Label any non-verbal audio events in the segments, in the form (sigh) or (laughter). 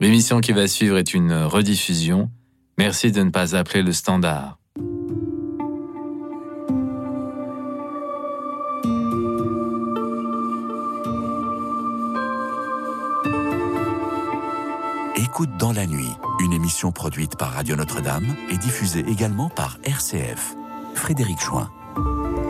L'émission qui va suivre est une rediffusion. Merci de ne pas appeler le standard. Écoute dans la nuit, une émission produite par Radio Notre-Dame et diffusée également par RCF. Frédéric Chouin.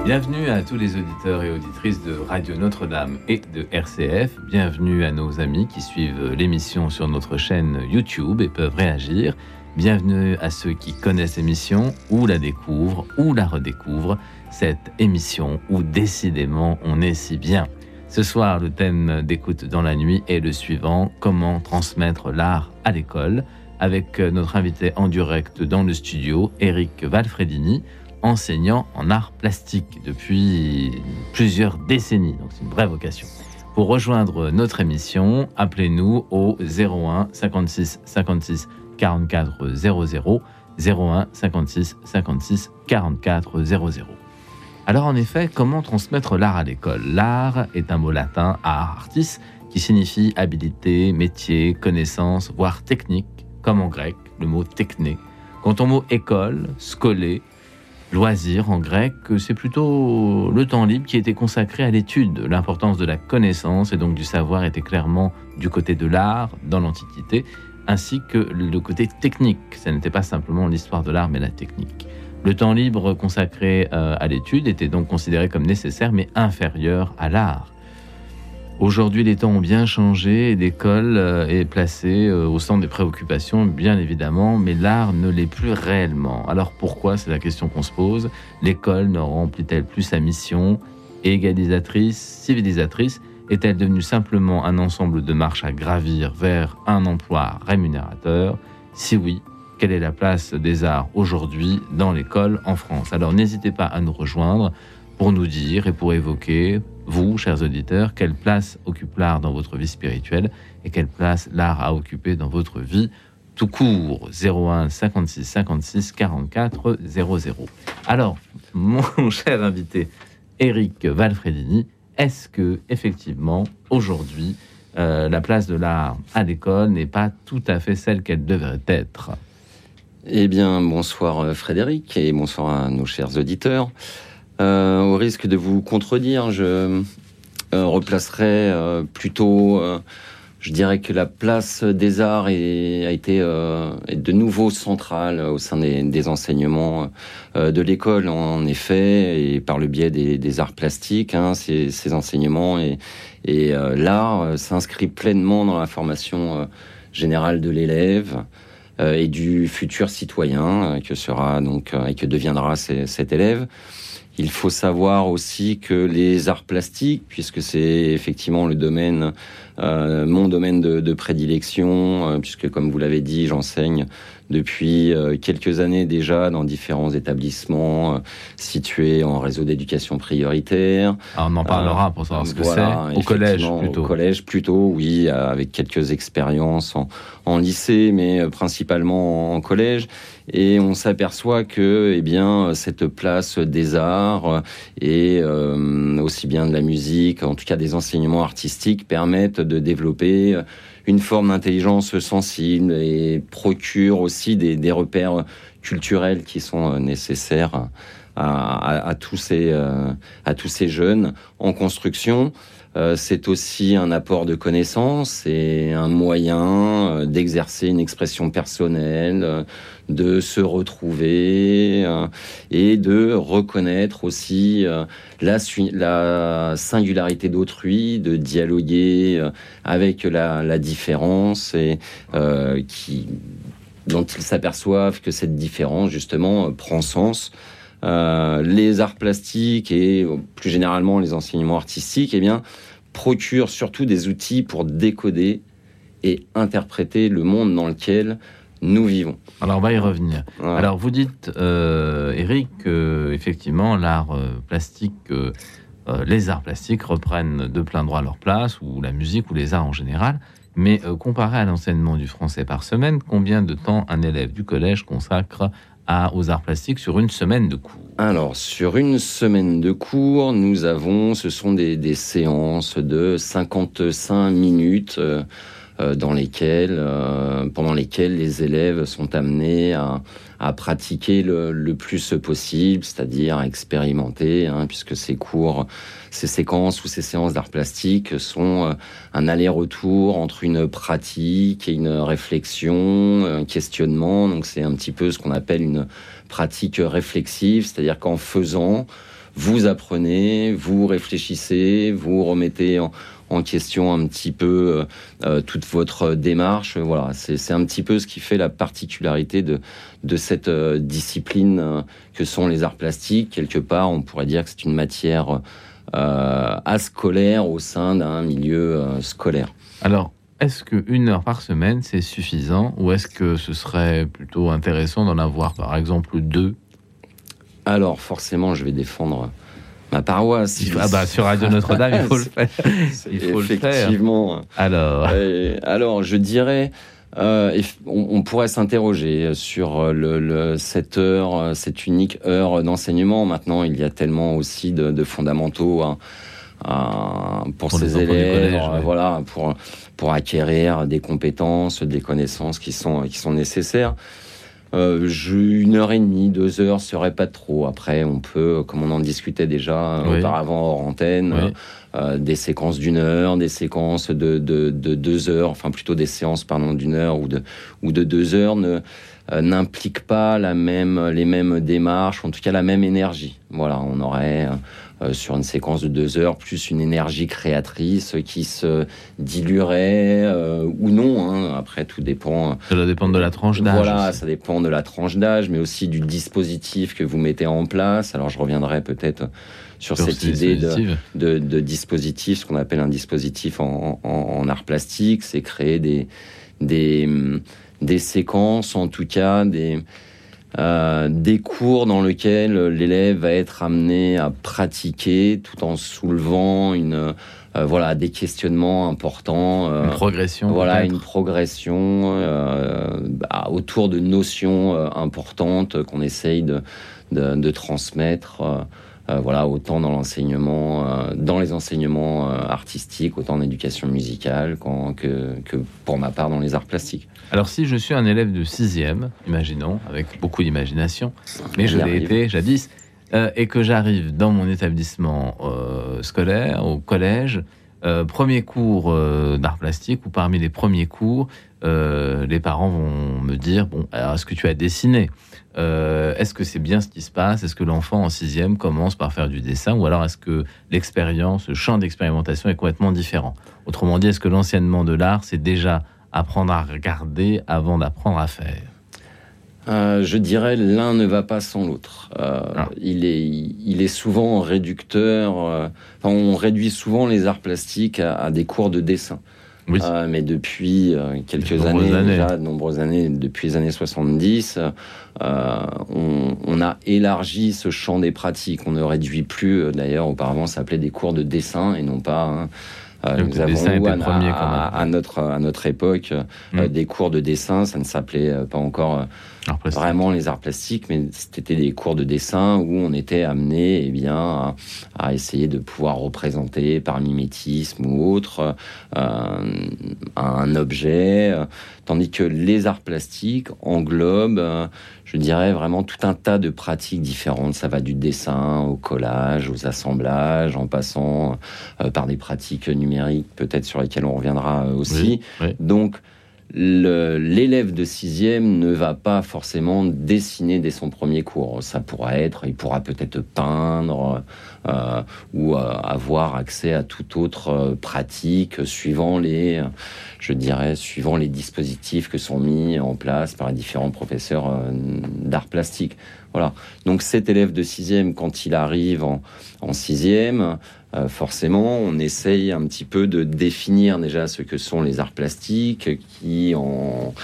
Bienvenue à tous les auditeurs et auditrices de Radio Notre-Dame et de RCF. Bienvenue à nos amis qui suivent l'émission sur notre chaîne YouTube et peuvent réagir. Bienvenue à ceux qui connaissent l'émission ou la découvrent ou la redécouvrent. Cette émission où décidément on est si bien. Ce soir, le thème d'écoute dans la nuit est le suivant comment transmettre l'art à l'école? Avec notre invité en direct dans le studio, Eric Valfredini enseignant en art plastique depuis plusieurs décennies. Donc c'est une vraie vocation. Pour rejoindre notre émission, appelez-nous au 01 56 56 44 00 01 56 56 44 00. Alors en effet, comment transmettre l'art à l'école? L'art est un mot latin, art artis, qui signifie habilité, métier, connaissance, voire technique, comme en grec, le mot techné. Quant au mot école, scolé, loisir en grec, c'est plutôt le temps libre qui était consacré à l'étude. L'importance de la connaissance et donc du savoir était clairement du côté de l'art dans l'Antiquité, ainsi que le côté technique. Ce n'était pas simplement l'histoire de l'art, mais la technique. Le temps libre consacré euh, à l'étude était donc considéré comme nécessaire, mais inférieur à l'art. Aujourd'hui, les temps ont bien changé et l'école euh, est placée euh, au centre des préoccupations, bien évidemment, mais l'art ne l'est plus réellement. Alors pourquoi? C'est la question qu'on se pose. L'école ne remplit-elle plus sa mission? Égalisatrice, civilisatrice Est-elle devenue simplement un ensemble de marches à gravir vers un emploi rémunérateur? Si oui, quelle est la place des arts aujourd'hui dans l'école en France? Alors n'hésitez pas à nous rejoindre pour nous dire et pour évoquer vous, chers auditeurs, quelle place occupe l'art dans votre vie spirituelle et quelle place l'art a occupé dans votre vie tout court? 01 56 56 44 00. Alors, (laughs) mon cher invité Eric Valfredini, est-ce que effectivement aujourd'hui euh, la place de l'art à l'école n'est pas tout à fait celle qu'elle devrait être? Eh bien, bonsoir euh, Frédéric et bonsoir à nos chers auditeurs. Euh, au risque de vous contredire, je euh, replacerai euh, plutôt, je dirais que la place des arts est, a été est de nouveau centrale au sein des, enseignements de l'école, en effet, et par le biais des, arts plastiques, hein, ces, enseignements et, et l'art s'inscrit pleinement dans la formation générale de l'élève et du futur citoyen que sera donc et que deviendra cet élève. Il faut savoir aussi que les arts plastiques, puisque c'est effectivement le domaine, euh, mon domaine de, prédilection, euh, puisque comme vous l'avez dit, j'enseigne depuis euh, quelques années déjà dans différents établissements situés en réseau d'éducation prioritaire. Alors on en parlera pour savoir ce que c'est. Au collège plutôt. Au collège plutôt, oui, avec quelques expériences en, en lycée, mais principalement en collège et on s'aperçoit que eh bien cette place des arts et euh, aussi bien de la musique, en tout cas des enseignements artistiques permettent de développer une forme d'intelligence sensible et procure aussi des, repères culturels qui sont nécessaires à, à, tous ces euh, tous ces jeunes en construction. Euh, c'est aussi un apport de connaissances et un moyen d'exercer une expression personnelle, de se retrouver euh, et de reconnaître aussi euh, la, la singularité d'autrui, de dialoguer euh, avec la, la différence et qui dont ils s'aperçoivent que cette différence justement prend sens. les arts plastiques et plus généralement les enseignements artistiques, eh bien, procurent surtout des outils pour décoder et interpréter le monde dans lequel nous vivons. Alors on va y revenir. Alors vous dites, euh, Eric, que effectivement l'art euh, plastique, euh, les arts plastiques reprennent de plein droit leur place, ou la musique, ou les arts en général. Mais comparé à l'enseignement du français par semaine, combien de temps un élève du collège consacre à, aux arts plastiques sur une semaine de cours? Alors, sur une semaine de cours, nous avons, ce sont des, des séances de 55 minutes dans lesquelles, pendant lesquelles les élèves sont amenés à, à pratiquer le, plus possible, c'est-à-dire expérimenter, hein, puisque ces cours, ces séquences ou ces séances d'art plastique sont un aller-retour entre une pratique et une réflexion, un questionnement. Donc c'est un petit peu ce qu'on appelle une pratique réflexive, c'est-à-dire qu'en faisant, vous apprenez, vous réfléchissez, vous remettez en, question un petit peu euh, euh, toute votre démarche. Voilà, c'est un petit peu ce qui fait la particularité de, de cette euh, discipline que sont les arts plastiques. Quelque part, on pourrait dire que c'est une matière ascolaire au sein d'un milieu scolaire. Alors, est-ce qu'une heure par semaine, c'est suffisant ou est-ce que ce serait plutôt intéressant d'en avoir par exemple deux? Alors forcément, je vais défendre ma paroisse. Ah bah sur Radio Notre-Dame, il faut le (laughs) faire. Il faut Effectivement. Alors. alors, je dirais. Euh, on, pourrait s'interroger sur le, cette heure, cette unique heure d'enseignement. Maintenant, il y a tellement aussi de, fondamentaux hein, pour, ces élèves, voilà, pour pour acquérir des compétences, des connaissances qui sont qui sont nécessaires. Euh, une heure et demie, deux heures serait pas trop. Après, on peut, comme on en discutait déjà auparavant hors antenne, euh, des séquences d'une heure, des séquences de, de, deux heures, enfin plutôt des séances pardon d'une heure ou de ou de deux heures ne euh, n'impliquent pas la même les mêmes démarches, en tout cas la même énergie. Voilà, on aurait euh, sur une séquence de deux heures, plus une énergie créatrice qui se diluerait euh, ou non. Hein. Après, tout dépend. Ça doit dépendre de la tranche d'âge. Voilà, ça dépend de la tranche d'âge, mais aussi du dispositif que vous mettez en place. Alors, je reviendrai peut-être sur, cette idée de, de, dispositif, ce qu'on appelle un dispositif en, en, art plastique, c'est créer des, des, des séquences, en tout cas, des euh, des cours dans lesquels l'élève va être amené à pratiquer tout en soulevant une euh, voilà des questionnements importants euh, une progression voilà une progression bah, autour de notions importantes qu'on essaye de, de, transmettre voilà, autant dans l'enseignement, dans les enseignements artistiques, autant en éducation musicale que, que, pour ma part dans les arts plastiques. Alors si je suis un élève de sixième, imaginons, avec beaucoup d'imagination, mais je l'ai été jadis, euh, et que j'arrive dans mon établissement euh, scolaire, au collège, euh, premier cours d'art plastique, ou parmi les premiers cours, les parents vont me dire, bon, alors est-ce que tu as dessiné? Est-ce que c'est bien ce qui se passe? Est-ce que l'enfant en sixième commence par faire du dessin? Ou alors est-ce que l'expérience, le champ d'expérimentation est complètement différent? Autrement dit, est-ce que l'enseignement de l'art, c'est déjà apprendre à regarder avant d'apprendre à faire? Euh, je dirais l'un ne va pas sans l'autre. Euh, ah. il, est, il est souvent réducteur. Euh, on réduit souvent les arts plastiques à, des cours de dessin. Mais depuis quelques années, déjà de nombreuses années, depuis les années 70, on, on, a élargi ce champ des pratiques. On ne réduit plus, d'ailleurs, auparavant, ça s'appelait des cours de dessin et non pas. Hein, euh, nous avons eu à, notre, à notre époque euh, mm. des cours de dessin, ça ne s'appelait euh, pas encore vraiment les arts plastiques, mais c'était des cours de dessin où on était amené eh bien, à, essayer de pouvoir représenter par mimétisme ou autre un objet, tandis que les arts plastiques englobent je dirais vraiment tout un tas de pratiques différentes. Ça va du dessin au collage, aux assemblages, en passant euh, par des pratiques numériques, peut-être sur lesquelles on reviendra aussi. Donc, l'élève de sixième ne va pas forcément dessiner dès son premier cours. Ça pourra être, il pourra peut-être peindre euh, ou euh, avoir accès à toute autre pratique suivant les, je dirais, suivant les dispositifs que sont mis en place par les différents professeurs euh, d'art plastique. Voilà. Donc cet élève de sixième, quand il arrive en, sixième, euh, forcément, on essaye un petit peu de définir déjà ce que sont les arts plastiques, qui en,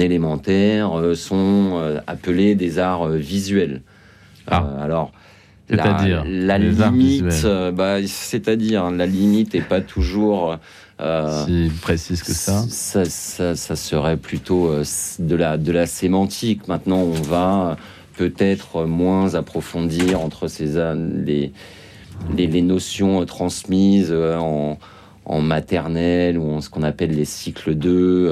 élémentaire euh, sont appelés des arts visuels. Ah. alors, la, la limite, bah, c'est-à-dire la limite n'est pas toujours euh, si précise que ça. Ça, ça, serait plutôt euh, de la, de la sémantique. Maintenant, on va peut-être moins approfondir entre ces, les, les, les notions transmises euh, en, en maternelle ou en ce qu'on appelle les cycles 2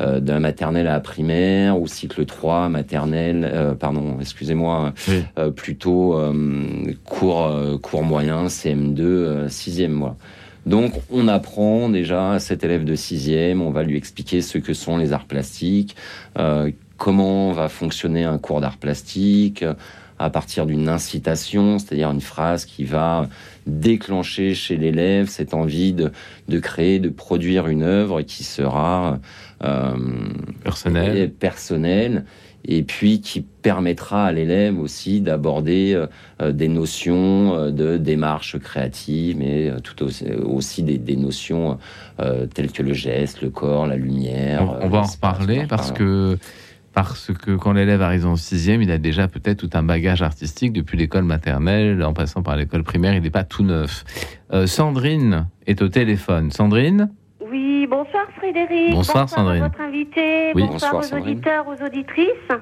euh, de la maternelle à la primaire ou cycle 3 maternelle pardon excusez-moi plutôt cours cours moyen CM2 sixième mois donc on apprend déjà à cet élève de sixième on va lui expliquer ce que sont les arts plastiques comment va fonctionner un cours d'art plastique à partir d'une incitation, c'est-à-dire une phrase qui va déclencher chez l'élève cette envie de, créer, de produire une œuvre qui sera euh, personnelle. Et puis qui permettra à l'élève aussi d'aborder euh, des notions euh, de démarche créative, mais tout aussi, des, notions telles que le geste, le corps, la lumière. On, va en reparler parce que parce que quand l'élève arrive en sixième, il a déjà peut-être tout un bagage artistique depuis l'école maternelle, en passant par l'école primaire, il n'est pas tout neuf. Euh, Sandrine est au téléphone. Sandrine bonsoir Frédéric. Bonsoir, Sandrine. À votre invité, bonsoir, aux auditeurs, aux auditrices.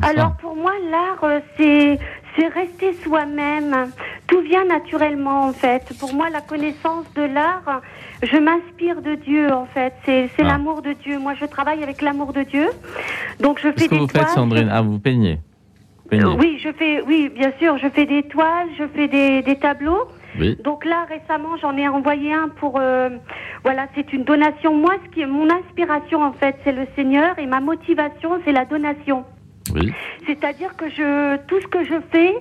Alors pour moi, l'art, euh, c'est c'est rester soi-même. Tout vient naturellement en fait. Pour moi, la connaissance de l'art, je m'inspire de Dieu en fait. C'est ah. l'amour de Dieu. Moi, je travaille avec l'amour de Dieu. Donc je fais que vous faites, Sandrine? Ah, vous peignez. oui, je fais. Oui, bien sûr, je fais des toiles, je fais des, des tableaux. Oui. Donc là, récemment, j'en ai envoyé un pour. Euh, voilà, c'est une donation. Moi, ce qui est mon inspiration en fait, c'est le Seigneur et ma motivation, c'est la donation. C'est-à-dire que je, tout ce que je fais,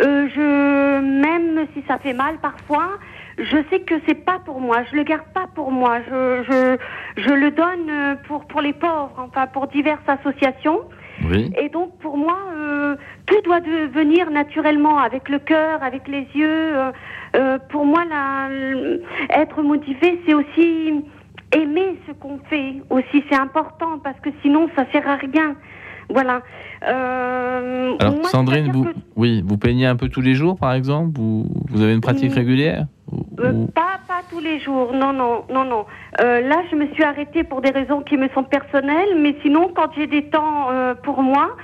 euh, je, même si ça fait mal parfois, je sais que c'est pas pour moi. Je le garde pas pour moi. Je, je, je le donne euh, pour pour les pauvres, enfin pour diverses associations. Oui. Et donc pour moi, euh, tout doit venir naturellement avec le cœur, avec les yeux. Euh, pour moi, la, être motivé, c'est aussi aimer ce qu'on fait. Aussi, c'est important parce que sinon, ça sert à rien. Voilà. Euh, Alors, Sandrine, vous, oui, vous peignez un peu tous les jours, par exemple? Vous, vous avez une pratique mm. régulière? Euh, pas, pas tous les jours, non, non, non, non. Euh, là, je me suis arrêtée pour des raisons qui me sont personnelles, mais sinon, quand j'ai des temps euh, pour moi,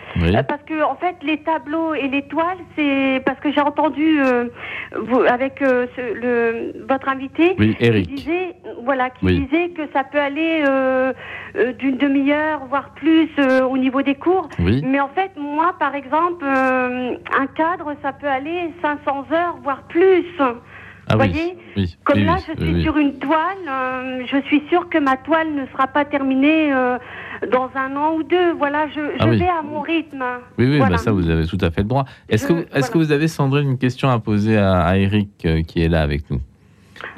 parce que en fait, les tableaux et les toiles, c'est parce que j'ai entendu vous, avec ce, le, votre invité, oui, Eric. qui disait, voilà, qui disait que ça peut aller d'une demi-heure, voire plus, au niveau des cours. Mais en fait, moi, par exemple, un cadre, ça peut aller 500 heures, voire plus. Ah Vous voyez Comme là, je suis sur une toile, euh, je suis sûre que ma toile ne sera pas terminée euh, dans un an ou deux. Voilà, je, je ah vais à mon rythme. Oui, oui, bah ça, vous avez tout à fait le droit. Est-ce que, est que vous avez, Sandrine, une question à poser à, Eric euh, qui est là avec nous?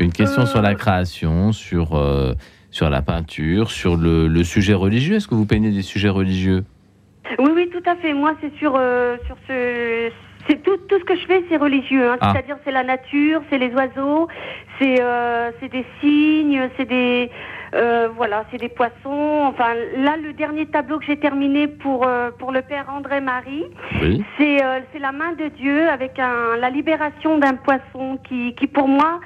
Une question sur la création, sur, sur la peinture, sur le, le sujet religieux? Est-ce que vous peignez des sujets religieux? Oui, oui, tout à fait. Moi, c'est sur, sur ce, c'est tout, tout ce que je fais, c'est religieux. Hein. Ah. C'est-à-dire, c'est la nature, c'est les oiseaux, c'est euh, des cygnes, c'est des euh, voilà, c'est des poissons. Enfin, là, le dernier tableau que j'ai terminé pour euh, pour le père André Marie, c'est euh, c'est la main de Dieu avec un, la libération d'un poisson qui qui pour moi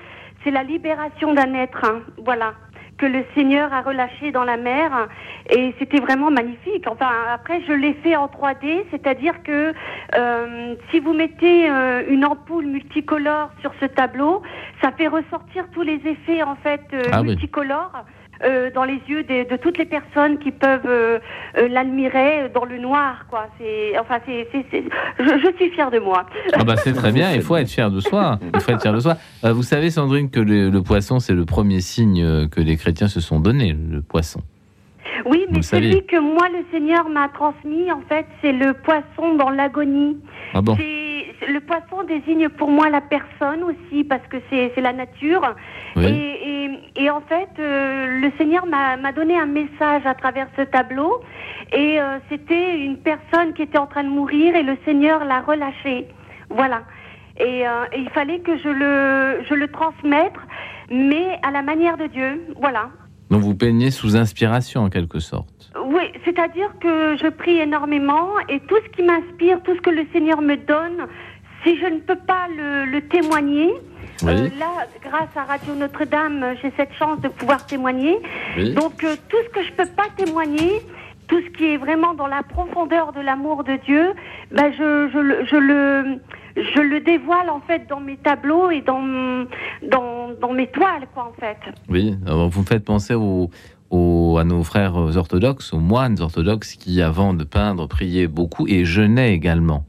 c'est la libération d'un être. Hein. Voilà que le Seigneur a relâché dans la mer et c'était vraiment magnifique. Enfin, après, je l'ai fait en 3D, c'est-à-dire que euh, si vous mettez euh, une ampoule multicolore sur ce tableau, ça fait ressortir tous les effets en fait euh, ah multicolores. Euh, dans les yeux de, de, toutes les personnes qui peuvent euh, euh, l'admirer dans le noir, quoi. C'est, enfin, c'est, je, suis fière de moi. Ah bah c'est très bien. (laughs) Il faut être fier de soi. Il faut être fier de soi. vous savez, Sandrine, que le, le poisson, c'est le premier signe que les chrétiens se sont donné. Le poisson. Oui, mais celui que moi le Seigneur m'a transmis, en fait, c'est le poisson dans l'agonie. Ah bon le poisson désigne pour moi la personne aussi, parce que c'est la nature. Et, et, en fait, euh, le Seigneur m'a donné un message à travers ce tableau. Et euh, c'était une personne qui était en train de mourir et le Seigneur l'a relâché. Voilà. Et, euh, et, il fallait que je le, je le transmette, mais à la manière de Dieu. Voilà. Donc vous peignez sous inspiration en quelque sorte. Oui, c'est-à-dire que je prie énormément et tout ce qui m'inspire, tout ce que le Seigneur me donne, si je ne peux pas le, témoigner, euh, là, grâce à Radio Notre-Dame, j'ai cette chance de pouvoir témoigner. Donc euh, tout ce que je peux pas témoigner, tout ce qui est vraiment dans la profondeur de l'amour de Dieu, ben je, je, je le je le dévoile en fait dans mes tableaux et dans, dans, dans mes toiles, quoi, en fait. Oui, vous me faites penser aux, aux, à nos frères orthodoxes, aux moines orthodoxes qui, avant de peindre, priaient beaucoup et jeûnaient également.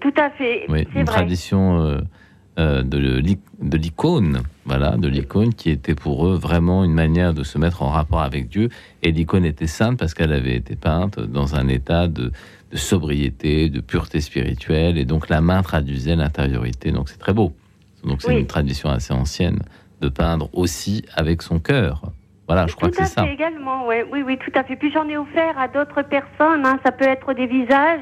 Tout à fait. Oui, une tradition euh, euh, de l'icône, voilà, de l'icône qui était pour eux vraiment une manière de se mettre en rapport avec Dieu. Et l'icône était sainte parce qu'elle avait été peinte dans un état de, de sobriété, de pureté spirituelle, et donc la main traduisait l'intériorité. Donc c'est très beau. Donc c'est une tradition assez ancienne de peindre aussi avec son cœur. Voilà, je crois que c'est ça. également, ouais. oui, oui, tout à fait. Puis j'en ai offert à d'autres personnes. Hein. Ça peut être des visages,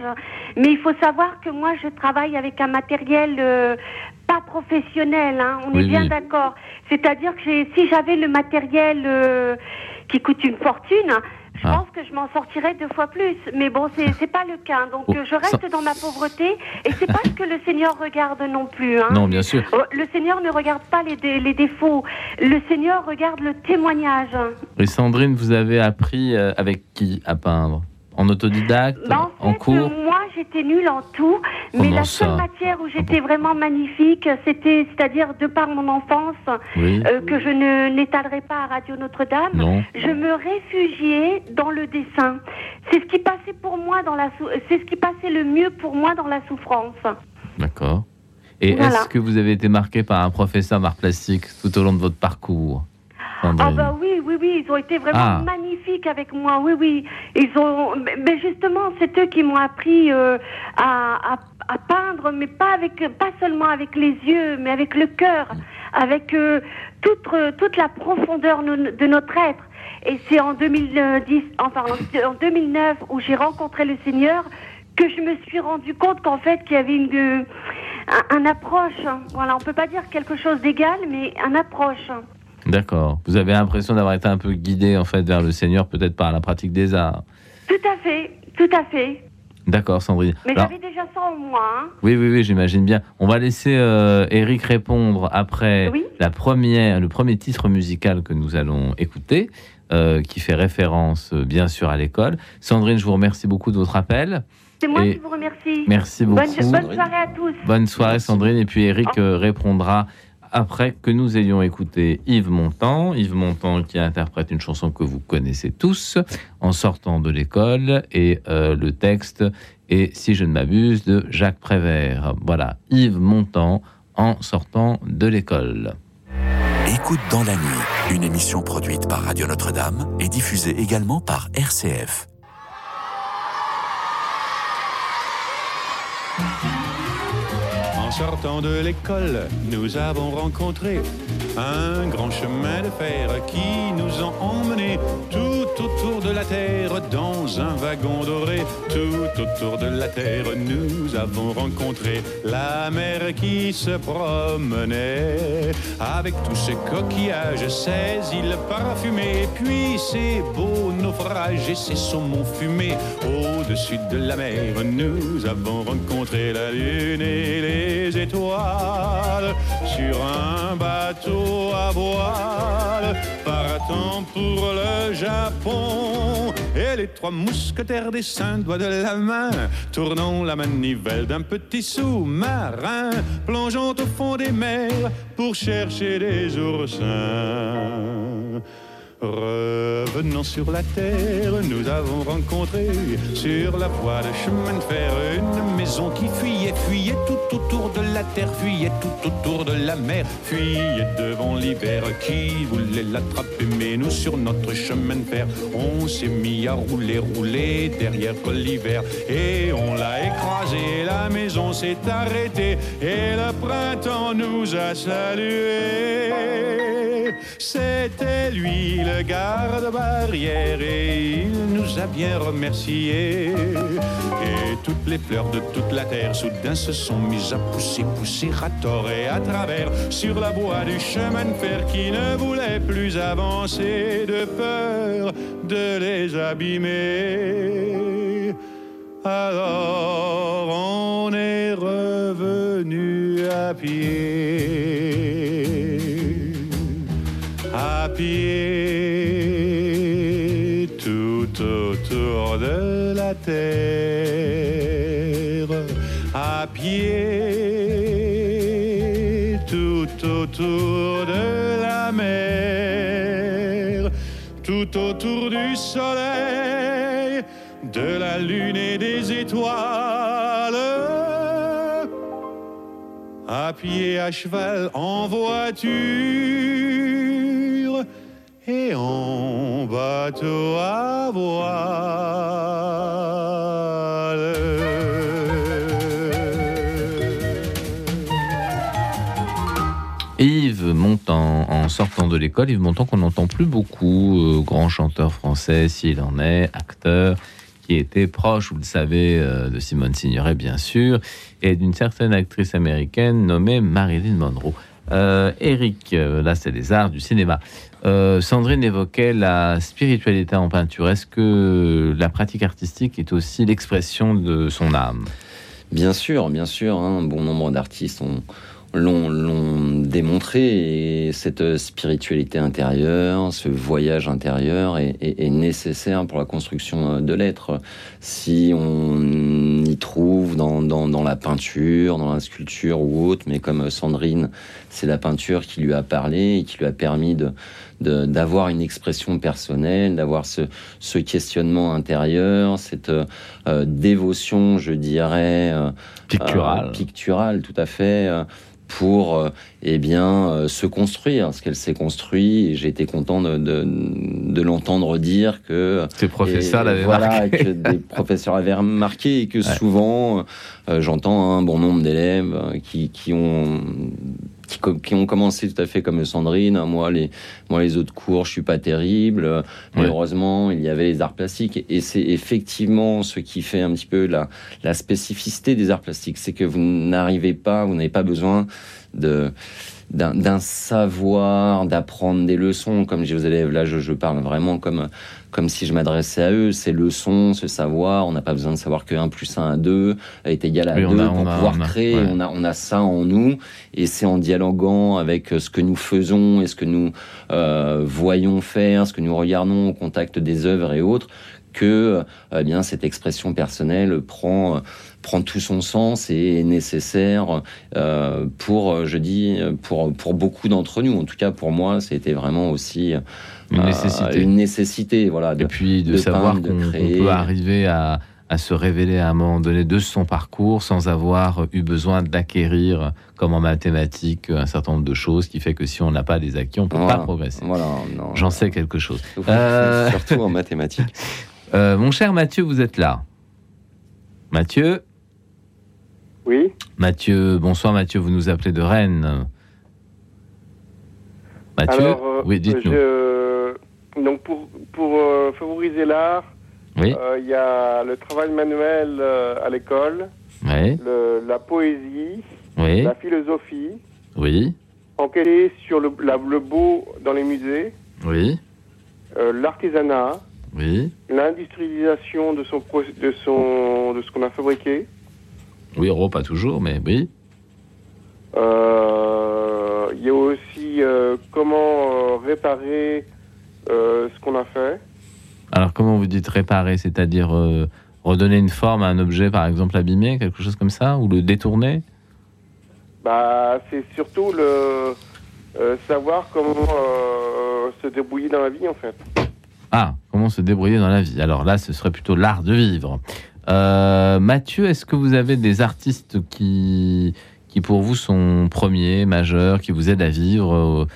mais il faut savoir que moi, je travaille avec un matériel euh, pas professionnel. Hein. On est bien d'accord. C'est-à-dire que si j'avais le matériel euh, qui coûte une fortune, je ah. pense que je m'en sortirais deux fois plus. Mais bon, c'est n'est pas le cas. Donc oh, je reste dans ma pauvreté et c'est pas ce que le Seigneur regarde non plus. Hein. Non, bien sûr. Oh, le Seigneur ne regarde pas les, les défauts. Le Seigneur regarde le témoignage. Et Sandrine, vous avez appris euh, avec qui à peindre? En autodidacte bah, en, cours Moi, j'étais nulle en tout, mais la seule matière où ah j'étais vraiment magnifique, c'était, c'est-à-dire de par mon enfance, euh, que je ne n'étalerai pas à Radio Notre-Dame, je me réfugiais dans le dessin. C'est ce qui passait pour moi dans la, c'est ce qui passait le mieux pour moi dans la souffrance. D'accord. Et est-ce que vous avez été marqué par un professeur d'art plastique tout au long de votre parcours? Ah bah oui, oui, oui, ils ont été vraiment ah. magnifiques avec moi. Oui, oui, ils ont. Mais justement, c'est eux qui m'ont appris euh, à, à, peindre, mais pas avec, pas seulement avec les yeux, mais avec le cœur, avec euh, toute toute la profondeur de notre être. Et c'est en 2010, enfin en 2009, où j'ai rencontré le Seigneur, que je me suis rendu compte qu'en fait, qu'il y avait une un, approche. Voilà, on peut pas dire quelque chose d'égal, mais un approche. D'accord. Vous avez l'impression d'avoir été un peu guidé en fait vers le Seigneur, peut-être par la pratique des arts. Tout à fait, tout à fait. D'accord, Sandrine. Mais j'avais déjà ça en moi. Hein. Oui, oui, oui, j'imagine bien. On va laisser euh, Eric répondre après la première, le premier titre musical que nous allons écouter, euh, qui fait référence euh, bien sûr à l'école. Sandrine, je vous remercie beaucoup de votre appel. C'est moi qui vous remercie. Merci beaucoup. Bonne, bonne, soirée à tous. Bonne soirée, Sandrine. Et puis Eric répondra après que nous ayons écouté Yves Montand, Yves Montand qui interprète une chanson que vous connaissez tous, en sortant de l'école, et euh, le texte est, si je ne m'abuse, de Jacques Prévert. Voilà, Yves Montand en sortant de l'école. Écoute dans la nuit, une émission produite par Radio Notre-Dame et diffusée également par RCF. Sortant de l'école, nous avons rencontré un grand chemin de fer qui nous a emmenés tout autour de la terre dans un wagon doré. Tout autour de la terre, nous avons rencontré la mer qui se promenait avec tous ses coquillages, ses îles parfumées, puis ses beaux naufrages et ses saumons fumés. Au-dessus de la mer, nous avons rencontré la lune et les étoiles sur un bateau à voile, partant pour le Japon. Et les trois mousquetaires des cinq doigts de la main, tournant la manivelle d'un petit sous-marin, plongeant au fond des mers pour chercher des oursins. Revenant sur la terre, nous avons rencontré sur la voie de chemin de fer une maison qui fuyait, fuyait tout autour de la terre, fuyait tout autour de la mer, fuyait devant l'hiver qui voulait l'attraper. Mais nous, sur notre chemin de fer, on s'est mis à rouler, rouler derrière l'hiver et on l'a écrasé. La maison s'est arrêtée et le printemps nous a salués. C'était lui garde-barrière et il nous a bien remerciés. Et toutes les fleurs de toute la terre soudain se sont mises à pousser, pousser à tort et à travers sur la voie du chemin de fer qui ne voulait plus avancer de peur de les abîmer. Alors on est revenu à pied de la terre. à pied tout autour de la mer, tout autour du soleil, de la lune et des étoiles. À pied, à cheval, en voiture et en bateau à Yves Montand, en sortant de l'école, Yves Montand qu'on n'entend plus beaucoup, euh, grand chanteur français s'il en est, acteur, qui était proche, vous le savez, euh, de Simone Signoret bien sûr, et d'une certaine actrice américaine nommée Marilyn Monroe. Euh, Eric, là c'est les arts du cinéma. Euh, Sandrine évoquait la spiritualité en peinture. Est-ce que la pratique artistique est aussi l'expression de son âme? Bien sûr, bien sûr. Un hein. bon nombre d'artistes ont, l'ont démontré et cette spiritualité intérieure, ce voyage intérieur est, nécessaire pour la construction de l'être. Si on y trouve dans, la peinture, dans la sculpture ou autre, mais comme Sandrine, c'est la peinture qui lui a parlé et qui lui a permis de d'avoir une expression personnelle, d'avoir ce, ce, questionnement intérieur, cette euh, dévotion, je dirais, euh, picturale, euh, picturale, tout à fait pour euh, eh bien euh, se construire ce qu'elle s'est construit et j'ai été content de, de, de l'entendre dire que ces professeurs l'avaient voilà, remarqué que des (laughs) professeurs avaient remarqué et que ouais. souvent euh, j'entends un bon nombre d'élèves qui, qui ont qui, qui, ont commencé tout à fait comme Sandrine. Moi, les, moi, les autres cours, je suis pas terrible. Malheureusement, il y avait les arts plastiques. Et c'est effectivement ce qui fait un petit peu la, la spécificité des arts plastiques. C'est que vous n'arrivez pas, vous n'avez pas besoin de d'un savoir, d'apprendre des leçons. Comme j'ai aux élèves, là, je, je, parle vraiment comme, comme si je m'adressais à eux. Ces leçons, ce savoir, on n'a pas besoin de savoir que 1 plus 1 à 2 est égal à oui, 2 a, pour a, pouvoir on a, créer. ouais. On, a, on a ça en nous et c'est en dialoguant avec ce que nous faisons et ce que nous euh, voyons faire, ce que nous regardons au contact des œuvres et autres que eh bien cette expression personnelle prend prend tout son sens et est nécessaire euh, pour je dis pour pour beaucoup d'entre nous en tout cas pour moi c'était vraiment aussi une nécessité euh, une nécessité voilà de, et puis de, de savoir qu'on qu peut arriver à à se révéler à un moment donné de son parcours sans avoir eu besoin d'acquérir, comme en mathématiques, un certain nombre de choses qui fait que si on n'a pas des acquis, on ne peut voilà, pas progresser. Voilà, J'en sais quelque chose. Euh... Surtout en (laughs) mathématiques. Euh, mon cher Mathieu, vous êtes là. Mathieu? Oui. Mathieu, bonsoir Mathieu, vous nous appelez de Rennes. Mathieu? Alors, euh, Oui, dites-nous. Je... Donc, pour, pour euh, favoriser l'art, il oui. Euh, y a le travail manuel euh, à l'école, oui. la poésie, oui. la philosophie, oui. enquêter sur le, la, le beau dans les musées, oui. L'artisanat, oui. l'industrialisation de son de son de ce qu'on a fabriqué. Oui, oh, pas toujours, mais oui. Il y a aussi comment réparer ce qu'on a fait. Alors, comment vous dites réparer C'est-à-dire euh, redonner une forme à un objet, par exemple abîmé, quelque chose comme ça Ou le détourner? Bah, C'est surtout le euh, savoir comment euh, se débrouiller dans la vie, en fait. Ah, comment se débrouiller dans la vie Alors là, ce serait plutôt l'art de vivre. Euh, Mathieu, est-ce que vous avez des artistes qui, qui, pour vous, sont premiers, majeurs, qui vous aident à vivre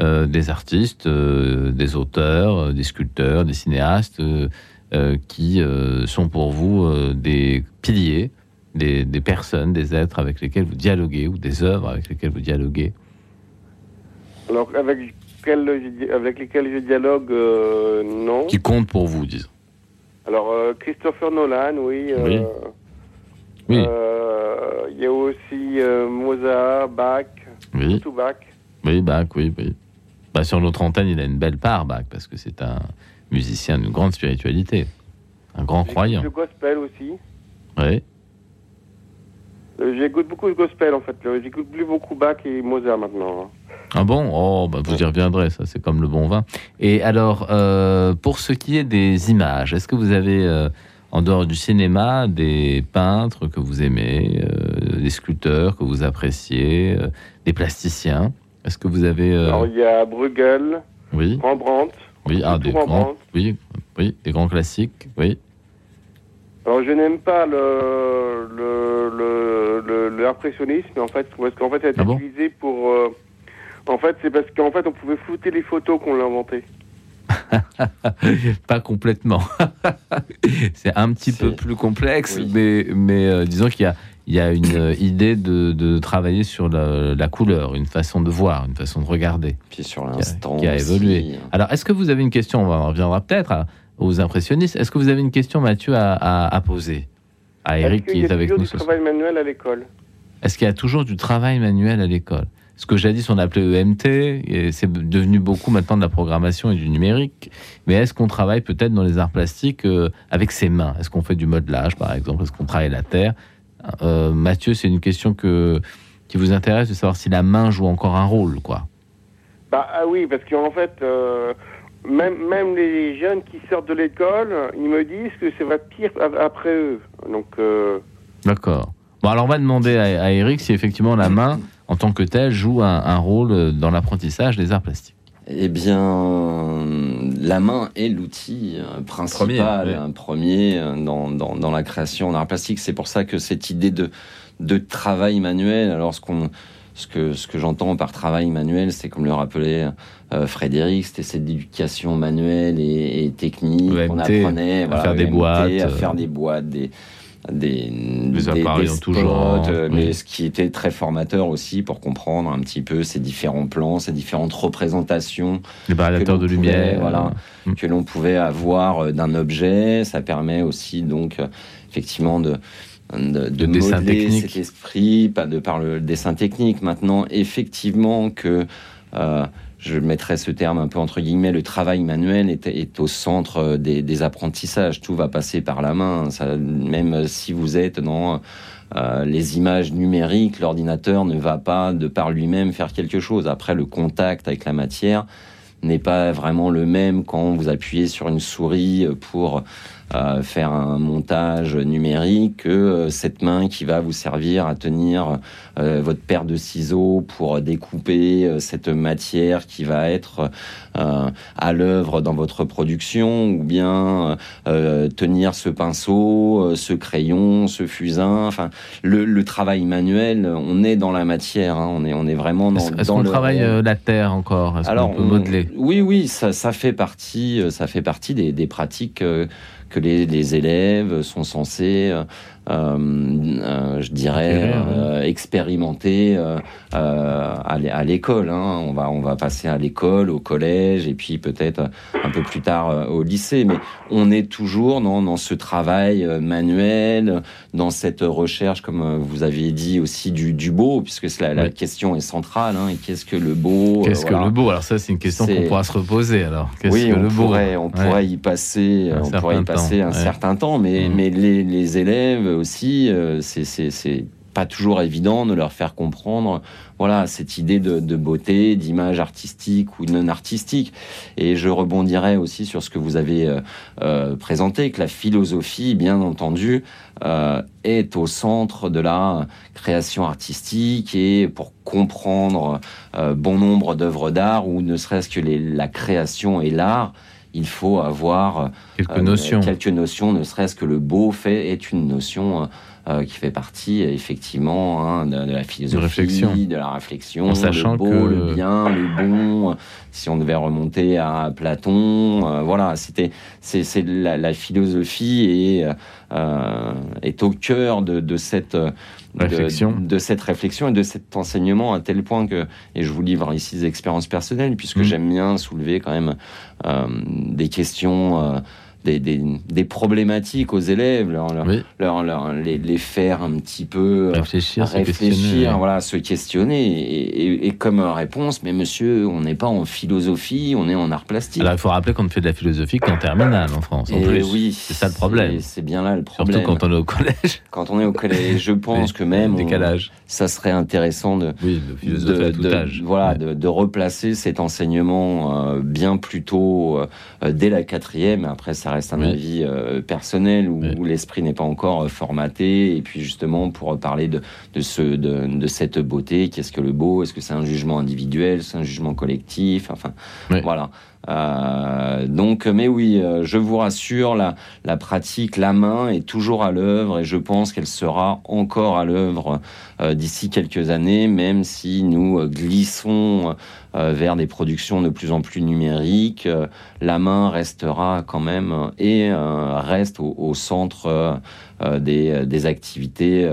euh, des artistes, euh, des auteurs, euh, des sculpteurs, des cinéastes euh, qui sont pour vous des piliers, des, des, personnes, des êtres avec lesquels vous dialoguez ou des œuvres avec lesquelles vous dialoguez Alors, avec, quel, avec lesquels je dialogue, non. Qui comptent pour vous, disons Alors, Christopher Nolan, oui. Oui. oui. Il y a aussi Mozart, Bach, oui. tout Bach. Oui, Bach, oui, oui. Bah, sur notre antenne, il a une belle part, Bach, parce que c'est un musicien d'une grande spiritualité, un grand croyant. Le gospel aussi. Oui. Euh, J'écoute beaucoup de gospel, en fait. J'écoute plus beaucoup Bach et Mozart maintenant. Ah bon? Oh, bah, vous y reviendrez, ça, c'est comme le bon vin. Et alors, euh, pour ce qui est des images, est-ce que vous avez euh, en dehors du cinéma, des peintres que vous aimez, euh, des sculpteurs que vous appréciez, euh, des plasticiens? Est-ce que vous avez... euh, Alors, il y a Bruegel, oui, Rembrandt. oui, ah, des grands, Rembrandt. oui, oui, des grands classiques, oui. Alors, je n'aime pas le, le, le, le- l'impressionnisme, en fait, parce qu'en fait, elle est Ah bon utilisée pour... euh, en fait, c'est parce qu'en fait, on pouvait flouter les photos qu'on l'a inventé. (laughs) Pas complètement. (laughs) c'est un petit peu plus complexe, Oui. mais, mais euh, disons qu'il y a, il y a une euh, idée de, de travailler sur la, la couleur, une façon de voir, une façon de regarder. Puis sur Qui a- l'instant. qui a aussi. évolué. Alors, est-ce que vous avez une question? On reviendra peut-être aux impressionnistes. Est-ce que vous avez une question, Mathieu, à, à- à poser? À Eric Est-ce qu'il qui y est a avec toujours nous du travail manuel à l'école? Est-ce qu'il y a toujours du travail manuel à l'école? Ce que jadis on appelait EMT, et c'est devenu beaucoup maintenant de la programmation et du numérique. Mais est-ce qu'on travaille peut-être dans les arts plastiques euh, avec ses mains? Est-ce qu'on fait du modelage, par exemple? Est-ce qu'on travaille la terre? Euh, Mathieu, c'est une question que, qui vous intéresse de savoir si la main joue encore un rôle, quoi. Bah ah oui, parce qu'en fait, euh, même, même les jeunes qui sortent de l'école, ils me disent que c'est va pire après eux. Donc, euh, D'accord. Bon, alors on va demander à, à Eric si effectivement la main, en tant que telle, joue un, un rôle dans l'apprentissage des arts plastiques. Eh bien, la main est l'outil euh, principal, Premier, premier euh, dans, dans, dans la création en art plastique. C'est pour ça que cette idée de, de travail manuel, alors ce, qu'on, ce que, ce que j'entends par travail manuel, c'est comme le rappelait euh, Frédéric, c'était cette éducation manuelle et, et technique. EMT, on apprenait à faire des boîtes, à faire des boîtes, des des, Des appareils en tout spots, genre, euh, oui. mais ce qui était très formateur aussi pour comprendre un petit peu ces différents plans, ces différentes représentations Les barilateurs que de pouvait, lumière. voilà, Mm. que l'on pouvait avoir euh, d'un objet. Ça permet aussi donc euh, effectivement de de, de dessin modeler technique. cet esprit, pas de par le dessin technique. Maintenant, effectivement que euh, je mettrais ce terme un peu entre guillemets, le travail manuel est, au centre euh, des, apprentissages. Tout va passer par la main. Ça, même si vous êtes dans euh, les images numériques, l'ordinateur ne va pas de par lui-même faire quelque chose. Après, le contact avec la matière n'est pas vraiment le même quand vous appuyez sur une souris pour euh, faire un montage numérique que euh, cette main qui va vous servir à tenir euh, votre paire de ciseaux pour découper cette matière qui va être à l'œuvre dans votre production ou bien tenir ce pinceau, ce crayon, ce fusain. Enfin, le, le travail manuel, on est dans la matière, hein, on est on est vraiment dans, Est-ce dans qu'on le travaille la terre encore? Est-ce Alors, qu'on peut on- modeler? Oui, oui, ça, ça fait partie, ça fait partie des, des pratiques que les, élèves sont censés, euh, je dirais, Acquérir, euh, expérimenter euh, euh, à l'é- à l'école. hein. On va, on va passer à l'école, au collège, et puis peut-être un peu plus tard euh, au lycée. Mais on est toujours dans, dans ce travail euh, manuel, dans cette recherche, comme euh, vous aviez dit aussi, du, du beau, puisque la, la Oui. question est centrale. hein. qu'est-ce que le beau Qu'est-ce euh, que le beau? Alors ça, c'est une question qu'on pourra se reposer. Alors, qu'est-ce Oui, que on le beau? pourrait, on Ouais. pourrait y passer, Un on certain pourrait y passer temps, un ouais. certain temps, mais, Mhm. mais les, les élèves aussi, euh, c'est- pas toujours évident de leur faire comprendre, voilà, cette idée de, beauté, d'image artistique ou non artistique. Et je rebondirai aussi sur ce que vous avez euh, euh, présenté, que la philosophie, bien entendu, est au centre de la création artistique et pour comprendre bon nombre d'œuvres d'art ou ne serait-ce que la création et l'art, il faut avoir Quelques euh, notions. quelques notions, ne serait-ce que le beau fait est une notion euh, qui fait partie effectivement hein, de, de la philosophie, réflexion. de la réflexion, En sachant le beau, que- le bien, le bon. Si on devait remonter à Platon, euh, voilà, c'était c'est c'est la, la philosophie et euh, est au cœur de, de cette Réflexion. de, cette réflexion et de cet enseignement à tel point que et je vous livre ici des expériences personnelles puisque Mhm. j'aime bien soulever quand même des questions des, des, des problématiques aux élèves, leur, leur, Oui, leur- leur- les, les faire un petit peu euh, réfléchir, se questionner. voilà, se questionner, et, et- et comme réponse, mais monsieur, on n'est pas en philosophie, on est en art plastique. Alors, il faut rappeler qu'on ne fait de la philosophie qu'en terminale en France, en Et plus. oui, c'est ça le problème. C'est bien là le Surtout problème. quand on est au collège. Quand on est au collège, je (laughs) pense que même décalage. Ça serait intéressant de, de, voilà, de, replacer cet enseignement euh, bien plus tôt euh, dès la quatrième. Après, ça reste un avis euh, personnel où, l'esprit n'est pas encore formaté. Et puis justement, pour parler de, de, ce, de, cette beauté, qu'est-ce que le beau? Est-ce que c'est un jugement individuel? C'est un jugement collectif? Enfin, voilà. Euh, donc, mais oui, euh, je vous rassure, la, la pratique, la main est toujours à l'œuvre et je pense qu'elle sera encore à l'œuvre euh, d'ici quelques années, même si nous glissons vers des productions de plus en plus numériques. la main restera quand même et reste au, centre des, des, activités,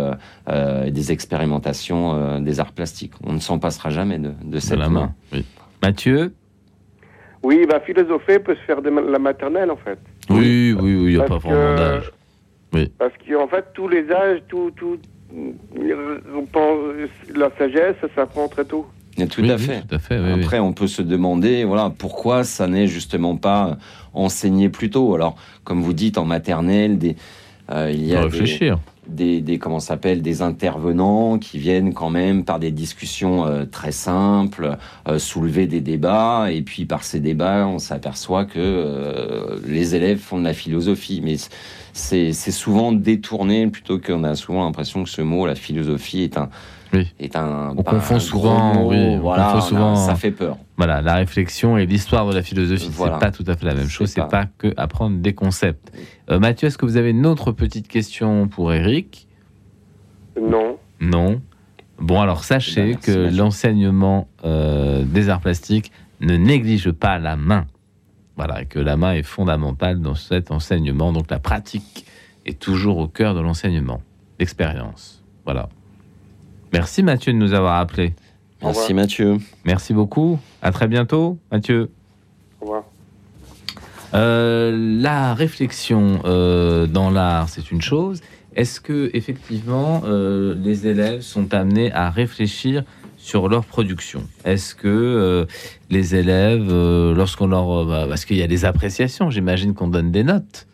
des expérimentations des arts plastiques. On ne s'en passera jamais de, de cette la main. Oui. Mathieu oui, bah, philosopher peut se faire de la maternelle, en fait. Oui, oui, oui, il n'y a pas vraiment d'âge. Oui. Parce qu'en fait, tous les âges, tout, tout, la sagesse, ça s'apprend très tôt. Tout, à fait. tout à fait. Après, on peut se demander, voilà, pourquoi ça n'est justement pas enseigné plus tôt. Alors, comme vous dites, en maternelle, des, euh, il y a réfléchir des, des comment s'appelle des intervenants qui viennent quand même par des discussions euh, très simples euh, soulever des débats. Et puis par ces débats on s'aperçoit que euh, les élèves font de la philosophie. Mais c'est souvent détourné plutôt qu'on a souvent l'impression que ce mot la philosophie est un oui. est un. On confond souvent, oui, voilà, souvent. ça fait peur. Voilà, la réflexion et l'histoire de la philosophie, c'est pas tout à fait la même chose. C'est pas. que apprendre des concepts. Euh, Mathieu, est-ce que vous avez une autre petite question pour Eric? Non. Non. Bon, alors sachez eh ben, que l'enseignement euh, des arts plastiques ne néglige pas la main. Voilà, et que la main est fondamentale dans cet enseignement. Donc la pratique est toujours au cœur de l'enseignement, l'expérience. Voilà. Merci Mathieu de nous avoir appelé. Merci Mathieu. Merci beaucoup. À très bientôt, Mathieu. Au revoir. Euh, la réflexion euh, dans l'art, c'est une chose. Est-ce que effectivement euh, les élèves sont amenés à réfléchir sur leur production? Est-ce que les élèves, lorsqu'on leur, bah, parce qu'il y a des appréciations, j'imagine qu'on donne des notes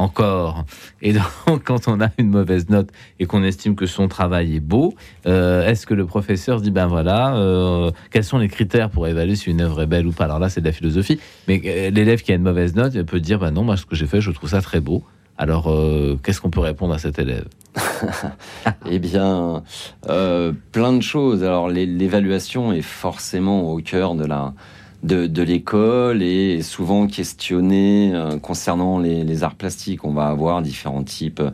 encore. Et donc, (laughs) quand on a une mauvaise note et qu'on estime que son travail est beau, euh, est-ce que le professeur dit ben voilà, euh, quels sont les critères pour évaluer si une œuvre est belle ou pas? Alors là, c'est de la philosophie. Mais euh, l'élève qui a une mauvaise note il peut dire ben non, moi ce que j'ai fait, je trouve ça très beau. Alors, qu'est-ce qu'on peut répondre à cet élève? (laughs) Eh bien, plein de choses. Alors, l'évaluation est forcément au cœur de la de, l'école et souvent questionné euh, concernant les, arts plastiques. On va avoir différents types. Euh,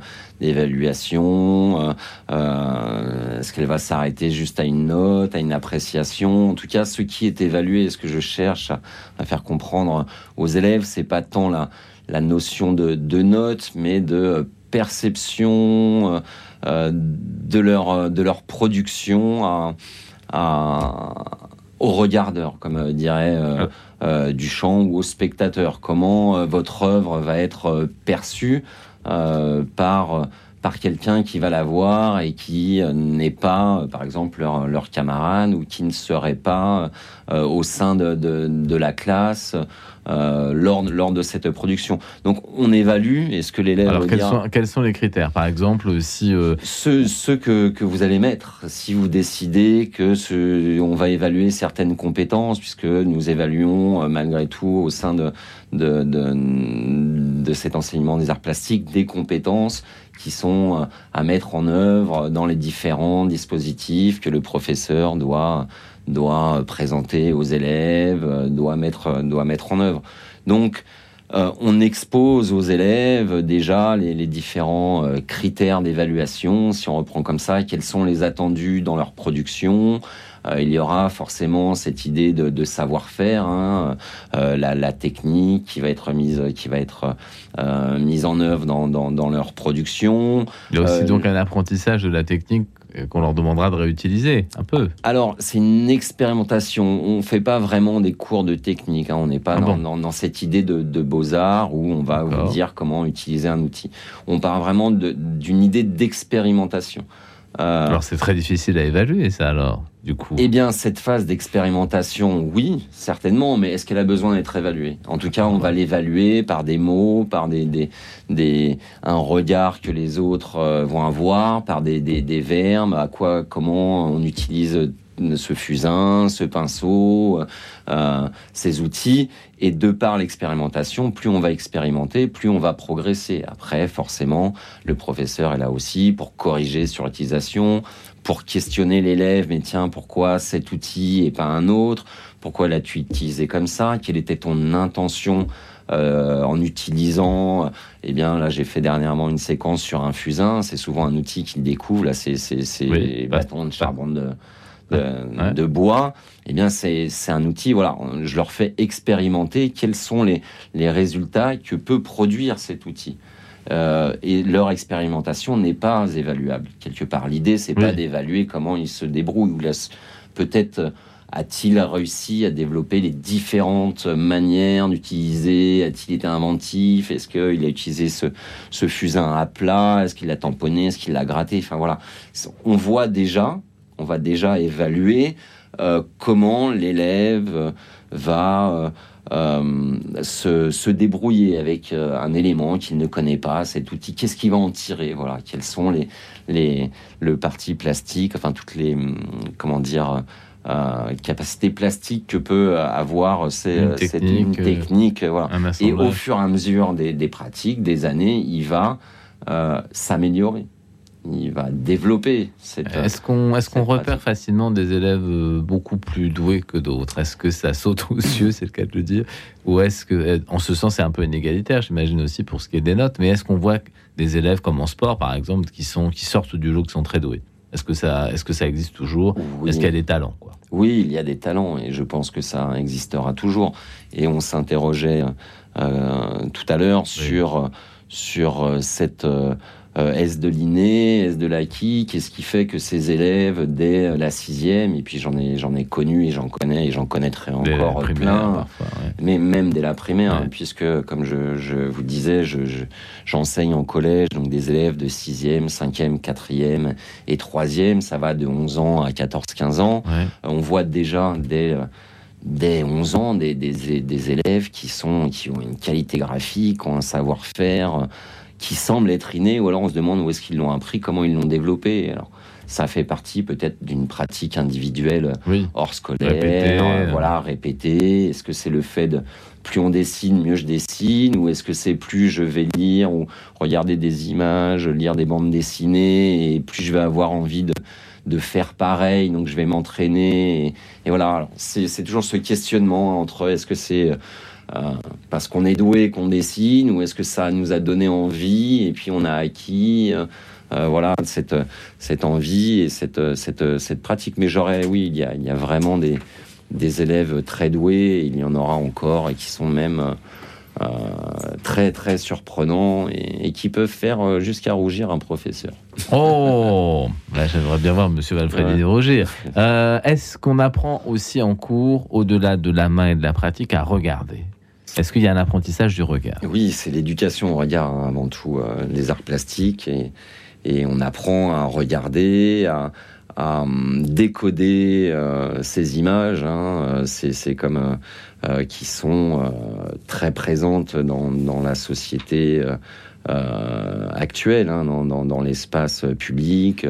euh, est-ce qu'elle va s'arrêter juste à une note, à une appréciation? En tout cas, ce qui est évalué, ce que je cherche à, faire comprendre aux élèves, c'est pas tant la, la notion de, de note, mais de perception de leur de leur production à au regardeur, comme euh, dirait euh, euh, Duchamp, ou au spectateur. Comment votre œuvre va être perçue par par quelqu'un qui va la voir et qui n'est pas, par exemple, leur, leur, camarade ou qui ne serait pas au sein de, de, de la classe euh, lors, lors de cette production. Donc on évalue, est-ce que l'élève... Alors quels, sont, quels sont les critères? Par exemple, si... Euh... Ceux, ceux que, que, vous allez mettre, si vous décidez que ce, on va évaluer certaines compétences, puisque nous évaluons euh, malgré tout au sein de, de, de, de cet enseignement des arts plastiques des compétences qui sont à mettre en œuvre dans les différents dispositifs que le professeur doit doit présenter aux élèves, doit mettre, doit mettre en œuvre. Donc, euh, on expose aux élèves déjà les, les différents euh, critères d'évaluation, si on reprend comme ça, quels sont les attendus dans leur production. Euh, il y aura forcément cette idée de, de savoir-faire, hein, la, la, technique qui va être mise, qui va être mise en œuvre dans, dans, dans, leur production. Il y a aussi donc un apprentissage de la technique qu'on leur demandera de réutiliser un peu. Alors, c'est une expérimentation. On ne fait pas vraiment des cours de technique. Hein. On n'est pas ah dans, cette idée de, beaux-arts où on va vous dire comment utiliser un outil. On part vraiment d'une idée d'expérimentation. Euh, alors c'est très difficile à évaluer ça alors, du coup. Eh bien, cette phase d'expérimentation, oui, certainement, mais est-ce qu'elle a besoin d'être évaluée? En tout cas, on va l'évaluer par des mots, par des, des, des, un regard que les autres euh, vont avoir, par des, des, des verbes, à quoi, comment on utilise ce fusain, ce pinceau, euh, ces outils. Et de par l'expérimentation, plus on va expérimenter, plus on va progresser. Après, forcément, le professeur est là aussi pour corriger sur l'utilisation, pour questionner l'élève, mais tiens, pourquoi cet outil et pas un autre? Pourquoi l'as-tu utilisé comme ça? Quelle était ton intention euh, en utilisant, eh bien là j'ai fait dernièrement une séquence sur un fusain, c'est souvent un outil qu'il découvre, là c'est oui, bâtons de charbon de, de, bois, eh bien c'est un outil, voilà, je leur fais expérimenter quels sont les, les résultats que peut produire cet outil. Euh, et leur expérimentation n'est pas évaluable. Quelque part. L'idée, c'est pas d'évaluer comment ils se débrouillent ou peut-être a-t-il réussi à développer les différentes manières d'utiliser? A-t-il été inventif? Est-ce qu'il a utilisé ce, ce fusain à plat? Est-ce qu'il l'a tamponné? Est-ce qu'il l'a gratté? Enfin voilà, on voit déjà on va déjà évaluer euh, comment l'élève va euh, euh, se, débrouiller avec un élément qu'il ne connaît pas, cet outil, qu'est-ce qu'il va en tirer, voilà, quels sont les, les le parti plastique, enfin toutes les hum, comment dire capacités plastiques que peut avoir cette technique, voilà. Et au fur et à mesure des, des pratiques, des années, il va s'améliorer il va développer cette. Est-ce qu'on est-ce qu'on repère facilement des élèves euh, beaucoup plus doués que d'autres? Est-ce que ça saute aux (laughs) yeux, c'est le cas de le dire, ou est-ce que, euh, en ce sens, c'est un peu inégalitaire, j'imagine aussi pour ce qui est des notes, mais est-ce qu'on voit des élèves comme en sport, par exemple, qui sont qui sortent du lot, qui sont très doués? Est-ce que ça est-ce que ça existe toujours? Est-ce qu'il y a des talents quoi? Oui, il y a des talents et je pense que ça existera toujours. Et on s'interrogeait euh, tout à l'heure sur sur cette euh, est-ce de l'inné, est-ce de l'acquis Qu'est-ce qui fait que ces élèves, dès la sixième, et puis j'en ai, j'en ai connu et j'en connais et j'en connaîtrai encore plein, mais même dès la primaire, puisque comme je, je, vous disais, je, j'enseigne en collège, donc des élèves de sixième, cinquième, quatrième et troisième, ça va de 11 ans à 14-15 ans. On voit déjà dès dès 11 ans des, des, des, élèves qui, sont, qui ont une qualité graphique, ont un savoir-faire, qui semble être inné, ou alors on se demande où est-ce qu'ils l'ont appris, comment ils l'ont développé. Alors, ça fait partie peut-être d'une pratique individuelle hors scolaire, euh, voilà, répéter. Est-ce que c'est le fait de plus on dessine, mieux je dessine, ou est-ce que c'est plus je vais lire ou regarder des images, lire des bandes dessinées, et plus je vais avoir envie de, de faire pareil, donc je vais m'entraîner. Et, et, voilà, c'est toujours ce questionnement entre est-ce que c'est euh, parce qu'on est doué qu'on dessine ou est-ce que ça nous a donné envie et puis on a acquis euh, euh, voilà cette, cette envie et cette, cette, cette pratique. Mais j'aurais, oui, il y a, il y a vraiment des, des élèves très doués, il y en aura encore et qui sont même très très surprenants et, qui peuvent faire jusqu'à rougir un professeur. Oh, là j'aimerais bien voir Monsieur Alfred rougir. Est-ce qu'on apprend aussi en cours, au-delà de la main et de la pratique, à regarder? Est-ce qu'il y a un apprentissage du regard? Oui, c'est l'éducation au regard hein, avant tout, euh, les arts plastiques. Et, on apprend à regarder, à, hum, décoder euh, ces images. Hein, euh, c'est comme qui sont très présentes dans, la société. actuelle, hein, dans, dans l'espace public.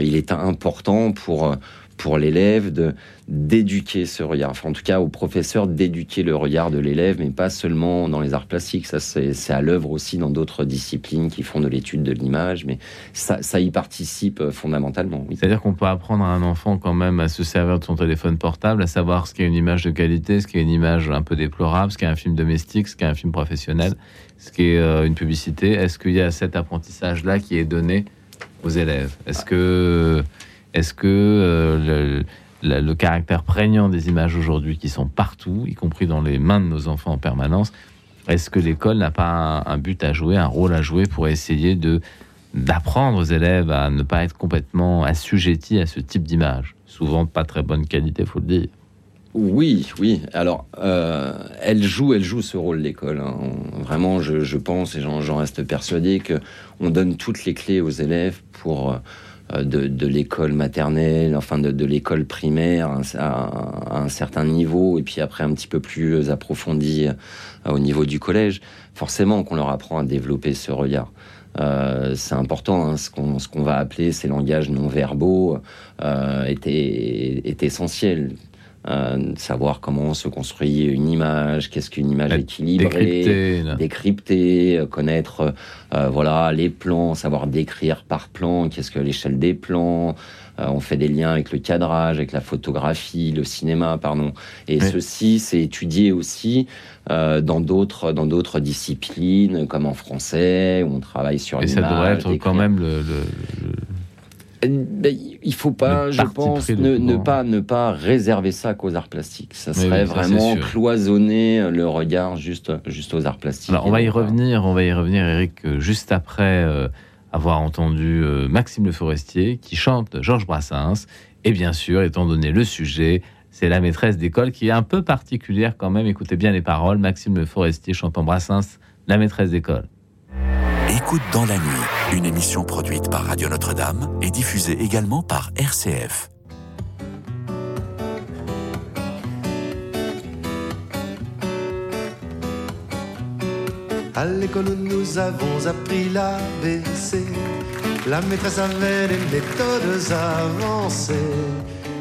il est important pour pour l'élève de d'éduquer ce regard, enfin en tout cas au professeur d'éduquer le regard de l'élève, mais pas seulement dans les arts plastiques, ça c'est à l'œuvre aussi dans d'autres disciplines qui font de l'étude de l'image, mais ça, ça y participe euh, fondamentalement. C'est-à-dire qu'on peut apprendre à un enfant quand même à se servir de son téléphone portable, à savoir ce qu'est une image de qualité, ce qu'est une image un peu déplorable, ce qu'est un film domestique, ce qu'est un film professionnel, ce qu'est euh, une publicité. Est-ce qu'il y a cet apprentissage-là qui est donné aux élèves? Est-ce que est-ce que euh, le, caractère prégnant des images aujourd'hui qui sont partout, y compris dans les mains de nos enfants en permanence, est-ce que l'école n'a pas un, but à jouer, un rôle à jouer pour essayer de d'apprendre aux élèves à ne pas être complètement assujettis à ce type d'image, souvent pas très bonne qualité, faut le dire. Oui, oui. Alors, euh, elle joue, elle joue ce rôle l'école. Hein. Vraiment, je, pense et j'en reste persuadé que on donne toutes les clés aux élèves pour de, l'école maternelle, enfin de, l'école primaire à, un certain niveau, et puis après un petit peu plus approfondi au niveau du collège, forcément qu'on leur apprend à développer ce regard. c'est important, hein, ce qu'on va appeler ces langages non verbaux est, est, essentiel. Euh, savoir comment se construit une image, qu'est-ce qu'une image équilibrée, décrypter, euh, connaître euh, voilà les plans, savoir décrire par plan, qu'est-ce que l'échelle des plans. on fait des liens avec le cadrage, avec la photographie, le cinéma, pardon. Et ceci, c'est étudié aussi dans d'autres dans d'autres disciplines, comme en français, où on travaille sur l'image. Et ça devrait être quand même le ben, il faut pas, je pense, ne, pas ne pas réserver ça qu'aux arts plastiques. Ça serait vraiment cloisonner le regard juste juste aux arts plastiques. Alors on va y revenir, on va y revenir, Eric, juste après euh, avoir entendu euh, Maxime Le Forestier qui chante Georges Brassens. Et bien sûr, étant donné le sujet, c'est la maîtresse d'école qui est un peu particulière quand même. Écoutez bien les paroles. Maxime Le Forestier chantant Brassens, la maîtresse d'école. Écoute dans la nuit, une émission produite par Radio Notre-Dame et diffusée également par RCF. À l'école nous avons appris l'ABC. La maîtresse avait des méthodes avancées.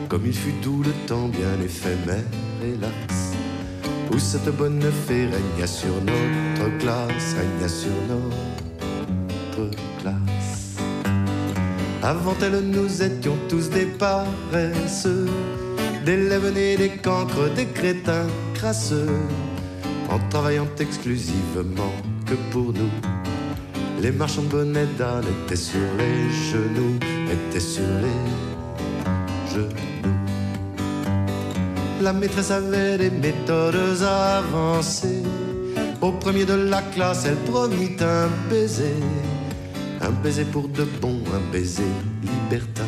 Comme il fut tout le temps bien éphémère, hélas. Où cette bonne fée régna sur notre classe, régna sur notre classe. Avant elle, nous étions tous des paresseux, des nés, des cancres, des crétins crasseux, en travaillant exclusivement que pour nous. Les marchands de bonnets d'âne étaient sur les genoux, étaient sur les genoux. La maîtresse avait des méthodes avancées. Au premier de la classe, elle promit un baiser. Un baiser pour de bon, un baiser libertin.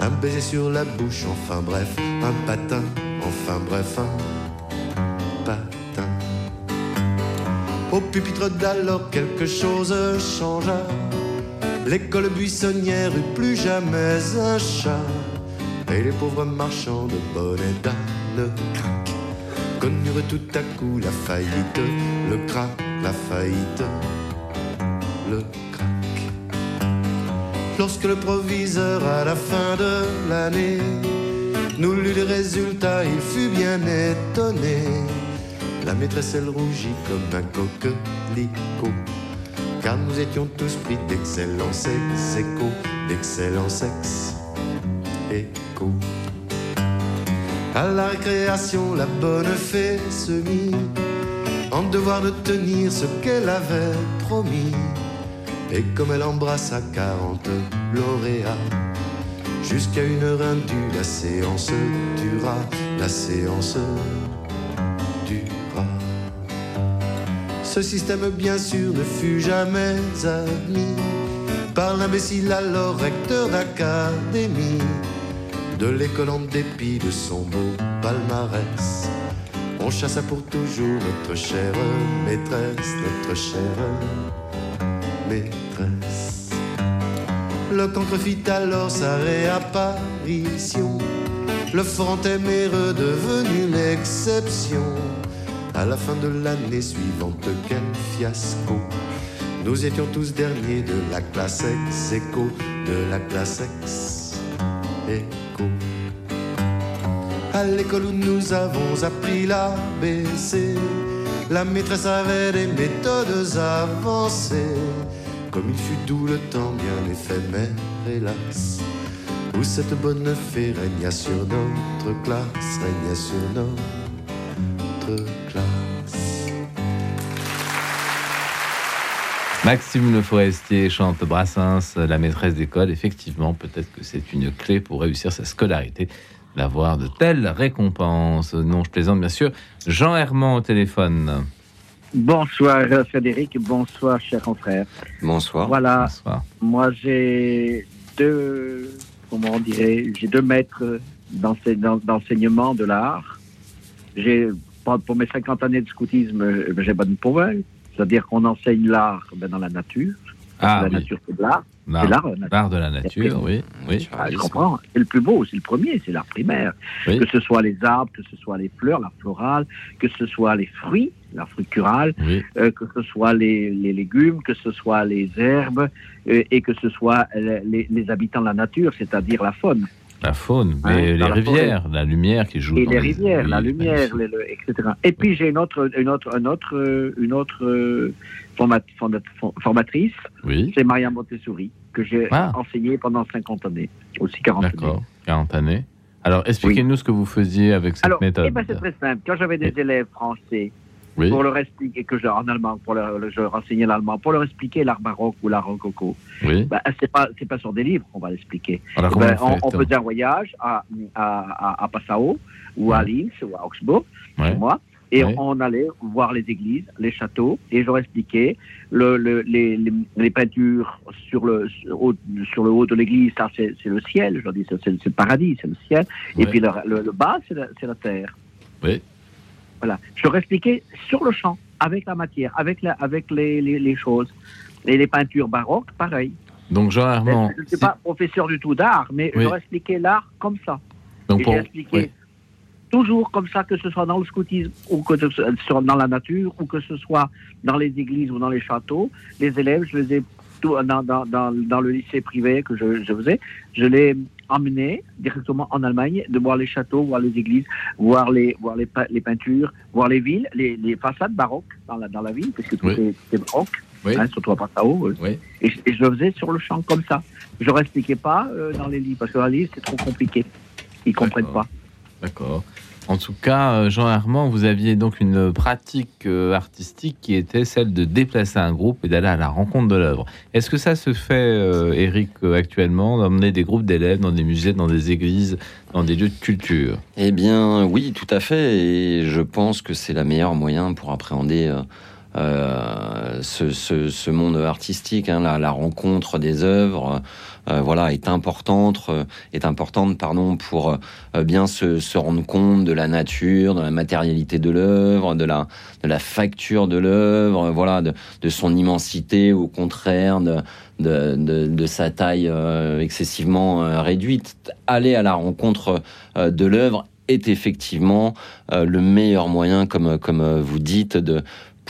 Un baiser sur la bouche, enfin bref, un patin, enfin bref, un patin. Au pupitre d'alors, quelque chose changea. L'école buissonnière eut plus jamais un chat. Et les pauvres marchands de bonnets d'âne craquent. Connurent tout à coup la faillite, le crack, la faillite, le lorsque le proviseur à la fin de l'année nous lut les résultats, il fut bien étonné. La maîtresse, elle rougit comme un coquelicot, car nous étions tous pris d'excellents sexe écho, d'excellents sexe écho. À la récréation, la bonne fée se mit en devoir de tenir ce qu'elle avait promis. Et comme elle embrassa 40 lauréats, jusqu'à une heure indue, la séance dura, la séance dura. Ce système, bien sûr, ne fut jamais admis par l'imbécile alors recteur d'académie de l'école en dépit de son beau palmarès. On chassa pour toujours notre chère maîtresse, notre chère le cancre fit alors sa réapparition. Le fantôme est redevenu l'exception. À la fin de l'année suivante, quel fiasco! Nous étions tous derniers de la classe ex écho, de la classe ex écho. À l'école où nous avons appris l'ABC, la maîtresse avait des méthodes avancées comme il fut doux le temps bien éphémère, hélas, où cette bonne fée régna sur notre classe, régna sur notre classe. Maxime Le Forestier chante Brassens, la maîtresse d'école. Effectivement, peut-être que c'est une clé pour réussir sa scolarité d'avoir de telles récompenses. Non, je plaisante bien sûr. Jean Herman au téléphone. Bonsoir Frédéric, bonsoir cher confrère. Bonsoir. Voilà, moi j'ai deux, comment on dirait, j'ai deux maîtres d'enseignement de l'art. J'ai pour mes 50 années de scoutisme, j'ai bonne nouvelle, c'est-à-dire qu'on enseigne l'art ben, dans la nature. Que la nature, c'est de l'art. L'art. L'art de la nature, oui. oui. Ah, je comprends. C'est le plus beau, c'est le premier, c'est l'art primaire. Que ce soit les arbres, que ce soit les fleurs, l'art floral, que ce soit les fruits, l'art fructural, euh, que ce soit les, légumes, que ce soit les herbes, euh, et que ce soit les, les habitants de la nature, c'est-à-dire la faune. La faune, hein, mais les rivières, la, lumière qui joue. Et les rivières, la lumière, etc. Et puis j'ai une autre, une autre, une autre, une autre formatrice. Oui. C'est Maria Montessori que j'ai ah. enseigné pendant 50 années, aussi 40 années. D'accord, 40 années. Alors expliquez-nous ce que vous faisiez avec cette méthode. Eh ben, c'est très simple. Quand j'avais des élèves français pour leur expliquer que je, en allemand, pour leur, je renseignais l'allemand, pour leur expliquer l'art baroque ou l'art rococo. Oui. Ben, c'est pas c'est pas sur des livres qu'on va l'expliquer. Ben, on, on, faisait un voyage à à, à, Passau ou à Linz ou à Augsbourg, chez moi. Et on allait voir les églises, les châteaux, et je leur expliquais le, le, les, les, peintures sur le, sur le haut de l'église, ça c'est le ciel, je leur dis, c'est le paradis, c'est le ciel, et puis le, le, bas, c'est la, la, terre. Oui. Voilà. Je leur expliquais sur le champ, avec la matière, avec, la, avec les, les, choses. Et les peintures baroques, pareil. Donc, Jean Armand. Je ne suis pas professeur du tout d'art, mais je leur expliquais l'art comme ça. Donc, pour... expliqué toujours comme ça, que ce soit dans le scoutisme ou que ce soit dans la nature ou que ce soit dans les églises ou dans les châteaux. Les élèves, je les ai dans, dans, dans, le lycée privé que je, je faisais, je les emmené directement en Allemagne, de voir les châteaux, voir les églises, voir les, voir les, les peintures, voir les villes, les, les, façades baroques dans la, dans la ville, parce que tout est, baroque, hein, surtout à Passau. Et, et, je le faisais sur le champ comme ça. Je ne expliquais pas euh, dans les livres, parce que dans les livres, c'est trop compliqué. Ils ne comprennent pas. D'accord. En tout cas, euh, Jean Armand, vous aviez donc une pratique euh, artistique qui était celle de déplacer un groupe et d'aller à la rencontre de l'œuvre. Est-ce que ça se fait, euh, Eric, actuellement, d'emmener des groupes d'élèves dans des musées, dans des églises, dans des lieux de culture? Eh bien, oui, tout à fait. Et je pense que c'est la meilleure moyen pour appréhender. ce, monde artistique, hein, la, rencontre des œuvres, euh, voilà, est importante, euh, est importante, pardon, pour euh, bien se, rendre compte de la nature, de la matérialité de l'œuvre, de la, facture de l'œuvre, voilà, de, son immensité, au contraire, de, sa taille excessivement réduite. Aller à la rencontre de l'œuvre est effectivement le meilleur moyen, comme, comme vous dites, de,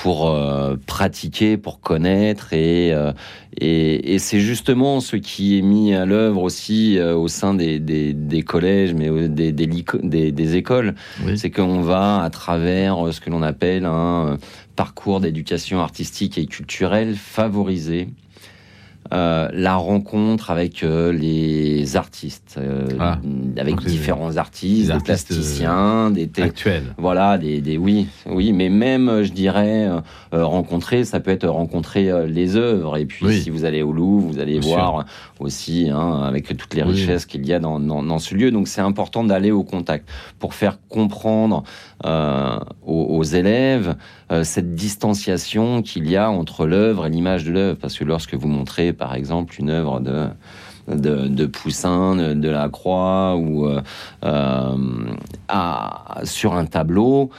pour euh, pratiquer, pour connaître, euh, et, et, c'est justement ce qui est mis à l'œuvre aussi euh, au sein des, des, collèges, mais des, des, des écoles. C'est qu'on va, à travers ce que l'on appelle un parcours d'éducation artistique et culturelle, favoriser euh, la rencontre avec euh, les artistes, euh, ah, avec différents artistes, des, plasticiens, des actuels. Voilà, des, des, oui, oui, mais même, je dirais, rencontrer, ça peut être rencontrer les œuvres. Et puis, si vous allez au Louvre, vous allez voir aussi, hein, avec toutes les richesses qu'il y a dans, dans, dans, ce lieu. Donc, c'est important d'aller au contact pour faire comprendre aux, aux, élèves cette distanciation qu'il y a entre l'œuvre et l'image de l'œuvre, parce que lorsque vous montrez par exemple une œuvre de de, Poussin, de, la Croix ou euh, euh, à, sur un tableau,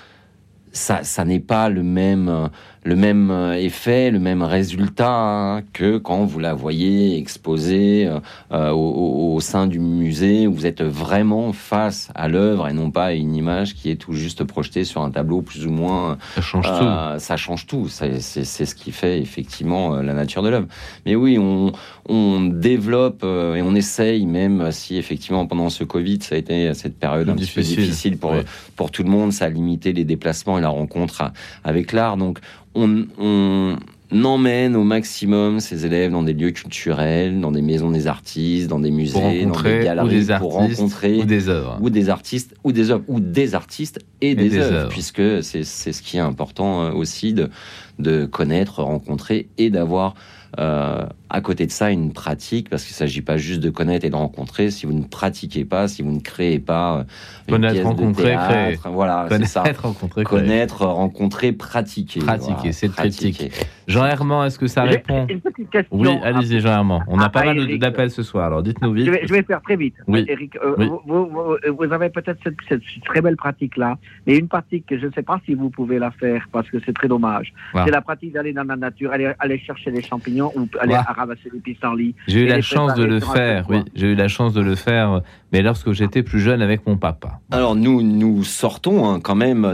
ça, ça n'est pas le même le même euh, effet, le même résultat hein, que quand vous la voyez exposée euh, euh, au, sein du musée où vous êtes vraiment face à l'œuvre et non pas à une image qui est tout juste projetée sur un tableau plus ou moins. Ça change tout. Ça change tout. C'est ce qui fait effectivement la nature de l'œuvre. Mais oui, on, on développe et on essaye même si effectivement pendant ce Covid ça a été cette période un difficile. petit peu difficile pour pour tout le monde, ça a limité les déplacements et la rencontre avec l'art. Donc on, emmène au maximum ces élèves dans des lieux culturels, dans des maisons des artistes, dans des musées, dans des galeries, pour rencontrer ou des œuvres, ou des artistes, ou des œuvres, ou des artistes et, des, œuvres, puisque c'est ce qui est important euh, aussi de, de connaître, rencontrer et d'avoir euh, à côté de ça, une pratique, parce qu'il ne s'agit pas juste de connaître et de rencontrer. Si vous ne pratiquez pas, si vous ne créez pas euh, une connaître, pièce rencontrer, de théâtre, créer. voilà, c'est ça. (laughs) Rencontrer, connaître, rencontrer, pratiquer. Pratiquer, c'est le triptyque. Jean Herman, est-ce que ça répond Une petite question. Oui, allez-y, Jean Herman. On a pas mal d'appels ce soir, alors dites-nous vite. Je vais, faire très vite. Oui. Eric, euh, Vous, vous, avez peut-être cette, cette, très belle pratique-là, mais une pratique que je ne sais pas si vous pouvez la faire parce que c'est très dommage. C'est la pratique d'aller dans la nature, aller, aller chercher des champignons ou aller ramasser des pissenlits. J'ai eu la chance de le faire, oui. J'ai eu la chance de le faire, mais lorsque j'étais plus jeune avec mon papa. Alors nous, nous sortons hein, quand même.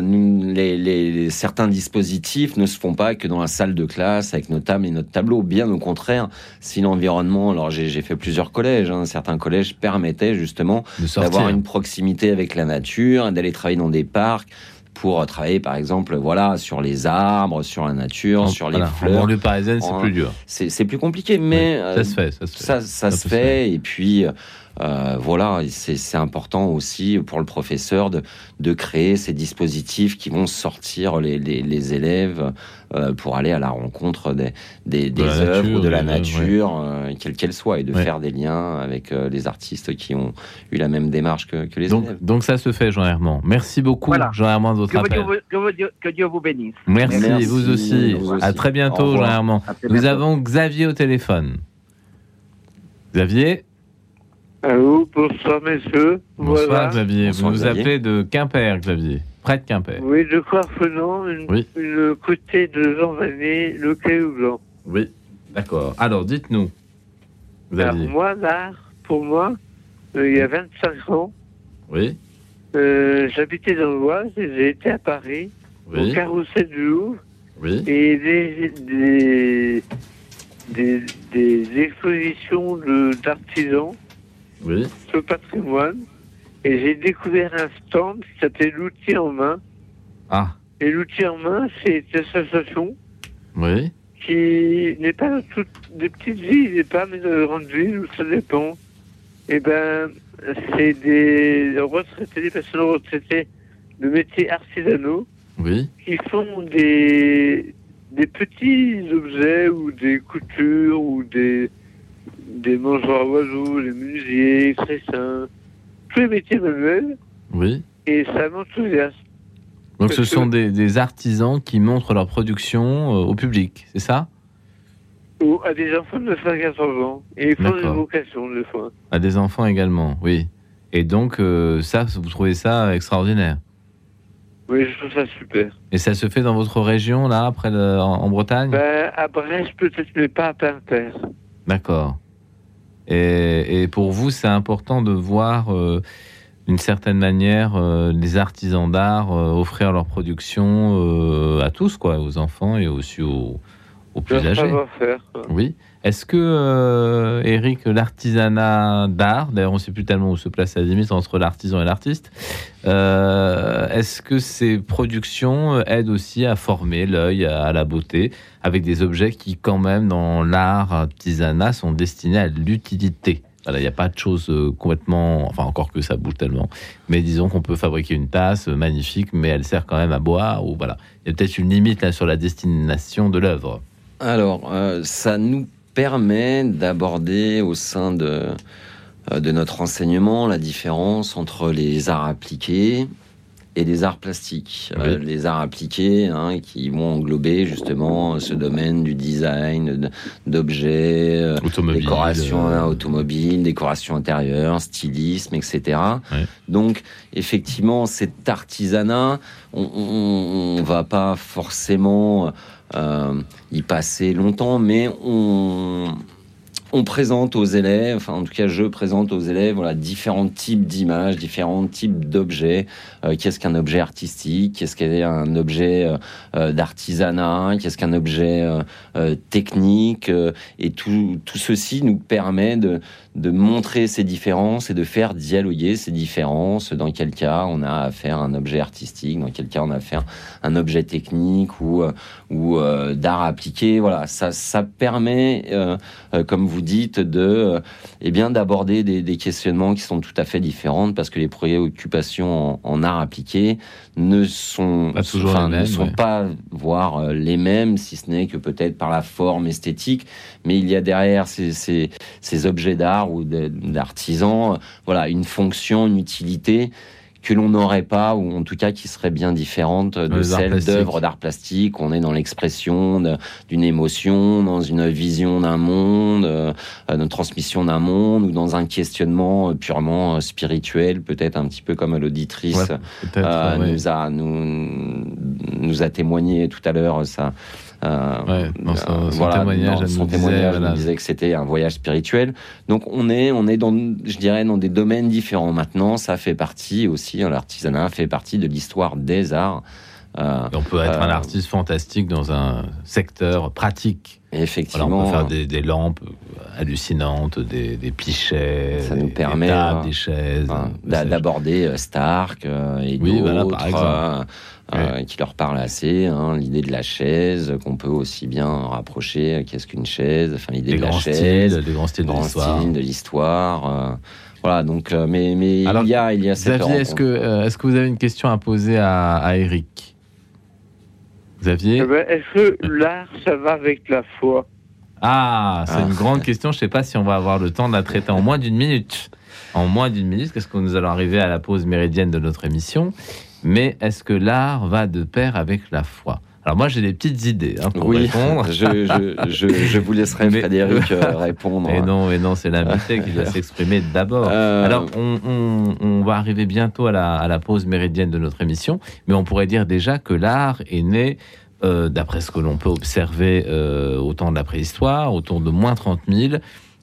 les, certains dispositifs ne se font pas que dans la salle de classe avec nos tables et notre tableau. Bien au contraire, si l'environnement, alors j'ai fait plusieurs collèges, hein, certains collèges permettaient justement d'avoir une proximité avec la nature, d'aller travailler dans des parcs pour travailler, par exemple, voilà, sur les arbres, sur la nature, sur les fleurs. En banlieue parisienne, c'est plus dur. C'est plus compliqué, mais ça se fait. Ça se fait. Ça, se fait. Et puis, euh, voilà, c'est important aussi pour le professeur de, de, créer ces dispositifs qui vont sortir les, les, les élèves euh, pour aller à la rencontre des, des, des de œuvres, de la nature, euh, quelle qu'elle soit, et de faire des liens avec les artistes qui ont eu la même démarche que, que les donc, élèves. Donc ça se fait, Jean Herman. Merci beaucoup, Jean Herman, de votre que appel. Dieu, que, Dieu, vous bénisse. Merci, vous, aussi. À très bientôt, Jean Herman. Nous avons Xavier au téléphone. Xavier Allô, bonsoir messieurs. Bonsoir Xavier. vous nous appelez de Quimper, Xavier. Près de Quimper. Oui, de Corfenon, une, une côté de Jean Vanier, le Caillou Blanc. Oui, d'accord. Alors, dites-nous. Xavier. moi, là, pour moi, euh, il y a 25 ans, oui. Euh, j'habitais dans l'Oise et j'ai été à Paris, au carrousel du Louvre. Oui. Et des, des, des, des expositions d'artisans oui. ce patrimoine et j'ai découvert un stand qui s'appelait l'outil en main. Ah. Et l'outil en main, c'est une association oui. qui n'est pas dans toutes des petites villes, n'est pas mais dans les grandes villes ça dépend. Et eh ben, c'est des retraités, des personnes retraitées de métiers artisanaux oui. qui font des, des petits objets ou des coutures ou des, des mangeoires oiseaux, les menuisiers, cressins, tous les métiers manuels. Oui. Et ça m'enthousiasme. Donc ce sont des, artisans qui montrent leur production euh, au public, c'est ça? Ou à des enfants de 5 à 14 ans. Et ils font des vocations, des fois. À des enfants également, oui. Et donc, euh, ça, vous trouvez ça extraordinaire? Oui, je trouve ça super. Et ça se fait dans votre région, là, après en, Bretagne? Ben, À Brest, peut-être, mais pas à Pinter. D'accord. Et, pour vous, c'est important de voir, euh, d'une certaine manière, euh, les artisans d'art euh, offrir leur production à tous, quoi, aux enfants et aussi aux, plus âgés. Faire, oui. Est-ce que, Eric, l'artisanat d'art, d'ailleurs on ne sait plus tellement où se place la limite entre l'artisan et l'artiste, est-ce que ces productions aident aussi à former l'œil à la beauté avec des objets qui, quand même, dans l'art artisanat, sont destinés à l'utilité? il n'y a pas de choses euh, complètement, enfin encore que ça bouge tellement, mais disons qu'on peut fabriquer une tasse magnifique, mais elle sert quand même à boire, ou voilà. Il y a peut-être une limite là sur la destination de l'œuvre. Alors, euh, ça nous permet d'aborder au sein de, euh, de notre enseignement la différence entre les arts appliqués et des arts plastiques. Euh, les arts appliqués hein, qui vont englober justement ce domaine du design, d'objets, euh, décoration euh... automobile, décoration intérieure, stylisme, etc. Donc effectivement, cet artisanat, on, ne va pas forcément y passer longtemps, mais on présente aux élèves, enfin en tout cas je présente aux élèves voilà différents types d'images, différents types d'objets. Euh, qu'est-ce qu'un objet artistique? Qu'est-ce qu'un objet euh, euh, d'artisanat? Qu'est-ce qu'un objet technique? Et tout ceci nous permet de, de montrer ces différences et de faire dialoguer ces différences. Dans quel cas on a affaire à un objet artistique, dans quel cas on a affaire à un objet technique ou, ou d'art appliqué. Voilà, ça, ça permet, comme vous dites, de, eh bien, d'aborder des, questionnements qui sont tout à fait différents parce que les préoccupations en, art appliqué ne sont pas toujours les mêmes, ne sont pas voire euh, les mêmes, si ce n'est que peut-être par la forme esthétique, mais il y a derrière ces, ces, ces objets d'art ou d'artisans, voilà, une fonction, une utilité que l'on n'aurait pas, ou en tout cas qui serait bien différente de celle d'œuvres d'art plastique. On est dans l'expression d'une émotion, dans une vision d'un monde, euh, une transmission d'un monde, ou dans un questionnement purement euh, spirituel, peut-être un petit peu comme l'auditrice euh, nous, a, nous, nous a témoigné tout à l'heure sa, dans son, témoignage, son témoignage nous disait que c'était un voyage spirituel. Donc on est, on est dans, je dirais, dans des domaines différents. Maintenant, ça fait partie aussi, l'artisanat fait partie de l'histoire des arts. Euh, on peut être un euh, artiste fantastique dans un secteur pratique. Effectivement. on peut faire des, lampes hallucinantes, des, des pichets, ça nous permet des, tables, des chaises, d'aborder euh, Stark et d'autres. qui leur parle assez, hein, l'idée de la chaise, qu'on peut aussi bien rapprocher, qu'est-ce qu'une chaise, enfin l'idée de la chaise, les grands styles de l'histoire. voilà, donc, mais, mais il y a, il y a cette Xavier, est-ce que, est-ce que vous avez une question à poser à, à Eric? Xavier eh ben, Est-ce que l'art, ça va avec la foi? Ah, c'est une ah. grande question. Je ne sais pas si on va avoir le temps de la traiter en moins d'une minute. En moins d'une minute, parce que nous allons arriver à la pause méridienne de notre émission. Mais est-ce que l'art va de pair avec la foi? Alors moi j'ai des petites idées hein, pour oui, répondre. (laughs) Je, je, je, vous laisserai (laughs) Frédéric euh, (laughs) répondre. Et non, et non, c'est l'invité qui doit s'exprimer d'abord. Euh. Alors on, on, on, va arriver bientôt à la, à la, pause méridienne de notre émission, mais on pourrait dire déjà que l'art est né. Euh, d'après ce que l'on peut observer au temps de la préhistoire, autour de moins 30 000,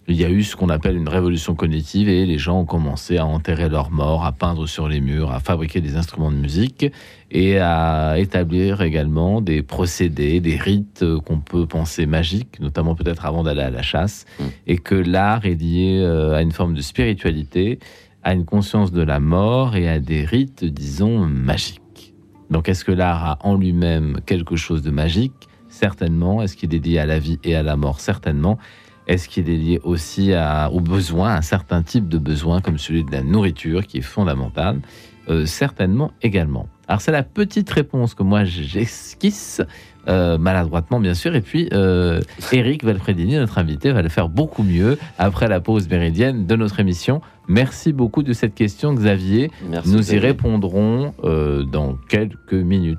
il y a eu ce qu'on appelle une révolution cognitive et les gens ont commencé à enterrer leurs morts, à peindre sur les murs, à fabriquer des instruments de musique et à établir également des procédés, des rites qu'on peut penser magiques, notamment peut-être avant d'aller à la chasse, mm. et que l'art est lié euh, à une forme de spiritualité, à une conscience de la mort et à des rites, disons, magiques. Donc est-ce que l'art a en lui-même quelque chose de magique? Certainement. Est-ce qu'il est lié à la vie et à la mort? Certainement. Est-ce qu'il est lié aussi à, aux besoins, un certain type de besoin comme celui de la nourriture qui est fondamental? Euh, Certainement également. Alors c'est la petite réponse que moi j'esquisse, euh, maladroitement bien sûr, et puis euh, Eric Valfredini, notre invité, va le faire beaucoup mieux après la pause méridienne de notre émission. Merci beaucoup de cette question Xavier. Nous y répondrons euh, dans quelques minutes.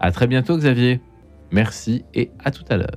À très bientôt Xavier. Merci et à tout à l'heure.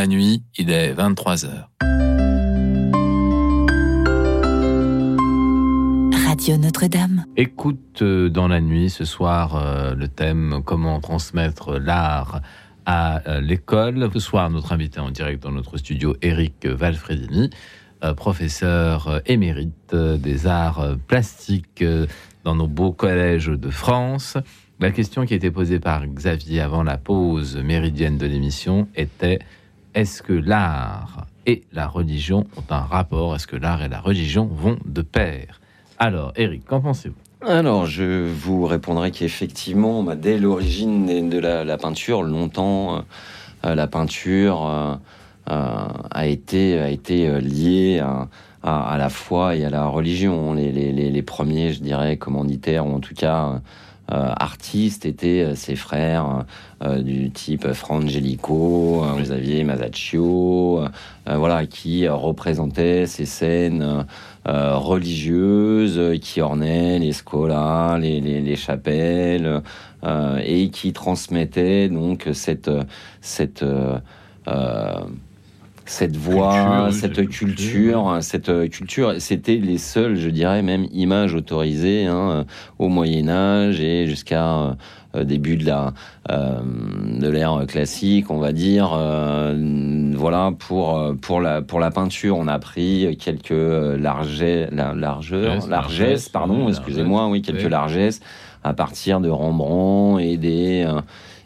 La nuit, il est 23h. Radio Notre-Dame. Écoute euh, dans la nuit ce soir euh, le thème comment transmettre l'art à euh, l'école. Ce soir, notre invité en direct dans notre studio, Eric Valfredini, professeur émérite des arts plastiques dans nos beaux collèges de France. La question qui a été posée par Xavier avant la pause méridienne de l'émission était est-ce que l'art et la religion ont un rapport? Est-ce que l'art et la religion vont de pair? Alors, Eric, qu'en pensez-vous? Alors, je vous répondrai qu'effectivement, bah, dès l'origine de la, peinture, longtemps, euh, la peinture euh, euh, a été, liée à, la foi et à la religion. Les, les premiers, je dirais, commanditaires, ou en tout cas artistes étaient euh, ses frères euh, du type Frangelico, aviez Masaccio, voilà, qui représentaient ces scènes religieuses qui ornaient les scolas, les, les chapelles, et qui transmettaient donc cette cette voix, cette culture, cette culture, c'était les seules, je dirais même, images autorisées hein, au Moyen Âge et jusqu'à euh, début de la euh, de l'ère classique, on va dire. Euh, voilà pour pour la pour la peinture, on a pris quelques largeurs, largeur, largesses, pardon, excusez-moi, oui, quelques largesses à partir de Rembrandt et des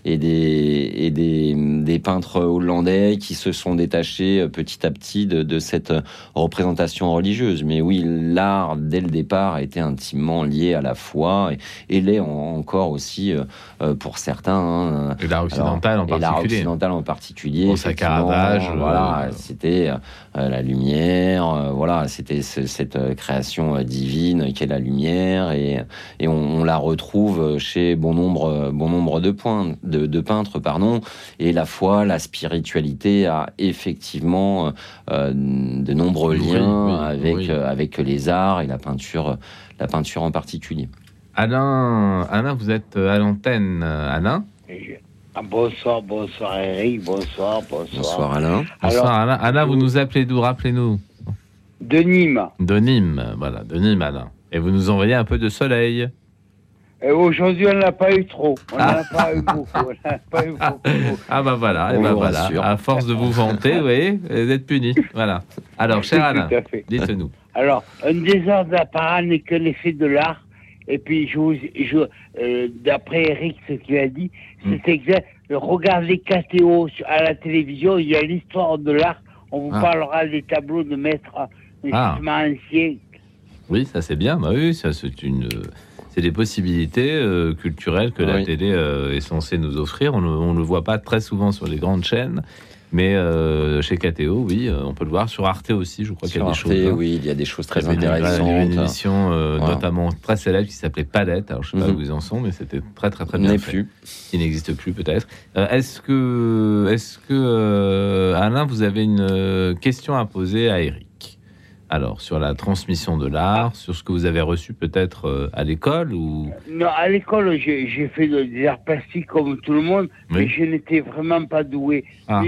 et des, et des, des, peintres hollandais qui se sont détachés euh, petit à petit de, de cette représentation religieuse. Mais oui, l'art, dès le départ, a été intimement lié à la foi et, et l'est encore aussi euh, euh, pour certains. Hein. Et l'art occidental en particulier. l'art occidental en particulier. Pour sa Caravage. Voilà, c'était la lumière, voilà, c'était cette création divine qu'est la lumière et, et on, on, la retrouve chez bon nombre, bon nombre de points de, peintres, pardon, et la foi, la spiritualité a effectivement euh, de nombreux liens avec, euh, avec les arts et la peinture, la peinture en particulier. Alain, Alain vous êtes à l'antenne, Alain? Ah, Bonsoir, bonsoir Eric, bonsoir, bonsoir. Bonsoir Alain. Bonsoir Alain. Alain, vous nous appelez d'où? Rappelez-nous. De Nîmes. De Nîmes, voilà, de Nîmes Alain. Et vous nous envoyez un peu de soleil. Aujourd'hui, on n'a pas eu trop. On n'a ah. pas eu beaucoup. pas eu (laughs) beaucoup. Ah bah voilà, et eh bah voilà. À force de vous vanter, vous voyez, vous êtes puni. Voilà. Alors, cher (laughs) Alain, dites-nous. Alors, un désordre d'apparat n'est que l'effet de l'art. Et puis, je, je euh, d'après Eric, ce qu'il a dit, hmm. c'est exact. Regardez KTO à la télévision, il y a l'histoire de l'art. On vous ah. parlera des tableaux de maître ah. ancien. Oui, ça c'est bien. Bah oui, ça c'est une c'est des possibilités euh, culturelles que la télé euh, est censée nous offrir. On ne le voit pas très souvent sur les grandes chaînes. Mais euh, chez KTO, oui, on peut le voir. Sur Arte aussi, je crois qu'il y a des choses. Hein. oui, il y a des choses très intéressantes. Il y a une émission notamment très célèbre qui s'appelait Palette. Alors, je ne sais pas mhm. où ils en sont, mais c'était très, très, très bien fait. plus. Qui n'existe plus, peut-être. est-ce que, est-ce que Alain, vous avez une question à poser à Eric? Alors, sur la transmission de l'art, sur ce que vous avez reçu peut-être euh, à l'école ou Non, à l'école, j'ai fait des arts plastiques comme tout le monde, mais je n'étais vraiment pas doué. Ah.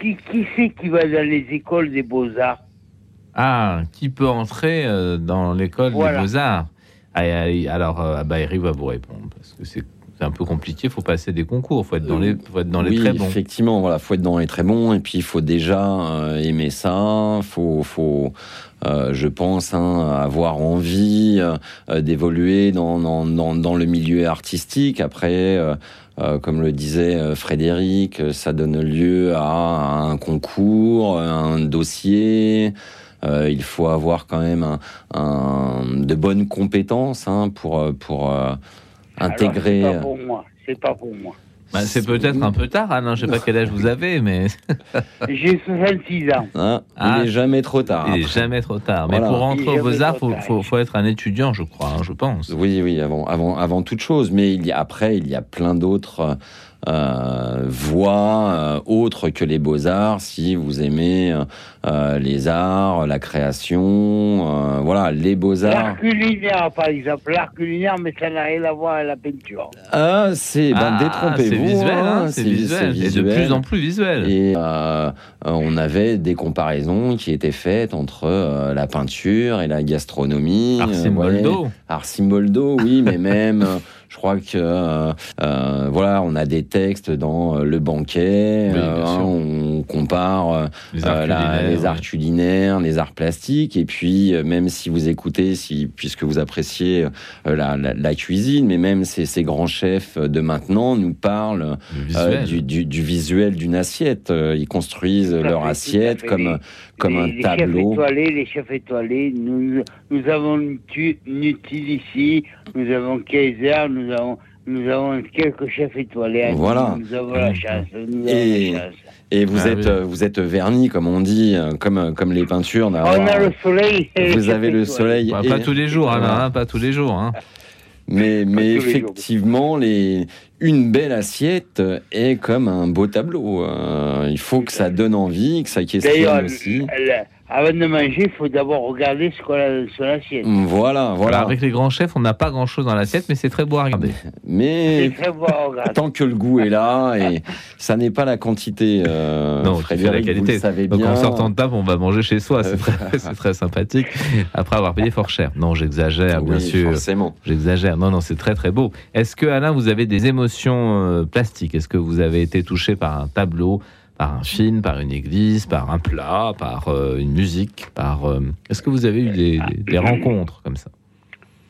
Qui, qui c'est qui va dans les écoles des beaux-arts Ah, qui peut entrer euh, dans l'école des beaux-arts Alors, euh, bah, va vous répondre, parce que c'est c'est un peu compliqué. Il faut passer des concours. Il faut être dans les, faut être dans les très bons. Effectivement, voilà, faut être dans les très bons. Et puis il faut déjà euh, aimer ça. Faut, faut, euh, je pense, hein, avoir envie euh, d'évoluer dans, dans, dans, dans, le milieu artistique. Après. Comme le disait Frédéric, ça donne lieu à un concours, un dossier. il faut avoir quand même un, un, de bonnes compétences hein, pour pour intégrer. C'est pas pour moi. C'est pas pour moi. Bah, c'est peut-être un peu tard, Alain. Je sais pas quel âge vous avez, mais. (laughs) J'ai 66 ans. Ah, il n'est ah. jamais trop tard. Il n'est jamais trop tard. Mais pour rentrer aux Beaux-Arts, il faut, faut, être un étudiant, je crois, hein, je pense. Oui, oui, avant, avant, avant toute chose. Mais il y a, après, il y a plein d'autres euh, voie euh, autre que les beaux-arts, si vous aimez euh, les arts, la création, voilà, les beaux-arts. L'art culinaire, par exemple, l'art culinaire, mais ça n'a rien à voir avec la peinture. Ah, c'est, ben, Ah, détrompez-vous. c'est visuel, hein, hein, c'est visuel, et de plus en plus visuel. Et euh, on avait des comparaisons qui étaient faites entre euh, la peinture et la gastronomie. Arcimboldo. Ouais. Oui, mais même, euh, (laughs) je crois que euh, euh, voilà, on a des textes dans euh, Le Banquet, Oui, euh, hein, on compare Les arts euh, la- culinaires, les ouais. arts culinaires, les arts plastiques, et puis euh, même si vous écoutez, si puisque vous appréciez euh, la, la- la cuisine, mais même ces, ces grands chefs de maintenant nous parlent visuel. euh, du, du- du visuel d'une assiette. Ils construisent leur assiette comme comme les, un les tableau. chefs étoilés, les chefs étoilés, nous, nous avons Nutil ici, nous avons Kaiser, nous avons, nous avons quelques chefs étoilés. à Voilà. Nous, avons la chance. Nous Et, avons la chance. et vous Ah êtes oui. euh, vous êtes vernis comme on dit, euh, comme comme les peintures. On a le soleil. Vous avez le soleil. Bah, et- Pas tous les jours, hein, Voilà. hein, pas tous les jours. Hein. Mais, mais tous les jours. effectivement, les, une belle assiette est comme un beau tableau. Euh, il faut que ça donne envie, que ça questionne aussi. Avant de manger, il faut d'abord regarder ce qu'on a dans son assiette. Voilà, Voilà, voilà. avec les grands chefs, on n'a pas grand chose dans l'assiette, mais c'est très beau à regarder. (laughs) Mais C'est très beau à regarder. tant que le goût est là, et (laughs) ça n'est pas la quantité, euh, non, la Frédéric, vous qualité. le savez Donc bien. en sortant de table, on va manger chez soi. C'est très, (laughs) c'est très sympathique. Après avoir payé fort cher. Non, j'exagère, bien Oui, sûr. forcément. J'exagère. Non, non, c'est très très beau. Est-ce que Alain, vous avez des émotions euh, plastiques? Est-ce que vous avez été touché par un tableau, par un film, par une église, par un plat, par euh, une musique, par euh, Est-ce que vous avez eu des, des- des rencontres comme ça?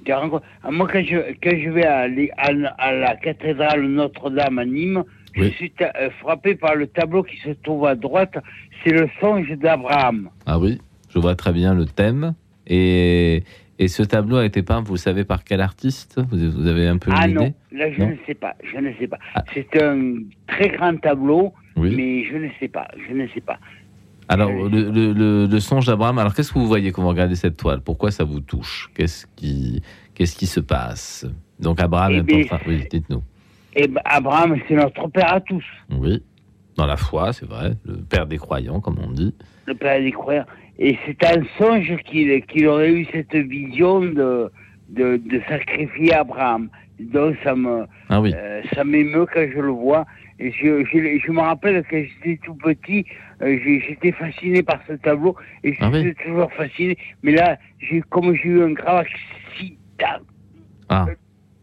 Des rencontres. Ah, Moi, quand je, quand je vais à, à, à la cathédrale Notre-Dame à Nîmes, Oui. je suis euh, frappé par le tableau qui se trouve à droite. C'est le songe d'Abraham. Ah oui, je vois très bien le thème. Et, et ce tableau a été peint, vous savez par quel artiste? Vous, vous avez un peu Ah une non, là je Non. ne sais pas, je ne sais pas. Ah. C'est un très grand tableau, Oui. mais je ne sais pas, je ne sais pas. Alors, Euh, le, le- le- le songe d'Abraham, alors qu'est-ce que vous voyez quand vous regardez cette toile? Pourquoi ça vous touche? Qu'est-ce qui, qu'est-ce qui se passe? Donc, Abraham Eh est en train. Oui, dites-nous. Et ben, Abraham, c'est notre père à tous, Oui, dans la foi, c'est vrai, le père des croyants, comme on dit. le père des croyants. Et c'est un songe qu'il qu'il aurait eu cette vision de, de, de sacrifier Abraham. Donc ça me, Ah oui, Euh, ça m'émeut quand je le vois. Je, je, je me rappelle quand j'étais tout petit, euh, j'étais fasciné par ce tableau et je Ah oui. suis toujours fasciné. Mais là, comme j'ai eu un grave accident ah,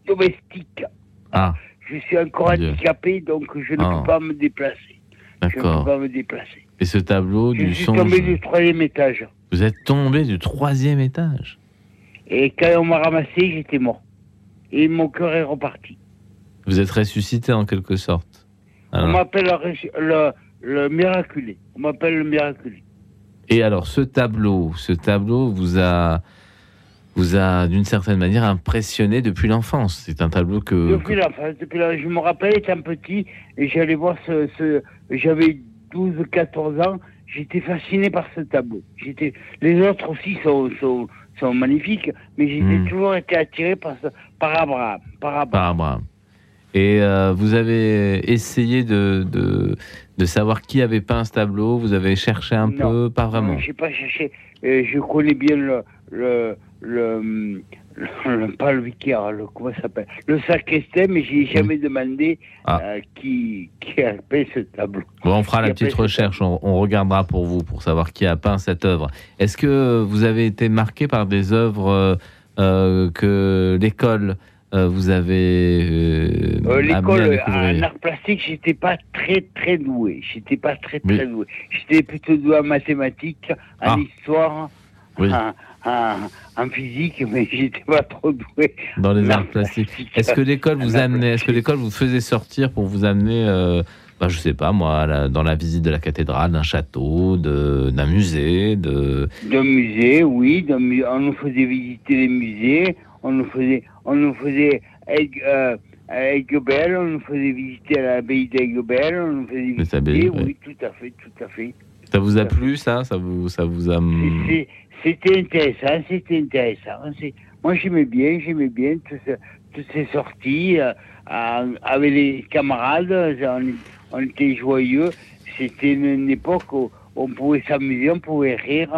domestique, ah, je suis encore Dieu. handicapé, donc je ne Ah. peux pas me déplacer. Je ne peux d'accord. pas me déplacer. Et ce tableau Je du suis songe. tombé du troisième étage. Vous êtes tombé du troisième étage. Et quand on m'a ramassé, j'étais mort. Et mon cœur est reparti. Vous êtes ressuscité en quelque sorte. On Alors- m'appelle le, le, miraculé. On m'appelle le miraculé. Et alors, ce tableau, ce tableau vous a, vous a d'une certaine manière impressionné depuis l'enfance. C'est un tableau que. Depuis l'enfance, depuis la- je me rappelle étant petit, et j'allais voir ce, ce- j'avais 12, 14 ans, j'étais fasciné par ce tableau. J'étais, les autres aussi sont, sont, sont magnifiques, mais j'ai Hmm. toujours été attiré par, ce- par Abraham, par Abraham. par Abraham. Et euh, vous avez essayé de, de, de savoir qui avait peint ce tableau. Vous avez cherché un Non. peu, pas vraiment. Je n'ai pas cherché, euh, je connais bien le, le, le, le- pas le vicaire, le, comment ça s'appelle, le sacristain, mais j'ai jamais demandé Ah. euh, qui, qui a peint ce tableau. Bon, on fera la Qui petite recherche. On, on regardera pour vous pour savoir qui a peint cette œuvre. Est-ce que vous avez été marqué par des œuvres euh, que l'école euh, vous avez euh, Euh, L'école en art plastique, j'étais pas très très doué. J'étais pas très Oui. très doué. J'étais plutôt doué en mathématiques, en Ah. histoire, Oui. en, en- en physique, mais j'étais pas trop doué. dans les arts plastiques. Est-ce que l'école vous amenait, est-ce que l'école vous faisait sortir pour vous amener, bah, je sais pas moi, la- dans la visite de la cathédrale, d'un château, d'un musée, de D'un musée, oui. on nous faisait visiter les musées. On nous faisait, on nous faisait euh, à Aiguebelle, on nous faisait visiter à l'abbaye d'Aiguebelle. On nous faisait visiter, oui, oui. tout à fait, tout à fait. ça vous a plu ça, ça vous, ça vous a. C'était intéressant, c'était intéressant. Moi j'aimais bien, j'aimais bien toutes ces sorties avec les camarades, on, était joyeux. C'était une, époque où on pouvait s'amuser, on pouvait rire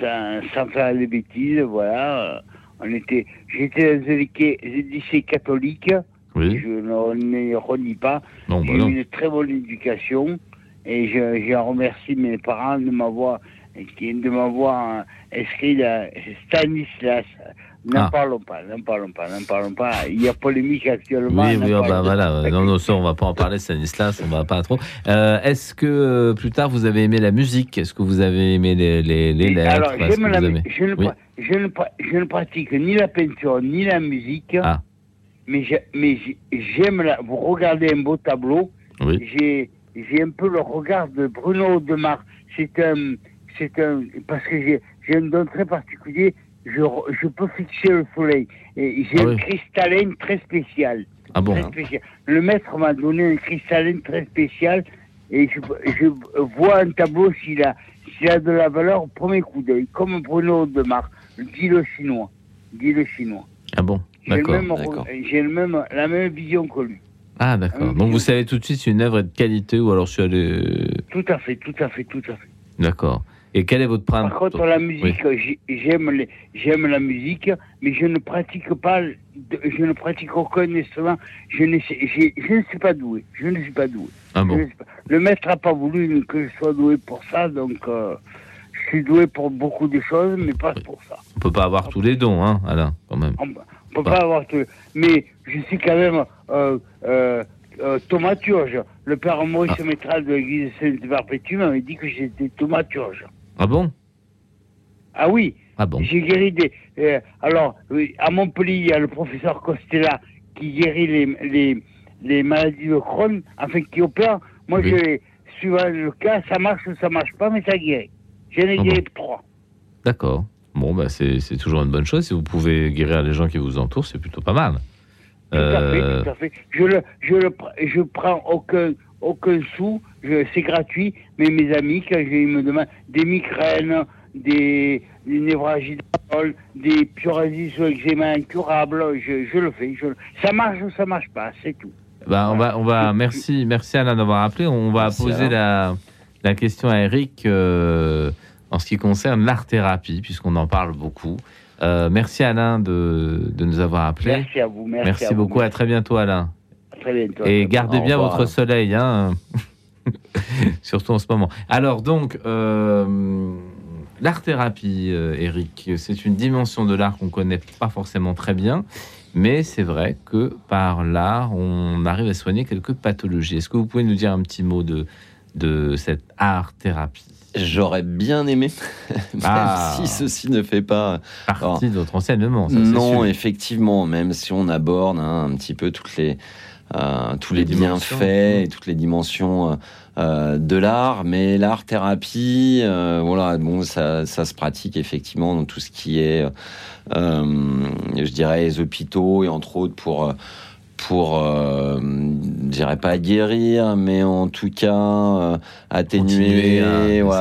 sans, faire des bêtises, voilà. On était, j'étais dans un lycée catholique. Oui. Je ne renie pas. J'ai bah eu une très bonne éducation et je, je remercie mes parents de m'avoir de m'avoir inscrit à Stanislas. N'en ah. parlons pas, n'en parlons pas, n'en parlons pas. Il y a polémique actuellement. Oui, oui, oh, bah, voilà. Non, non, ça, on va pas en parler, Stanislas, on va pas trop. Euh, Est-ce que euh, plus tard vous avez aimé la musique? Est-ce que vous avez aimé les, les, les lettres? Alors, j'aime la musique. Je, ne, je, ne, je ne pratique ni la peinture ni la musique. Ah. Mais j'aime la. Vous regardez un beau tableau. Oui. J'ai j'ai un peu le regard de Bruno Demar. C'est un, c'est un, parce que j'ai, j'ai un don très particulier. Je, je peux fixer le soleil. J'ai ah un cristallin très spécial. Ah bon Le maître m'a donné un cristallin très spécial et je, je vois un tableau s'il a, s'il a de la valeur au premier coup d'œil, comme Bruno Demar, dit le chinois, dit le chinois. Ah bon D'accord. J'ai, même, la même vision que lui. Ah d'accord. Donc vous savez tout de suite si une œuvre est de qualité ou alors si elle est... Tout à fait, tout à fait, tout à fait. D'accord. Et quel est votre principe Par contre, la musique, j'aime j'aime la musique, mais je ne pratique pas, je ne pratique aucun instrument. Je ne, je ne suis pas doué. Je ne suis pas doué. Ah bon Le maître n'a pas voulu que je sois doué pour ça, donc euh, suis doué pour beaucoup de choses, mais pas pour ça. On peut pas avoir tous les dons, hein, Alain, quand même. On, ne peut pas avoir tous. Mais je suis quand même euh, euh, euh, thaumaturge. Le père Maurice ah. Métral de l'église Sainte-Perpétue m'avait dit que j'étais thaumaturge. Ah bon? Ah oui. Ah bon J'ai guéri des. Euh, alors, à Montpellier, il y a le professeur Costella qui guérit les, les, les maladies de Crohn, enfin qui opère. Moi, je, suivant le cas, ça marche ou ça marche pas, mais ça guérit. J'en ai guéri trois. D'accord. Bon, bah, c'est toujours une bonne chose. Si vous pouvez guérir les gens qui vous entourent, c'est plutôt pas mal. Tout à fait, euh, tout à fait. Je le, je le, je prends aucun, aucun sou, c'est gratuit, mais mes amis, quand ils me demandent des migraines, des, des névragies de des psoriasis ou eczéma incurables, je, je, le fais. Je, ça marche ou ça marche pas, c'est tout. Bah, on va, on va, merci, merci Alain d'avoir appelé. On va poser la, la, question à Eric euh, en ce qui concerne l'art-thérapie, puisqu'on en parle beaucoup. Euh, merci Alain de, de, nous avoir appelé. Merci à vous. Merci, beaucoup. À très bientôt Alain. très bientôt. Et gardez bien votre soleil, hein. (laughs) surtout en ce moment. Alors donc, euh, l'art-thérapie, euh, Eric, c'est une dimension de l'art qu'on connaît pas forcément très bien. Mais c'est vrai que par l'art, on arrive à soigner quelques pathologies. Est-ce que vous pouvez nous dire un petit mot de, de cette art-thérapie J'aurais bien aimé, (laughs) même ah. si ceci ne fait pas partie de votre enseignement. non, effectivement, même si on aborde hein, un petit peu toutes les, euh, tous les, bienfaits et toutes les dimensions euh, euh, de l'art, mais l'art thérapie, voilà, bon, ça, ça, se pratique effectivement dans tout ce qui est, je dirais, les hôpitaux et entre autres pour pour, euh, je dirais pas guérir, mais en tout cas euh, atténuer,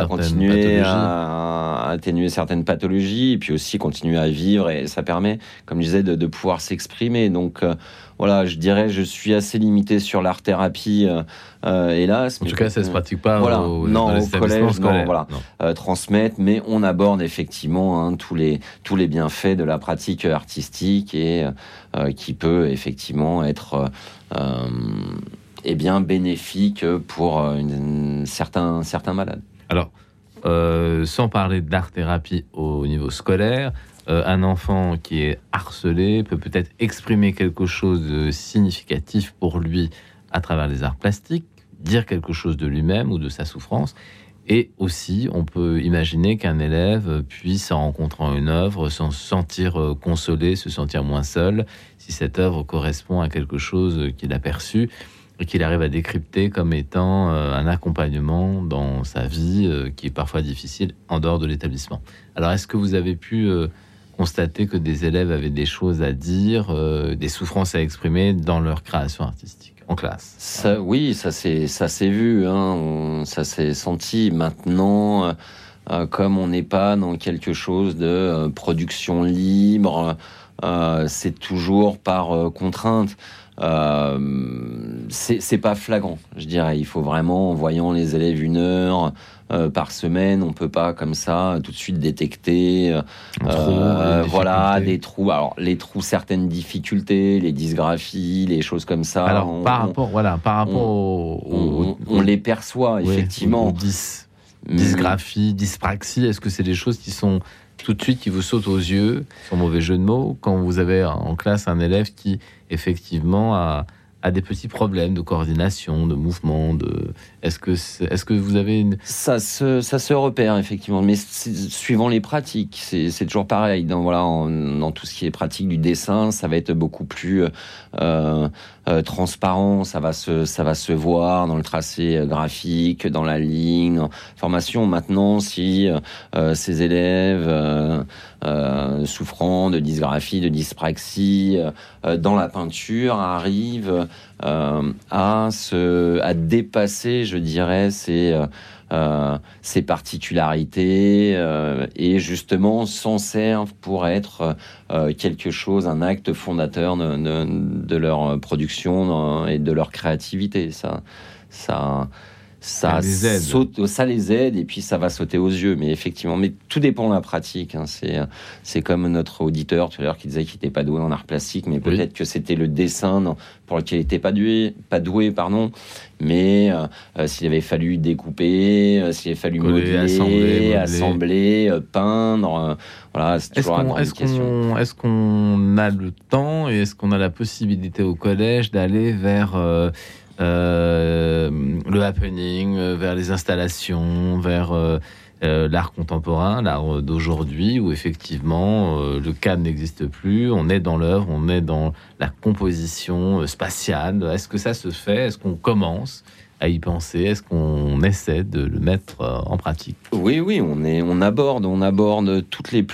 continuer, à, atténuer certaines pathologies, et puis aussi continuer à vivre, et ça permet, comme je disais, de, de pouvoir s'exprimer. Donc euh, voilà, je dirais, je suis assez limité sur l'art thérapie, euh, euh, hélas. En tout cas, ça se pratique pas au, non, au collège, non, voilà, euh, transmettre, mais on aborde effectivement hein, tous les tous les bienfaits de la pratique artistique et qui peut effectivement être eh bien bénéfique pour une, certains certains malades. Alors, sans parler d'art thérapie au niveau scolaire. Euh, un enfant qui est harcelé peut peut-être exprimer quelque chose de significatif pour lui à travers les arts plastiques, dire quelque chose de lui-même ou de sa souffrance. Et aussi, on peut imaginer qu'un élève puisse, en rencontrant une œuvre, se sentir euh, consolé, se sentir moins seul, si cette œuvre correspond à quelque chose qu'il a perçu et qu'il arrive à décrypter comme étant euh, un accompagnement dans sa vie qui est parfois difficile en dehors de l'établissement. Alors, est-ce que vous avez pu constater que des élèves avaient des choses à dire, euh, des souffrances à exprimer dans leur création artistique en classe. Ça, oui, ça s'est ça vu, hein, ça s'est senti. Maintenant, comme on n'est pas dans quelque chose de production libre, c'est toujours par contrainte. Euh, c'est pas flagrant, je dirais. Il faut vraiment, en voyant les élèves une heure euh, par semaine, on peut pas comme ça tout de suite détecter, euh, voilà, des trous. Alors les trous, certaines difficultés, les dysgraphies, les choses comme ça. Alors par rapport, voilà, par rapport, on, on, les perçoit effectivement. dysgraphie, dyspraxie, est-ce que c'est des choses qui sont tout de suite qui vous sautent aux yeux, sans mauvais jeu de mots, quand vous avez en classe un élève qui effectivement a, a des petits problèmes de coordination, de mouvement, de est-ce que, est-ce que vous avez une... Ça se, ça se repère, effectivement, mais suivant les pratiques, c'est toujours pareil. Dans, voilà, dans tout ce qui est pratique du dessin, ça va être beaucoup plus euh, euh, transparent, ça va, se, ça va se voir dans le tracé euh, graphique, dans la ligne, formation. Maintenant, si ces élèves souffrant de dysgraphie, de dyspraxie, dans la peinture, arrivent à, se, dépasser, je dirais, ces, euh, euh, particularités euh, et justement s'en servent pour être quelque chose, un acte fondateur de, leur production et de leur créativité. Ça, ça, ça, les aide. Saute, ça les aide et puis ça va sauter aux yeux. Mais effectivement, mais tout dépend de la pratique. Hein. C'est, c'est comme notre auditeur tout à l'heure qui disait qu'il n'était pas doué en art plastique, mais peut-être que c'était le dessin pour lequel il n'était pas doué, pas doué, pardon. Mais euh, euh, s'il avait fallu découper, euh, s'il avait fallu modeler, assembler, peindre, voilà, c'est toujours est-ce qu'on, est-ce qu'on a le temps et est-ce qu'on a la possibilité au collège d'aller vers le happening, euh, vers les installations, vers euh, l'art contemporain, l'art d'aujourd'hui, où effectivement le cadre n'existe plus, on est dans l'œuvre, on est dans la composition spatiale. Est-ce que ça se fait? Est-ce qu'on commence à y penser? Est-ce qu'on essaie de le mettre en pratique? Oui, oui, on, est, on aborde, on aborde toutes les,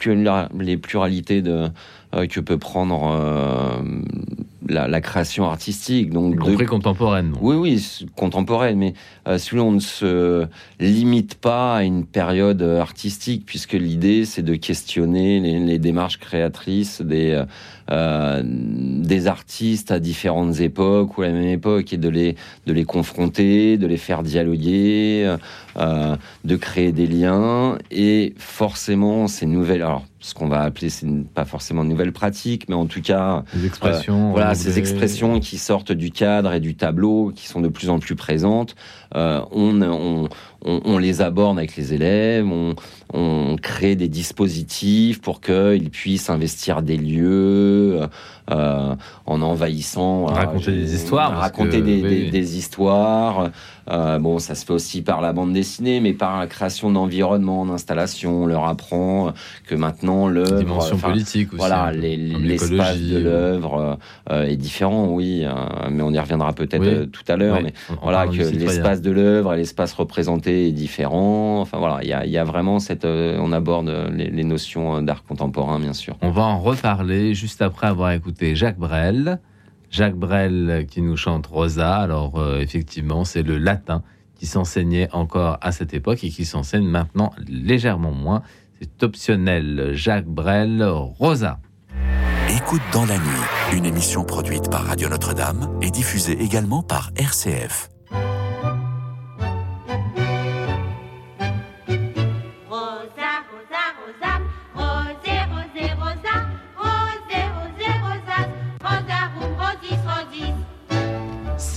les pluralités de, que peut prendre la, création artistique. Donc y contemporaine. Oui, oui, contemporaine. Mais euh, si on ne se limite pas à une période artistique, puisque l'idée c'est de questionner les, démarches créatrices des euh, euh, des artistes à différentes époques ou à la même époque et de les de les confronter, de les faire dialoguer, de créer des liens et forcément ces nouvelles. Alors ce qu'on va appeler, c'est pas forcément de nouvelles pratiques, mais en tout cas, expressions, voilà, ces expressions qui sortent du cadre et du tableau, qui sont de plus en plus présentes. Euh, on, on, on, les aborde avec les élèves, on, on crée des dispositifs pour qu'ils puissent investir des lieux euh, en envahissant. Raconter des histoires. Raconter des, des, histoires. Euh, bon, ça se fait aussi par la bande dessinée, mais par la création d'environnement, d'installation. On leur apprend que maintenant l'œuvre. Dimension politique aussi. Voilà, hein, l'espace de l'œuvre euh, est différent, oui, mais on y reviendra peut-être tout à l'heure. Mais voilà, que l'espace de l'œuvre et l'espace représenté est différent. Enfin voilà, il y a, y a, vraiment cette. on aborde les, les notions d'art contemporain, bien sûr. On va en reparler juste après avoir écouté Jacques Brel. Jacques Brel qui nous chante Rosa. Alors euh, effectivement, c'est le latin qui s'enseignait encore à cette époque et qui s'enseigne maintenant légèrement moins. C'est optionnel. Jacques Brel, Rosa. Écoute dans la nuit, une émission produite par Radio Notre-Dame et diffusée également par RCF.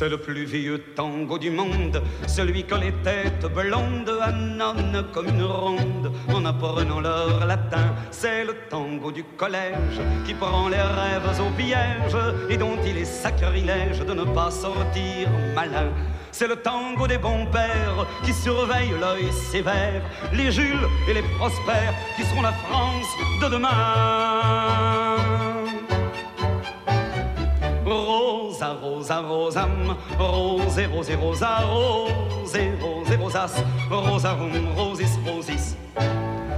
C'est le plus vieux tango du monde, celui que les têtes blondes annonnent comme une ronde en apprenant leur latin. C'est le tango du collège qui prend les rêves au piège et dont il est sacrilège de ne pas sortir malin. C'est le tango des bons pères qui surveillent l'œil sévère, les Jules et les prospères qui seront la France de demain. Rosa, rosa, rosam, rose, rose, rosa, rose, rose, rosas, rosarum, rosis, rosis.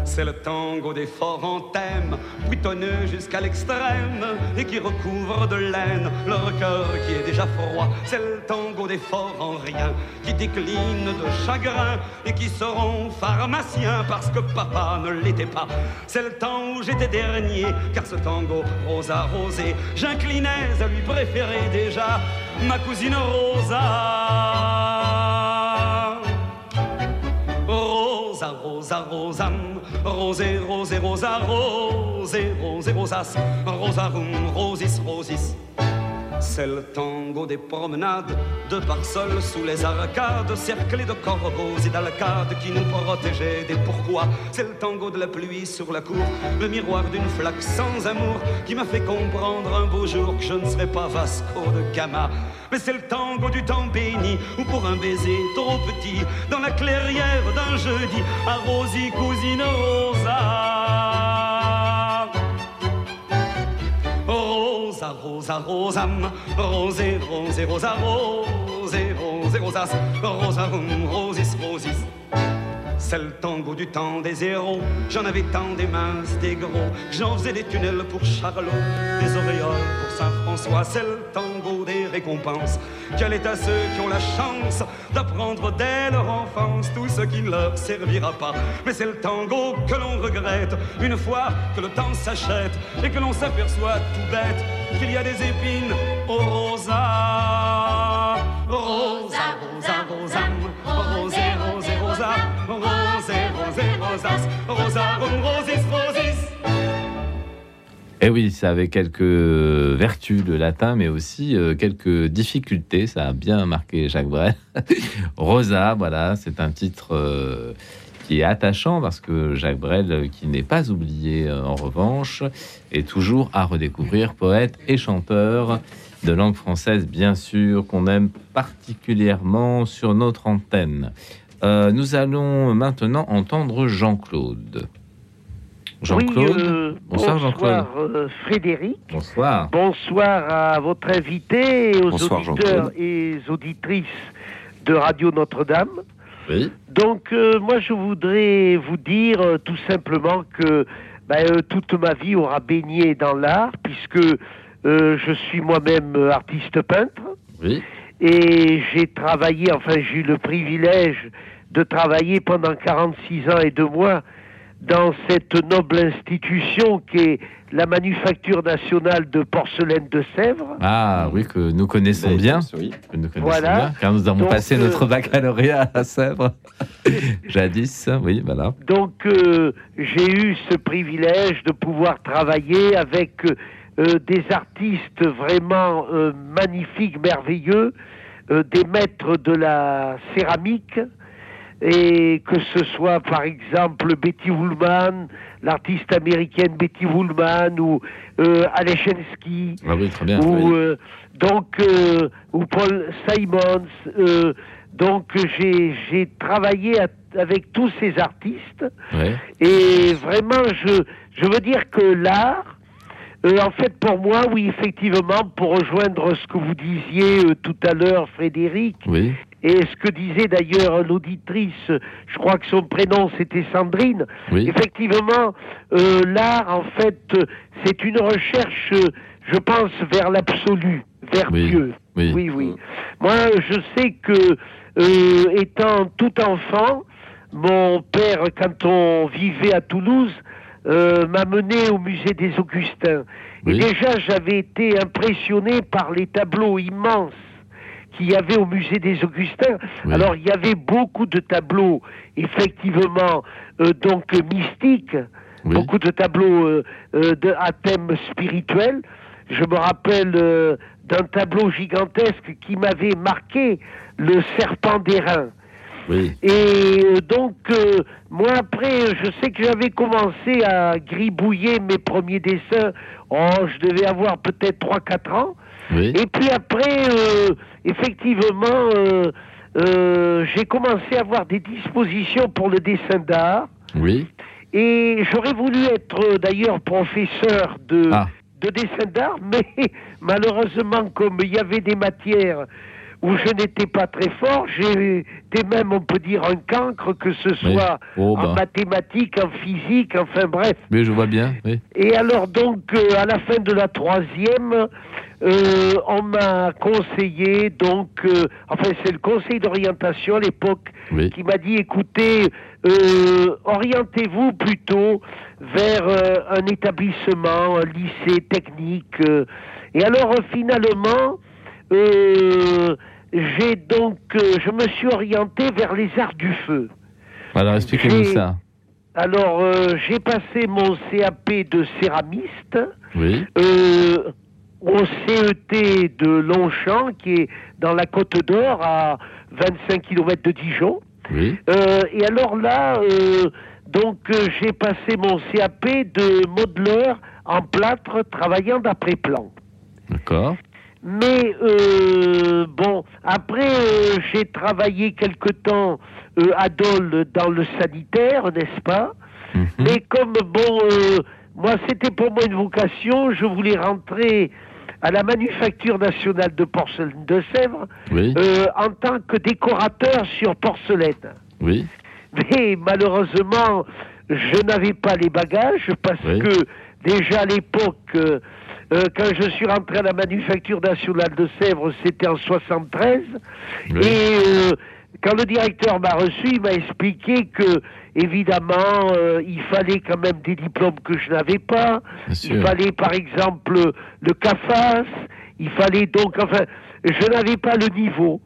C'est le tango des forts en thème, buitonneux jusqu'à l'extrême, et qui recouvre de laine leur cœur qui est déjà froid. C'est le tango des forts en rien, qui décline de chagrin, et qui seront pharmaciens parce que papa ne l'était pas. C'est le temps où j'étais dernier, car ce tango rosa rosé, j'inclinais à lui préférer déjà ma cousine Rosa. Rosa, Rosa, Rosa, Rosé, Rosé, Rosa, Rosé, Rosé, Rosas, Rosarum, Rosis, Rosis. C'est le tango des promenades, de parsoles sous les arcades, cerclés de corbeaux et d'alcades qui nous protégeaient des pourquoi. C'est le tango de la pluie sur la cour, le miroir d'une flaque sans amour qui m'a fait comprendre un beau jour que je ne serais pas Vasco de Gama. Mais c'est le tango du temps béni, ou pour un baiser trop petit, dans la clairière d'un jeudi, à cousine Rosa. Rosa, rosam, rosé, rosé, rosa, rosé, rosé, rosas, rosarum, rosis, rosis. C'est le tango du temps des héros. J'en avais tant des minces, des gros. J'en faisais des tunnels pour Charlot, des auréoles pour Saint-François. C'est le tango des récompenses. Quel est à ceux qui ont la chance d'apprendre dès leur enfance tout ce qui ne leur servira pas? Mais c'est le tango que l'on regrette une fois que le temps s'achète et que l'on s'aperçoit tout bête qu'il y a des épines au rosa. Rosa, rosa, rosa, rosé, rosé, rosa, rosé, rosé, rosas, rosarum, rosis, rosis. Eh oui, ça avait quelques vertus de latin, mais aussi euh, quelques difficultés. Ça a bien marqué Jacques Brel. (laughs) Rosa, voilà, c'est un titre euh, qui est attachant parce que Jacques Brel, qui n'est pas oublié euh, en revanche, est toujours à redécouvrir, poète et chanteur de langue française, bien sûr, qu'on aime particulièrement sur notre antenne. Euh, nous allons maintenant entendre Jean-Claude. Jean-Claude. Euh, bonsoir, Jean-Claude. Frédéric. Bonsoir. Bonsoir à votre invité et aux auditeurs et auditrices de Radio Notre-Dame. Donc, euh, moi, je voudrais vous dire euh, tout simplement que ben, euh, toute ma vie aura baigné dans l'art, puisque je suis moi-même artiste peintre. Et j'ai travaillé, enfin, j'ai eu le privilège de travailler pendant 46 ans et deux mois dans cette noble institution qui est la Manufacture nationale de porcelaine de Sèvres. Ah oui, que nous connaissons bien. Oui. nous connaissons voilà. bien, car nous avons passé notre euh, baccalauréat à Sèvres (laughs) jadis. Oui, voilà. Donc euh, j'ai eu ce privilège de pouvoir travailler avec euh, des artistes vraiment magnifiques, merveilleux, des maîtres de la céramique et que ce soit par exemple Betty Woolman, l'artiste américaine Betty Woolman ou euh, Aleshensky, ah oui, très bien, ou euh, donc euh, ou Paul Simons. Euh, donc j'ai j'ai travaillé avec tous ces artistes et vraiment je je veux dire que l'art en fait, pour moi, oui, effectivement, pour rejoindre ce que vous disiez tout à l'heure, Frédéric, oui. Et ce que disait d'ailleurs l'auditrice, je crois que son prénom c'était Sandrine, effectivement, euh, l'art en fait c'est une recherche, je pense, vers l'absolu, vers Dieu. Oui. oui, Moi je sais que euh, étant tout enfant, mon père, quand on vivait à Toulouse, euh, m'a mené au musée des Augustins. Et déjà j'avais été impressionné par les tableaux immenses qu'il y avait au musée des Augustins. Alors il y avait beaucoup de tableaux, effectivement, euh, donc mystiques, beaucoup de tableaux euh, euh, de, à thème spirituel. Je me rappelle d'un tableau gigantesque qui m'avait marqué, le serpent d'airain. Oui. Et donc, moi après, je sais que j'avais commencé à gribouiller mes premiers dessins. Oh, je devais avoir peut-être 3-4 ans. Et puis après, euh, effectivement, euh, euh, j'ai commencé à avoir des dispositions pour le dessin d'art. Oui. Et j'aurais voulu être d'ailleurs professeur de, ah. de dessin d'art, (laughs) mais malheureusement, comme il y avait des matières où je n'étais pas très fort. J'étais même, on peut dire, un cancre, que ce soit oh, en bah. mathématiques, en physique, enfin bref. Mais je vois bien. Et alors donc, euh, à la fin de la troisième, euh, on m'a conseillé, donc, euh, enfin c'est le conseil d'orientation à l'époque qui m'a dit, écoutez, orientez-vous plutôt vers un établissement, un lycée technique. et alors finalement, j'ai donc, euh, je me suis orienté vers les arts du feu. Alors expliquez-nous ça. Alors euh, j'ai passé mon CAP de céramiste. Oui. Euh, au CET de Longchamp, qui est dans la Côte d'Or, à 25 km de Dijon. Oui. et alors là, donc j'ai passé mon CAP de modeleur en plâtre, travaillant d'après plan. D'accord. Mais euh, bon, après euh, j'ai travaillé quelque temps euh, à Dole dans le sanitaire, n'est-ce pas? Mhm. Mais comme bon, moi c'était pour moi une vocation, je voulais rentrer à la Manufacture nationale de porcelaine de Sèvres en tant que décorateur sur porcelaine. Oui. Mais malheureusement, je n'avais pas les bagages parce que déjà à l'époque euh, quand je suis rentré à la Manufacture nationale de Sèvres, c'était en 73. Et euh, quand le directeur m'a reçu, il m'a expliqué que, évidemment, euh, il fallait quand même des diplômes que je n'avais pas. il fallait, par exemple, le CAFAS. Il fallait donc, enfin, je n'avais pas le niveau.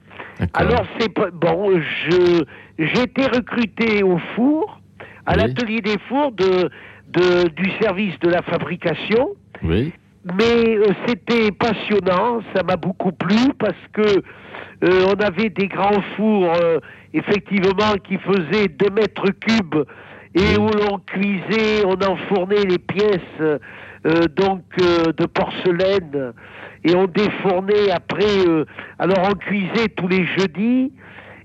Alors, c'est bon, je, j'ai été recruté au four, à l'atelier des fours de, de, du service de la fabrication. Oui mais euh, c'était passionnant, ça m'a beaucoup plu parce que euh, on avait des grands fours euh, effectivement qui faisaient 2 mètres cubes et où l'on cuisait, on enfournait les pièces donc de porcelaine et on défournait après. alors on cuisait tous les jeudis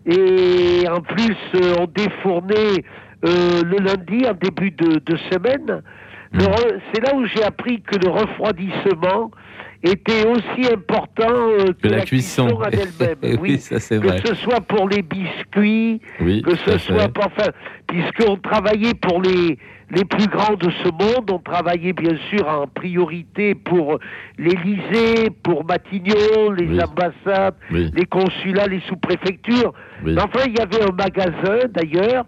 et en plus on défournait le lundi en début de, de semaine. C'est là où j'ai appris que le refroidissement était aussi important euh, que, la, cuisson, en elle-même. (laughs) oui, ça c'est vrai. Que ce soit pour les biscuits, que ce soit, pour, enfin, puisqu'on travaillait pour les les plus grands de ce monde, on travaillait bien sûr en priorité pour l'Élysée, pour Matignon, les ambassades, les consulats, les sous-préfectures. Enfin, il y avait un magasin d'ailleurs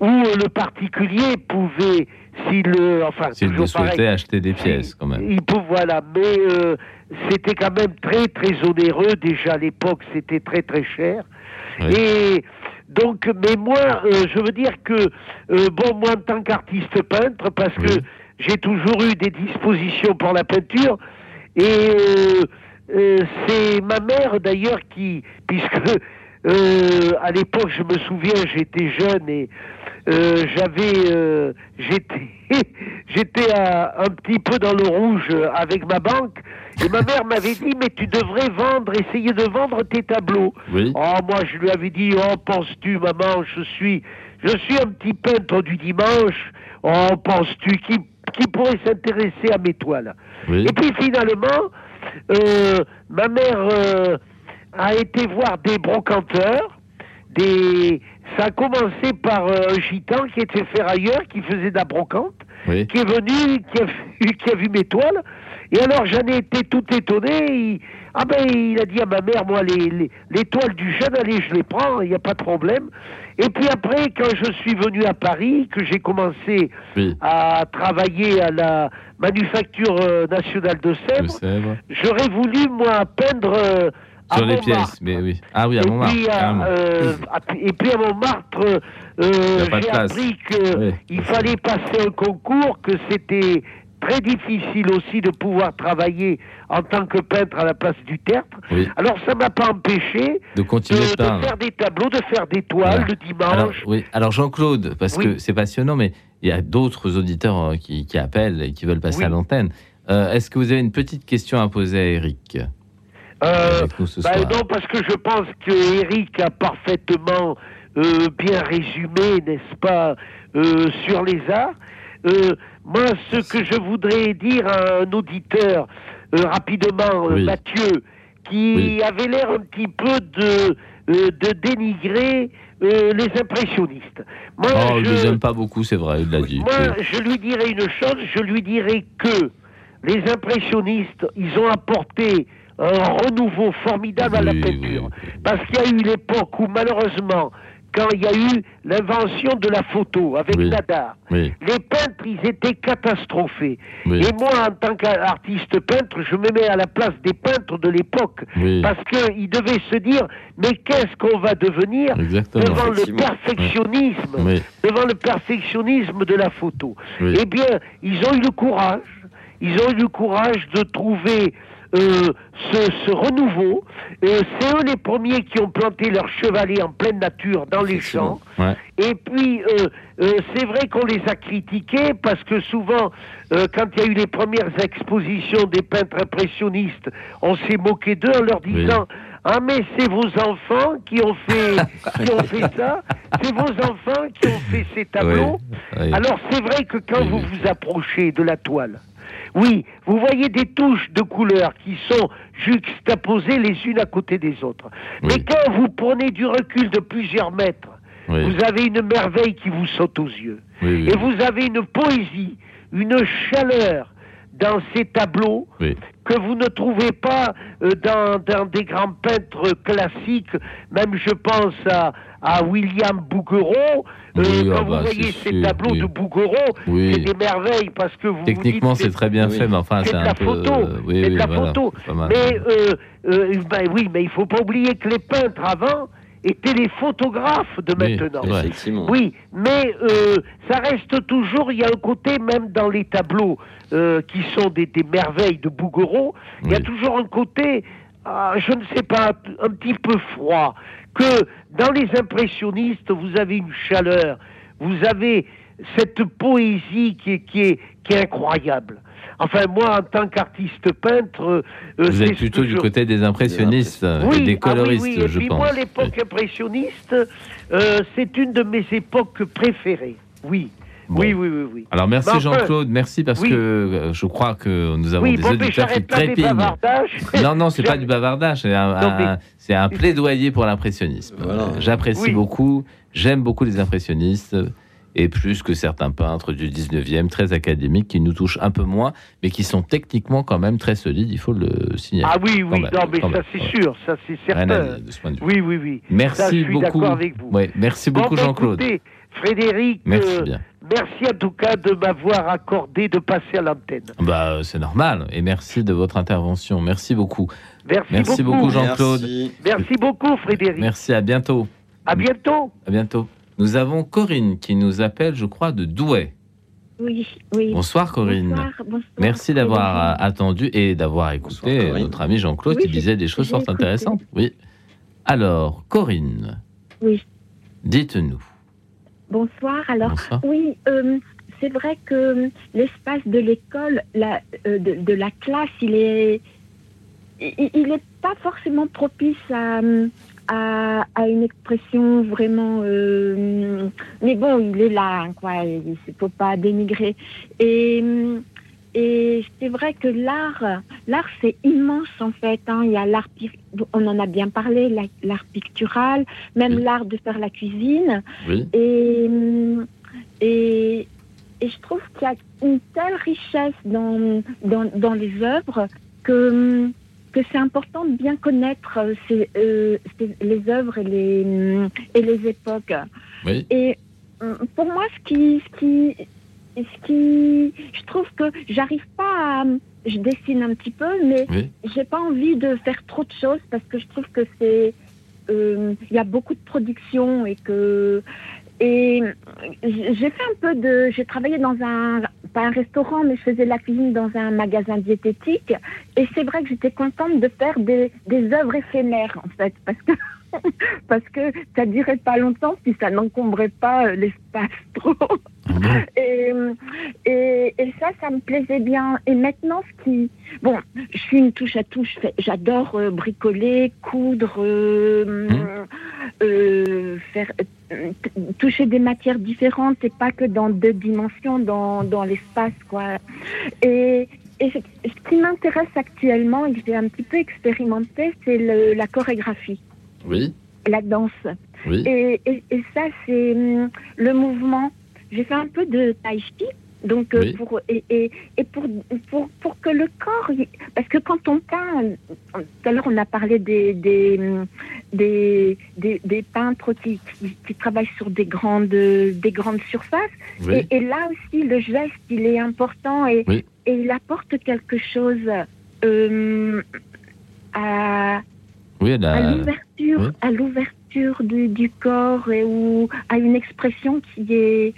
où le particulier pouvait s'il enfin s'il souhaitait acheter des pièces quand même. Il peut voilà, mais euh, c'était quand même très très onéreux déjà à l'époque, c'était très très cher. Et donc, mais moi, euh, je veux dire que euh, bon, moi en tant qu'artiste peintre, parce que j'ai toujours eu des dispositions pour la peinture, et c'est ma mère d'ailleurs qui, puisque à l'époque, je me souviens, j'étais jeune et euh, j'avais, euh, j'étais, (laughs) j'étais un petit peu dans le rouge avec ma banque. Et ma mère m'avait dit, mais tu devrais vendre, essayer de vendre tes tableaux. Oui. Oh, moi, je lui avais dit, oh, penses-tu, maman, je suis, je suis un petit peintre du dimanche. Oh, penses-tu, qui, qui pourrait s'intéresser à mes toiles? Oui. Et puis finalement, euh, ma mère euh, a été voir des brocanteurs, des, ça a commencé par euh, un gitan qui était ferrailleur, qui faisait de la brocante, qui est venu, qui a, qui a, vu mes toiles. Et alors j'en ai été tout étonné. Il, ah ben il a dit à ma mère, moi les, les, toiles du jeune, allez je les prends, il n'y a pas de problème. Et puis après, quand je suis venu à Paris, que j'ai commencé à travailler à la Manufacture euh, nationale de Sèvres, j'aurais voulu moi peindre euh, sur les pièces, mais oui. Ah oui, à Montmartre. Euh, et puis à Montmartre, euh, j'ai appris qu'il fallait passer un concours, que c'était très difficile aussi de pouvoir travailler en tant que peintre à la place du tertre. Alors ça m'a pas empêché de continuer de, faire des tableaux, de faire des toiles le dimanche. Alors, oui. Alors Jean-Claude, parce que c'est passionnant, mais il y a d'autres auditeurs euh, qui, appellent et qui veulent passer à l'antenne. Est-ce que vous avez une petite question à poser à Eric? Euh, bah, non, parce que je pense que Eric a parfaitement euh, bien résumé, n'est-ce pas, euh, sur les arts. moi, ce que je voudrais dire à un auditeur rapidement, Mathieu, qui avait l'air un petit peu de, de dénigrer les impressionnistes. Moi, oh, je ne les aime pas beaucoup, c'est vrai, il l'a dit. Moi, je lui dirais une chose, je lui dirais que les impressionnistes, ils ont apporté un renouveau formidable à la peinture. Parce qu'il y a eu l'époque où, malheureusement, quand il y a eu l'invention de la photo avec oui. Nadar. Les peintres, ils étaient catastrophés. Et moi, en tant qu'artiste peintre, je me mets à la place des peintres de l'époque. Parce qu'ils devaient se dire, mais qu'est-ce qu'on va devenir devant le perfectionnisme, devant le perfectionnisme de la photo? Eh bien, ils ont eu le courage, ils ont eu le courage de trouver euh, ce, renouveau. Euh, c'est eux les premiers qui ont planté leur chevalet en pleine nature dans les champs. Et puis, euh, c'est vrai qu'on les a critiqués parce que souvent, quand il y a eu les premières expositions des peintres impressionnistes, on s'est moqué d'eux en leur disant Ah, mais c'est vos enfants qui ont fait, qui ont fait ça, c'est vos enfants qui ont fait ces tableaux. Alors, c'est vrai que quand vous vous approchez de la toile, oui, vous voyez des touches de couleurs qui sont juxtaposées les unes à côté des autres. Mais quand vous prenez du recul de plusieurs mètres, vous avez une merveille qui vous saute aux yeux. Et vous avez une poésie, une chaleur dans ces tableaux que vous ne trouvez pas euh, dans, dans, des grands peintres classiques. Même je pense à, à William Bouguereau. Euh, quand ah vous bah, voyez ces tableaux de Bouguereau, c'est des merveilles parce que vous techniquement c'est très bien fait, mais enfin c'est un peu photo, euh, c'est de la photo. Mais ben, oui, mais il faut pas oublier que les peintres avant étaient les photographes de maintenant. Oui, mais ça reste toujours, il y a un côté même dans les tableaux qui sont des, des merveilles de Bouguereau, il y a toujours un côté, ah, je ne sais pas, un petit peu froid que dans les impressionnistes, vous avez une chaleur, vous avez cette poésie qui est, qui est, qui est incroyable. Enfin, moi, en tant qu'artiste peintre. Euh, vous êtes plutôt du côté des impressionnistes et des coloristes, ah oui, oui. je puis Moi, l'époque impressionniste, euh, c'est une de mes époques préférées. Oui. Oui, oui, oui, oui. Alors merci Jean-Claude, merci parce que euh, je crois que nous avons des auditeurs qui trépignent. (laughs) non, non, c'est pas (laughs) du bavardage, c'est un, plaidoyer pour l'impressionnisme. J'apprécie beaucoup, j'aime beaucoup les impressionnistes et plus que certains peintres du 19e, très académiques, qui nous touchent un peu moins, mais qui sont techniquement quand même très solides, il faut le signaler. Ah oui, oui, non, mais ça c'est sûr, ça c'est certain. Oui, oui, oui. Merci ça, je suis beaucoup. Avec vous. merci beaucoup ben, Jean-Claude. Frédéric, merci, euh, merci en tout cas de m'avoir accordé de passer à l'antenne. Bah, euh, c'est normal, et merci de votre intervention. Merci beaucoup. Merci, beaucoup, Jean-Claude. Merci. merci. beaucoup Frédéric. Merci, à bientôt. À bientôt. À bientôt. Nous avons Corinne qui nous appelle, je crois, de Douai. Oui, oui. Bonsoir Corinne. Bonsoir, bonsoir, Merci d'avoir euh, attendu et d'avoir écouté notre ami Jean-Claude qui disait des choses fort intéressantes. Oui. Alors, Corinne. Oui. Dites-nous. Bonsoir. Alors, oui, euh, c'est vrai que l'espace de l'école, euh, de, la classe, il est, il n'est pas forcément propice à, à, une expression vraiment. Euh, mais bon, il est là, hein, quoi. Il ne faut pas dénigrer. Et et c'est vrai que l'art, l'art c'est immense en fait. Hein. Il y a l'art, on en a bien parlé, l'art pictural, même l'art de faire la cuisine. Et, et, et, je trouve qu'il y a une telle richesse dans, dans, dans les œuvres que, que c'est important de bien connaître ces, euh, les œuvres et les, et les époques. Et pour moi, ce qui, ce qui, ce qui, je trouve que j'arrive pas à, je dessine un petit peu, mais j'ai pas envie de faire trop de choses parce que je trouve que c'est, euh, il y a beaucoup de production et que, et j'ai fait un peu de, j'ai travaillé dans un, pas un restaurant, mais je faisais la cuisine dans un magasin diététique, et c'est vrai que j'étais contente de faire des, des œuvres éphémères en fait, parce que (laughs) parce que ça durait pas longtemps si ça n'encombrait pas euh, l'espace (laughs) trop. Ah et, et, et, ça, ça me plaisait bien. Et maintenant, ce qui... Bon, je suis une touche à touche. J'adore euh, bricoler, coudre, euh, mmh. faire, toucher des matières différentes et pas que dans deux dimensions, dans, dans l'espace, quoi. Et, et ce qui m'intéresse actuellement et que j'ai un petit peu expérimenté, c'est la chorégraphie. Oui. La danse. Oui. Et, et, ça, c'est hum, le mouvement. J'ai fait un peu de tai chi. Donc, euh, pour, et, et, et pour, pour, pour, que le corps. Parce que quand on peint. Tout à l'heure, on a parlé des, des, hum, des, des, peintres qui, qui, travaillent sur des grandes, des grandes surfaces. Et, et, là aussi, le geste, il est important. Et, et il apporte quelque chose euh, à, l'ouverture, à l'ouverture du, du, corps et ou à une expression qui est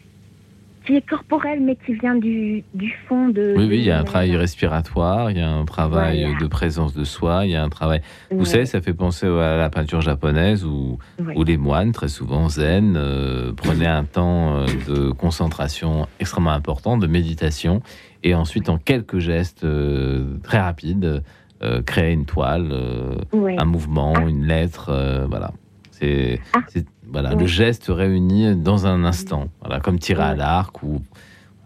qui est corporel, mais qui vient du, du fond de... Oui, oui, il y a un travail respiratoire, il y a un travail de présence de soi, il y a un travail... Vous savez, ça fait penser à la peinture japonaise où, où les moines, très souvent zen, euh, prenaient un temps euh, de concentration extrêmement important, de méditation, et ensuite, en quelques gestes euh, très rapides, créer une toile, un mouvement, ah. une lettre, voilà. C'est... Ah. Voilà, le geste réuni dans un instant, voilà, comme tirer à l'arc ou,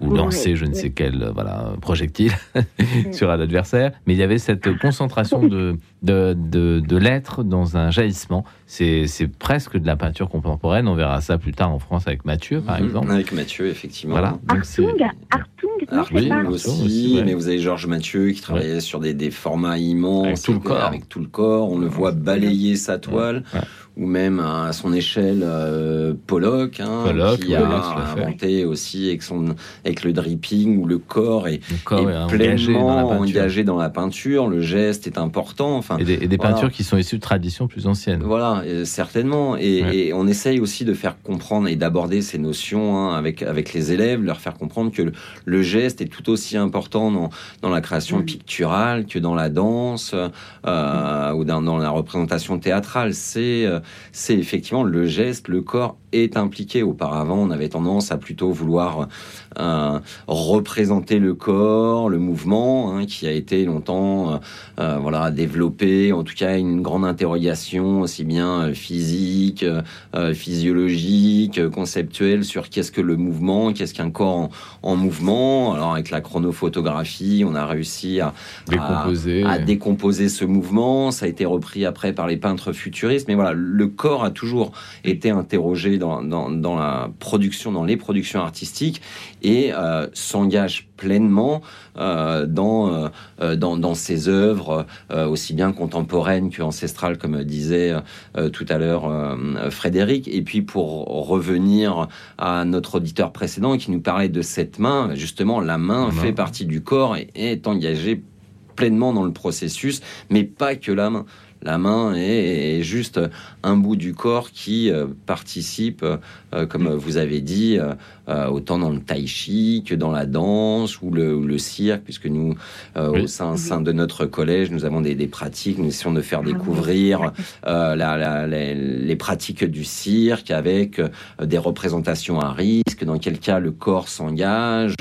ou lancer je ne sais quel euh, voilà, projectile (laughs) sur un adversaire. Mais il y avait cette concentration de, de, de, l'être dans un jaillissement. C'est presque de la peinture contemporaine. On verra ça plus tard en France avec Mathieu, par mhm. exemple. Avec Mathieu, effectivement. Voilà. Artung, Artung, oui, aussi, mais vous avez Georges Mathieu qui travaillait sur des, des, formats immenses. Avec tout le corps. Avec tout le corps. On le voit balayer sa toile ou même à son échelle euh, Pollock, hein, qui a inventé aussi avec, son, avec le dripping où le corps est, pleinement engagé dans, la peinture, le geste est important. Enfin, et des, peintures qui sont issues de traditions plus anciennes. Voilà, certainement. Et, on essaye aussi de faire comprendre et d'aborder ces notions hein, avec, avec les élèves, leur faire comprendre que le, geste est tout aussi important dans, dans la création mm. picturale que dans la danse euh, ou dans, dans, la représentation théâtrale. C'est euh, c'est effectivement le geste, le corps est impliqué. Auparavant, on avait tendance à plutôt vouloir euh, représenter le corps, le mouvement, hein, qui a été longtemps euh, euh, voilà développé. En tout cas, une grande interrogation aussi bien physique, physiologique, conceptuelle sur qu'est-ce que le mouvement, qu'est-ce qu'un corps en, mouvement. Alors avec la chronophotographie, on a réussi à décomposer. À, décomposer ce mouvement. Ça a été repris après par les peintres futuristes. Mais voilà, le corps a toujours été interrogé dans, dans la production, dans les productions artistiques et euh, s'engage pleinement euh, dans, euh, dans, dans, ses œuvres, aussi bien contemporaines qu'ancestrales, comme disait tout à l'heure Frédéric. Et puis pour revenir à notre auditeur précédent qui nous parlait de cette main, justement, la main fait partie du corps et est engagée pleinement dans le processus, mais pas que la main. La main est, juste un bout du corps qui euh, participe, euh, comme vous avez dit, euh, autant dans le tai chi que dans la danse ou le, cirque, puisque nous, au sein, de notre collège, nous avons des, pratiques, nous essayons de faire ah découvrir les, pratiques du cirque avec des représentations à risque, dans quel cas le corps s'engage,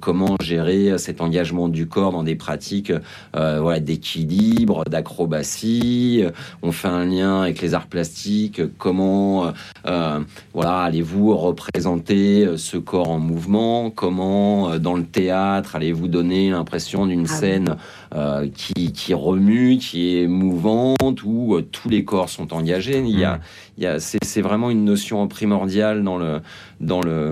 comment gérer cet engagement du corps dans des pratiques voilà, d'équilibre, d'acrobatie. Euh, on fait un lien avec les arts plastiques, comment euh, euh, voilà, allez-vous représenter ce corps en mouvement, comment dans le théâtre allez-vous donner l'impression d'une ah scène qui, remue, qui est mouvante, où tous les corps sont engagés. Il y a, mm c'est vraiment une notion primordiale dans le dans le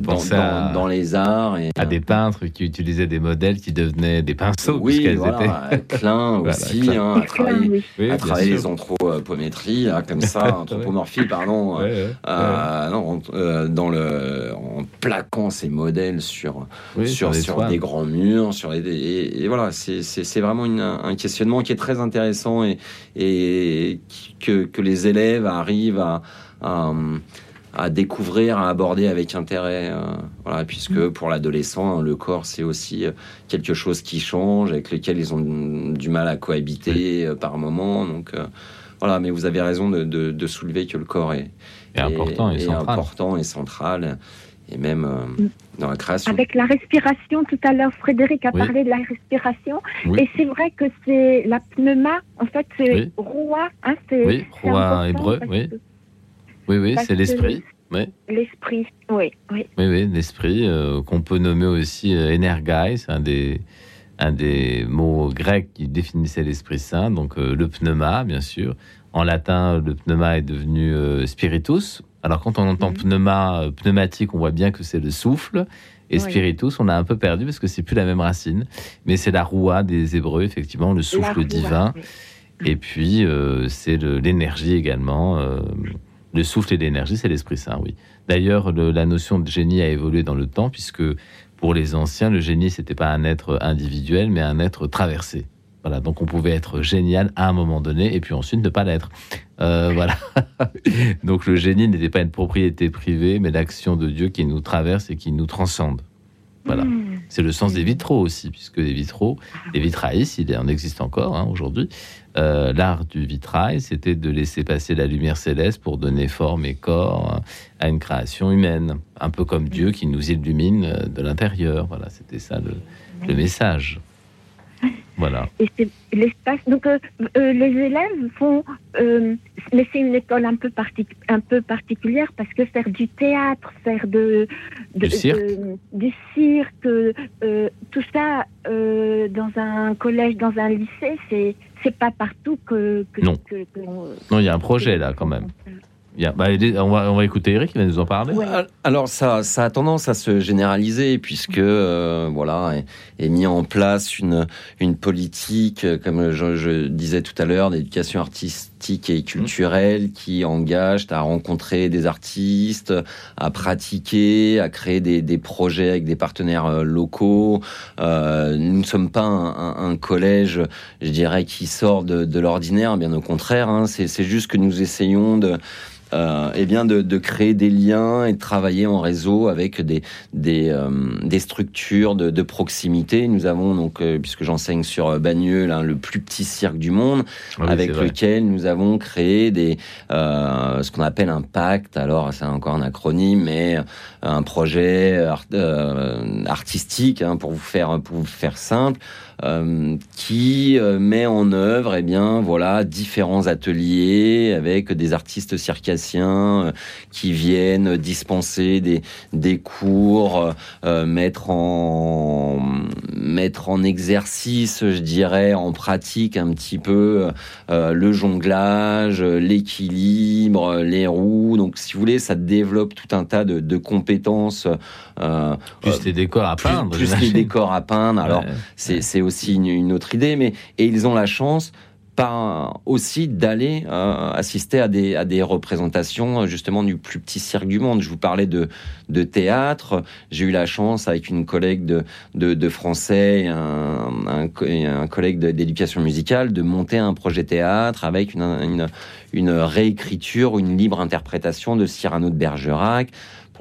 dans, dans, les arts et à des peintres qui utilisaient des modèles qui devenaient des pinceaux. Oui, voilà, étaient... Klein (laughs) aussi, hein, à travailler, à travailler les anthropométries, comme ça, (laughs) anthropomorphie, pardon, euh, non, euh, dans le en plaquant ces modèles sur sur, sur, des, grands murs, sur les, et, voilà, c'est vraiment une, un questionnement qui est très intéressant et, et que, que les élèves arrivent arrive à, découvrir, à aborder avec intérêt. Euh, voilà, puisque mm. pour l'adolescent, le corps, c'est aussi euh, quelque chose qui change, avec lequel ils ont du mal à cohabiter euh, par moment. Donc voilà, mais vous avez raison de, soulever que le corps est, important, et central. important et central et même mm. dans la création. Avec la respiration, tout à l'heure, Frédéric a parlé de la respiration. Et c'est vrai que c'est la pneuma, en fait, c'est roi. Hein, oui, roi hébreu, oui. Oui, oui, c'est l'esprit. L'esprit, oui, oui. Oui, oui, l'esprit, euh, qu'on peut nommer aussi euh, c'est un des, un des mots grecs qui définissait l'Esprit Saint, donc le pneuma, bien sûr. En latin, le pneuma est devenu spiritus. Alors quand on entend mhm. pneuma, pneumatique, on voit bien que c'est le souffle. Et spiritus, on a un peu perdu parce que c'est plus la même racine. Mais c'est la roua des Hébreux, effectivement, le souffle divin. Et puis, c'est l'énergie également. le souffle et l'énergie, c'est l'Esprit Saint, oui. D'ailleurs, la notion de génie a évolué dans le temps, puisque pour les anciens, le génie, c'était pas un être individuel, mais un être traversé. Voilà, donc on pouvait être génial à un moment donné et puis ensuite ne pas l'être. Euh, (laughs) voilà. donc le génie n'était pas une propriété privée, mais l'action de Dieu qui nous traverse et qui nous transcende. Voilà. Hmm. C'est le sens des vitraux aussi, puisque les vitraux, les vitrailles, il en existe encore hein, aujourd'hui, euh, l'art du vitrail, c'était de laisser passer la lumière céleste pour donner forme et corps à une création humaine, un peu comme Dieu qui nous illumine euh, de l'intérieur. Voilà, c'était ça le, message. Voilà. Et c'est l'espace. Donc, euh, les élèves font. mais c'est une école un peu, un peu particulière parce que faire du théâtre, faire de, du cirque, du cirque tout ça dans un collège, dans un lycée, c'est c'est pas partout que. non. non, il y a un projet là quand même. Bah, on, va, on va écouter Eric, qui va nous en parler. Alors, ça, ça a tendance à se généraliser, puisque euh, voilà, est, mis en place une, une politique, comme je, disais tout à l'heure, d'éducation artistique et culturelle qui engage à rencontrer des artistes, à pratiquer, à créer des, des projets avec des partenaires euh, locaux. Euh, nous ne sommes pas un, collège, je dirais, qui sort de, de l'ordinaire, bien au contraire. Hein, C'est juste que nous essayons de euh, eh bien de, de, créer des liens et de travailler en réseau avec des, des, euh, des structures de, de, proximité. Nous avons donc, euh, puisque j'enseigne sur euh, Bagneux, le plus petit cirque du monde, ah avec lequel nous avons créé des, ce qu'on appelle un pacte. Alors c'est encore un acronyme, mais un projet artistique hein, pour vous faire pour vous faire simple. Euh, qui euh, met en œuvre eh bien, voilà, différents ateliers avec des artistes circassiens euh, qui viennent dispenser des, des cours, mettre, en, mettre en exercice, je dirais, en pratique un petit peu le jonglage, l'équilibre, les roues. Donc, si vous voulez, ça développe tout un tas de, de compétences. plus les décors à peindre. Plus, les décors à peindre. Alors, c'est aussi aussi une, autre idée, mais et ils ont la chance pas aussi d'aller euh, assister à des, à des représentations justement du plus petit cirque du monde. Je vous parlais de, de théâtre. J'ai eu la chance avec une collègue de, de, français un, un, collègue d'éducation musicale de monter un projet théâtre avec une, une, une réécriture, une libre interprétation de Cyrano de Bergerac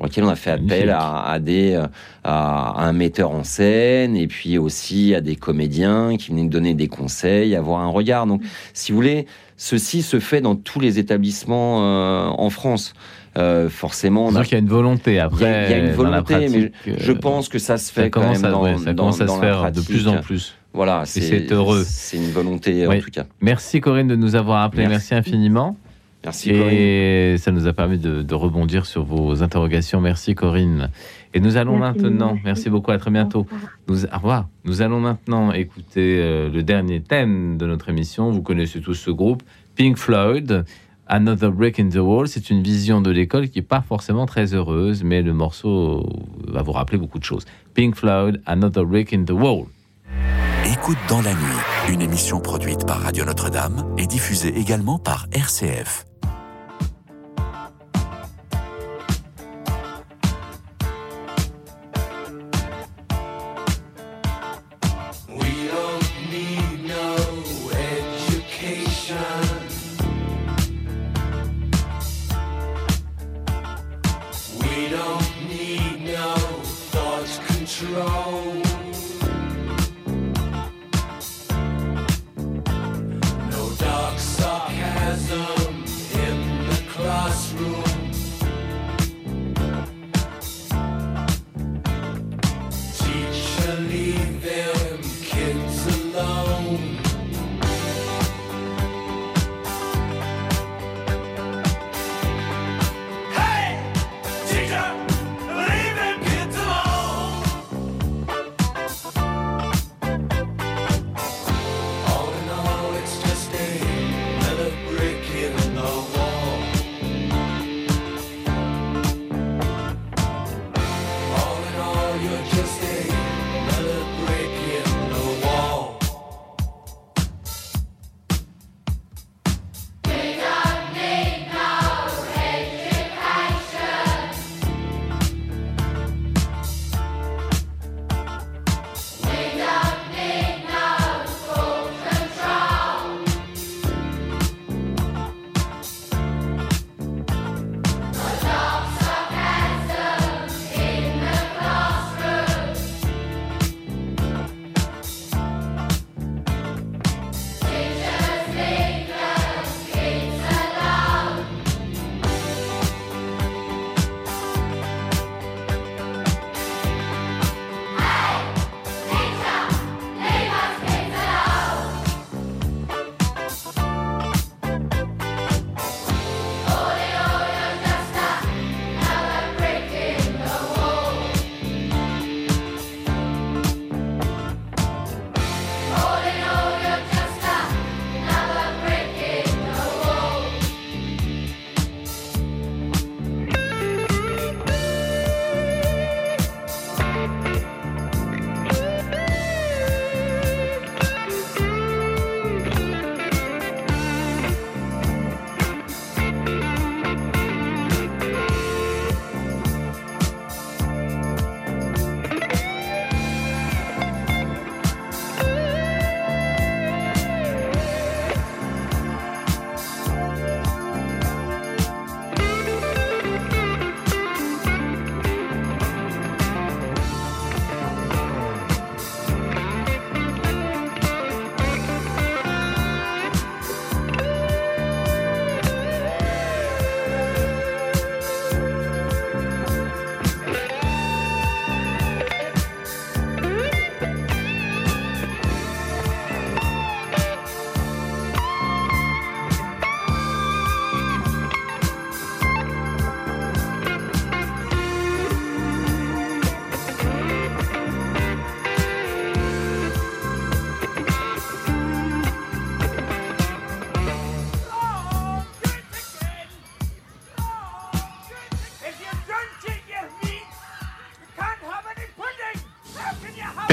pour lequel on a fait appel à, des, euh, à, un metteur en scène et puis aussi à des comédiens qui venaient donner des conseils, avoir un regard. Donc, si vous voulez, ceci se fait dans tous les établissements euh, en France. Euh, forcément, on a... qu'il y a une volonté après. Il y a, une volonté, mais je pense que ça se fait quand même dans, ça commence à se faire de plus en plus. Voilà, c'est heureux. C'est une volonté en tout cas. Merci Corinne de nous avoir appelé. Merci infiniment. Merci Et ça nous a permis de, rebondir sur vos interrogations. Merci Corinne. Et nous allons maintenant, merci beaucoup, à très bientôt. Nous, au revoir. Nous allons maintenant écouter euh, le dernier thème de notre émission. Vous connaissez tous ce groupe, Pink Floyd. Another Break in the Wall, c'est une vision de l'école qui n'est pas forcément très heureuse, mais le morceau va vous rappeler beaucoup de choses. Pink Floyd, Another Break in the Wall. Écoute dans la nuit, une émission produite par Radio Notre-Dame et diffusée également par RCF.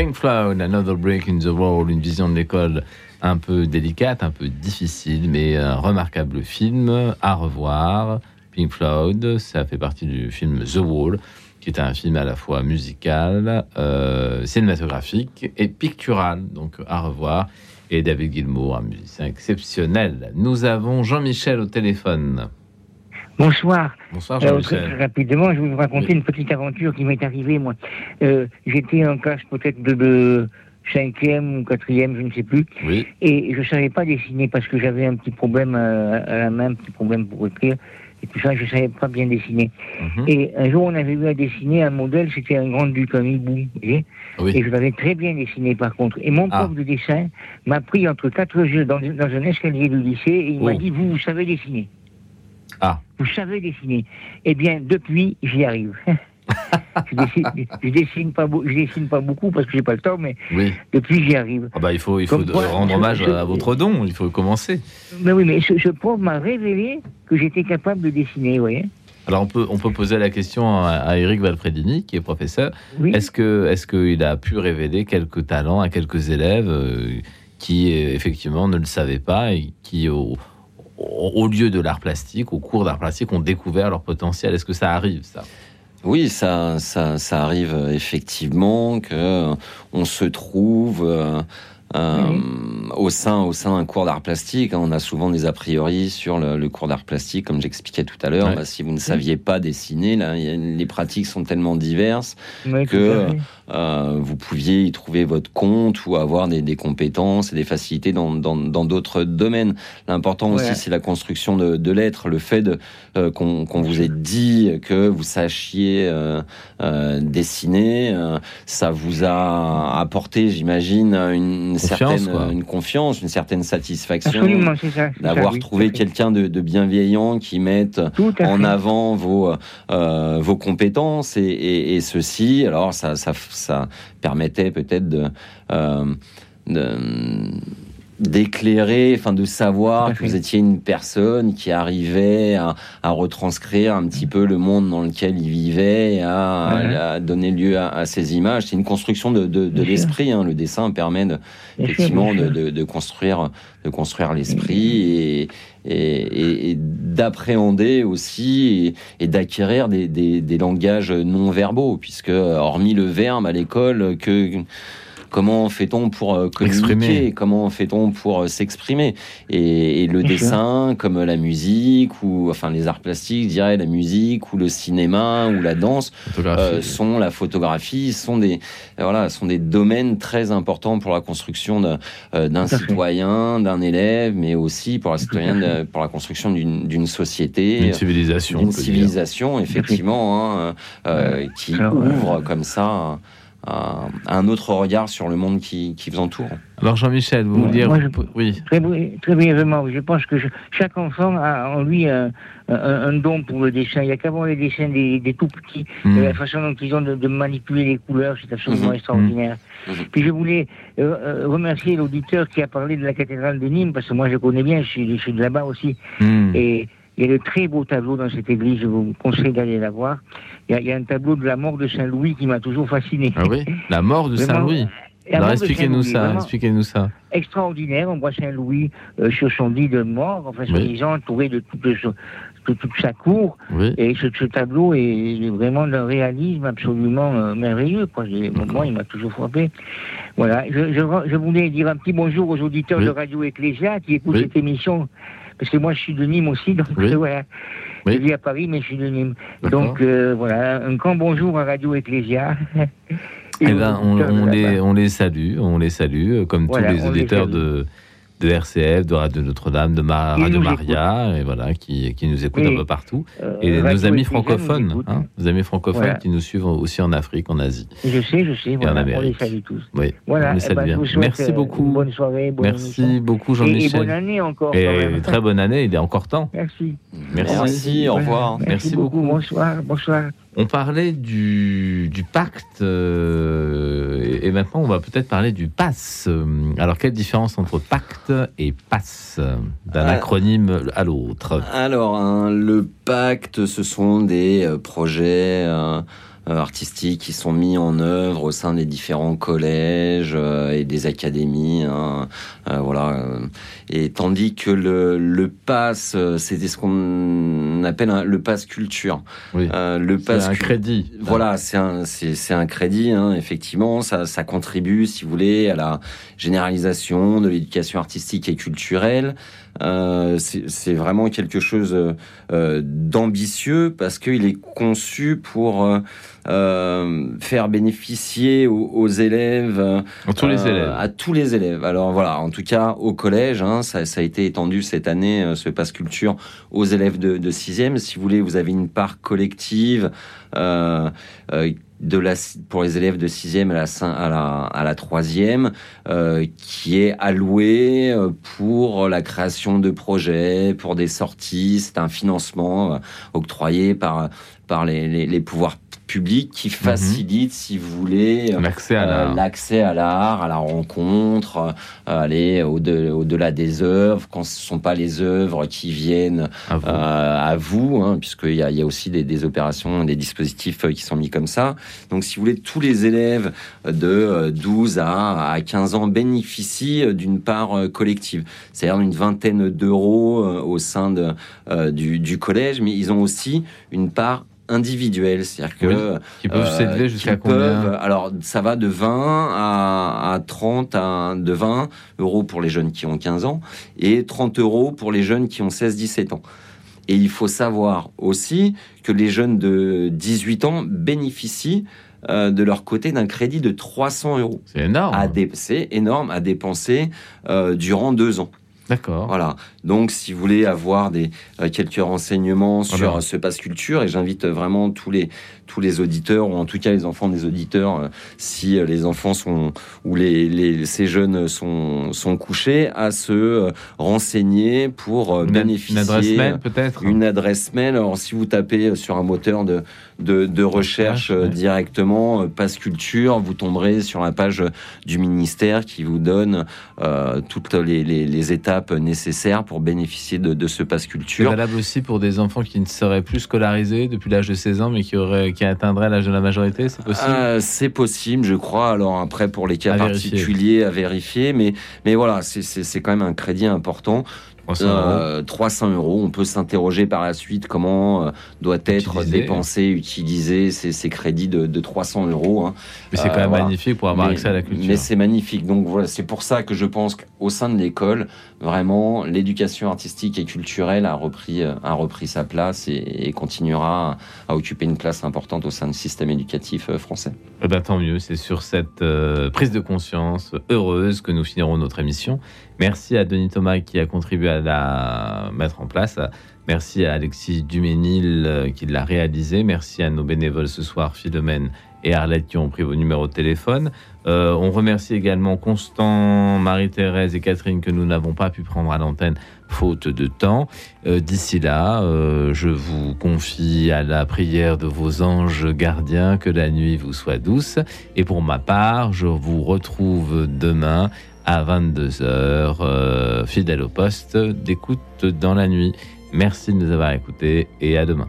Pink Floyd, Another Break in the Wall, une vision de l'école un peu délicate, un peu difficile, mais un remarquable film à revoir. Pink Floyd, ça fait partie du film The Wall, qui est un film à la fois musical, euh, cinématographique et pictural, donc à revoir. Et David Gilmour, un musicien exceptionnel. Nous avons Jean-Michel au téléphone. Bonsoir. Bonsoir, euh, rapidement, je vais vous raconter une petite aventure qui m'est arrivée, moi. Euh, j'étais en classe peut-être de, cinquième ou quatrième, je ne sais plus. Oui. Et je ne savais pas dessiner parce que j'avais un petit problème à, la main, un petit problème pour écrire. Et tout ça, je ne savais pas bien dessiner. Mhm. Et un jour, on avait eu à dessiner un modèle, c'était un grand-duc, un hibou. Et je l'avais très bien dessiné, par contre. Et mon ah. prof de dessin m'a pris entre quatre jeux dans, un escalier du lycée et il m'a oh. dit, vous, vous savez dessiner. Ah. Vous savez dessiner. Eh bien, depuis, j'y arrive. (laughs) je, dessine, dessine, pas, je dessine pas beaucoup parce que j'ai pas le temps, mais depuis j'y arrive. Ah bah, il faut, il faut rendre hommage à votre don, il faut commencer. Mais oui, mais ce, prof m'a révélé que j'étais capable de dessiner, vous voyez. Alors on peut, on peut poser la question à, Eric Valfredini, qui est professeur. Est-ce que est-ce qu'il a pu révéler quelques talents à quelques élèves euh, qui effectivement ne le savaient pas et qui au, au lieu de l'art plastique, au cours d'art plastique, ont découvert leur potentiel. Est-ce que ça arrive, ça? Oui, ça, ça, ça, arrive effectivement que on se trouve euh, au sein au sein d'un cours d'art plastique, hein, on a souvent des a priori sur le, cours d'art plastique, comme j'expliquais tout à l'heure. Bah, si vous ne saviez pas dessiner, là, les pratiques sont tellement diverses que euh, vous pouviez y trouver votre compte ou avoir des, compétences et des facilités dans d'autres domaines. L'important aussi, c'est la construction de, l'être, le fait euh, qu'on vous ait dit que vous sachiez dessiner, ça vous a apporté, j'imagine, une une certaine une confiance, une certaine satisfaction d'avoir trouvé quelqu'un de, bienveillant qui mette en avant vos euh, vos compétences et, ceci. Alors ça, ça, ça permettait peut-être de, euh, d'éclairer, enfin de savoir que vous étiez une personne qui arrivait à, à, retranscrire un petit peu le monde dans lequel il vivait, à, à donner lieu à, ces images. C'est une construction de, de, de l'esprit. Hein. Le dessin permet de, effectivement de, de, construire, de construire l'esprit et, et, et d'appréhender aussi et, d'acquérir des, des, des langages non verbaux, puisque hormis le verbe à l'école que Comment fait-on pour euh, communiquer Comment fait-on pour euh, s'exprimer et, le dessin, comme la musique ou enfin les arts plastiques, je dirais la musique ou le cinéma ou la danse, euh, sont la photographie, sont des voilà, sont des domaines très importants pour la construction d'un citoyen, d'un élève, mais aussi pour la citoyenne, pour la construction d'une société, une civilisation, une civilisation effectivement, hein, qui ouvre comme ça un autre regard sur le monde qui, vous entoure. Alors Jean-Michel, vous voulez dire oui. Très, très brièvement, je pense que chaque enfant a en lui un, don pour le dessin. Il n'y a qu'à voir les dessins des, tout petits, hmm. la façon dont ils ont de, manipuler les couleurs, c'est absolument hmm. extraordinaire. Hmm. Puis je voulais euh, euh, remercier l'auditeur qui a parlé de la cathédrale de Nîmes, parce que moi je connais bien, je suis, je suis de là-bas aussi. Et il y a de très beaux tableaux dans cette église, je vous conseille d'aller la voir. Il y, a, un tableau de la mort de Saint-Louis qui m'a toujours fasciné. Ah oui (laughs) La mort de Saint-Louis alors expliquez-nous ça, expliquez-nous ça. Extraordinaire, on voit Saint-Louis euh, sur son lit de mort, enfin soi-disant entouré de toute, toute sa cour. Et ce, tableau est vraiment d'un réalisme absolument euh, merveilleux. Quoi. Moi, il m'a toujours frappé. Voilà. Je, je, voulais dire un petit bonjour aux auditeurs de Radio Ecclésia qui écoutent cette émission parce que moi je suis de Nîmes aussi, donc (laughs) voilà. Je vis à Paris, mais je suis de Nîmes. Donc euh, voilà, un grand bonjour à Radio Ecclésia. Eh ben, on, les, on les salue, on les salue, euh, comme tous les auditeurs de, de RCF, de Radio Notre-Dame, de Radio Maria, et voilà, qui, qui nous écoutent un peu partout. Euh, et nos amis francophones, hein, nos amis francophones qui nous suivent aussi en Afrique, en Asie. Je sais, je sais. Voilà, on les salue tous. Oui, voilà, on les eh salue ben, bien. Merci beaucoup. Bonne soirée, bonne Merci beaucoup, Jean-Michel. Et, bonne année encore. Et très bonne année, il est encore temps. Merci. Merci, Merci au revoir. Merci, beaucoup. Bonsoir, bonsoir. On parlait du, pacte euh, et maintenant on va peut-être parler du pass. Alors quelle différence entre pacte et pass d'un ah. acronyme à l'autre? Alors hein, le pacte ce sont des euh, projets euh, euh, artistiques qui sont mis en œuvre au sein des différents collèges euh, et des académies. Hein, euh, voilà. Et tandis que le, le pass, c'était ce qu'on appelle le pass culture. Oui. le pass un crédit. Voilà, c'est un, c'est, un crédit. Hein, effectivement, ça, ça contribue, si vous voulez, à la généralisation de l'éducation artistique et culturelle. Euh, c'est vraiment quelque chose euh, d'ambitieux parce qu'il est conçu pour euh, faire bénéficier aux, élèves, à tous les élèves, à tous les élèves. Alors voilà, en tout cas au collège, hein, ça, ça, a été étendu cette année, ce passe culture aux élèves de, de sixième. Si vous voulez, vous avez une part collective de la, pour les élèves de 6e à la, à la, à la 3e, euh, qui est alloué euh, pour la création de projets, pour des sorties. C'est un financement euh, octroyé par, par les, les, les pouvoirs public qui mhm. facilite, si vous voulez, euh, l'accès à l'art, à, la rencontre, euh, aller au-delà des œuvres, quand ce ne sont pas les œuvres qui viennent à vous, euh, hein, puisqu'il y a, y a aussi des, des, opérations, des dispositifs qui sont mis comme ça. Donc, si vous voulez, tous les élèves de 12 à, à 15 ans bénéficient d'une part collective, c'est-à-dire une vingtaine d'euros au sein de, du, du collège, mais ils ont aussi une part individuels, c'est-à-dire que qui peuvent s'élever euh, jusqu'à combien Alors ça va de 20 à, à 30 à de 20 euros pour les jeunes qui ont 15 ans et 30 euros pour les jeunes qui ont 16-17 ans. Et il faut savoir aussi que les jeunes de 18 ans bénéficient euh, de leur côté d'un crédit de 300 euros. C'est énorme. C'est énorme à dépenser euh, durant deux ans. D'accord. Voilà. Donc, si vous voulez avoir des euh, quelques renseignements sur ce passe culture, et j'invite vraiment tous les tous les auditeurs ou en tout cas les enfants des auditeurs, euh, si euh, les enfants sont ou les, les ces jeunes sont sont couchés, à se renseigner pour bénéficier. Une adresse mail peut-être? Une adresse mail. Alors, si vous tapez sur un moteur de de, recherche directement, Passe Culture, vous tomberez sur la page du ministère qui vous donne toutes les, étapes nécessaires pour bénéficier de, ce Passe Culture. C'est valable aussi pour des enfants qui ne seraient plus scolarisés depuis l'âge de 16 ans, mais qui, auraient, qui atteindraient l'âge de la majorité, c'est possible? C'est possible, je crois. Alors après, pour les cas particuliers à vérifier, mais, mais voilà, c'est quand même un crédit important. 300 euros. On peut s'interroger par la suite comment euh, doit être dépensé, utilisé ces, crédits de, 300 euros. Hein. Mais c'est quand même euh, magnifique pour avoir accès à la culture. Mais c'est magnifique. Donc voilà, c'est pour ça que je pense qu'au sein de l'école, vraiment, l'éducation artistique et culturelle a repris, euh, a repris sa place et, continuera à, occuper une place importante au sein du système éducatif français. Eh ben, tant mieux, c'est sur cette prise de conscience heureuse que nous finirons notre émission. Merci à Denis Thomas qui a contribué à la mettre en place. Merci à Alexis Duménil euh, qui l'a réalisé. Merci à nos bénévoles ce soir, Philomène et Arlette qui ont pris vos numéros de téléphone. Euh, on remercie également Constant, Marie-Thérèse et Catherine que nous n'avons pas pu prendre à l'antenne faute de temps. Euh, d'ici là, je vous confie à la prière de vos anges gardiens, que la nuit vous soit douce. Et pour ma part, je vous retrouve demain à 22h, euh, fidèle au poste, d'écoute dans la nuit. Merci de nous avoir écoutés et à demain.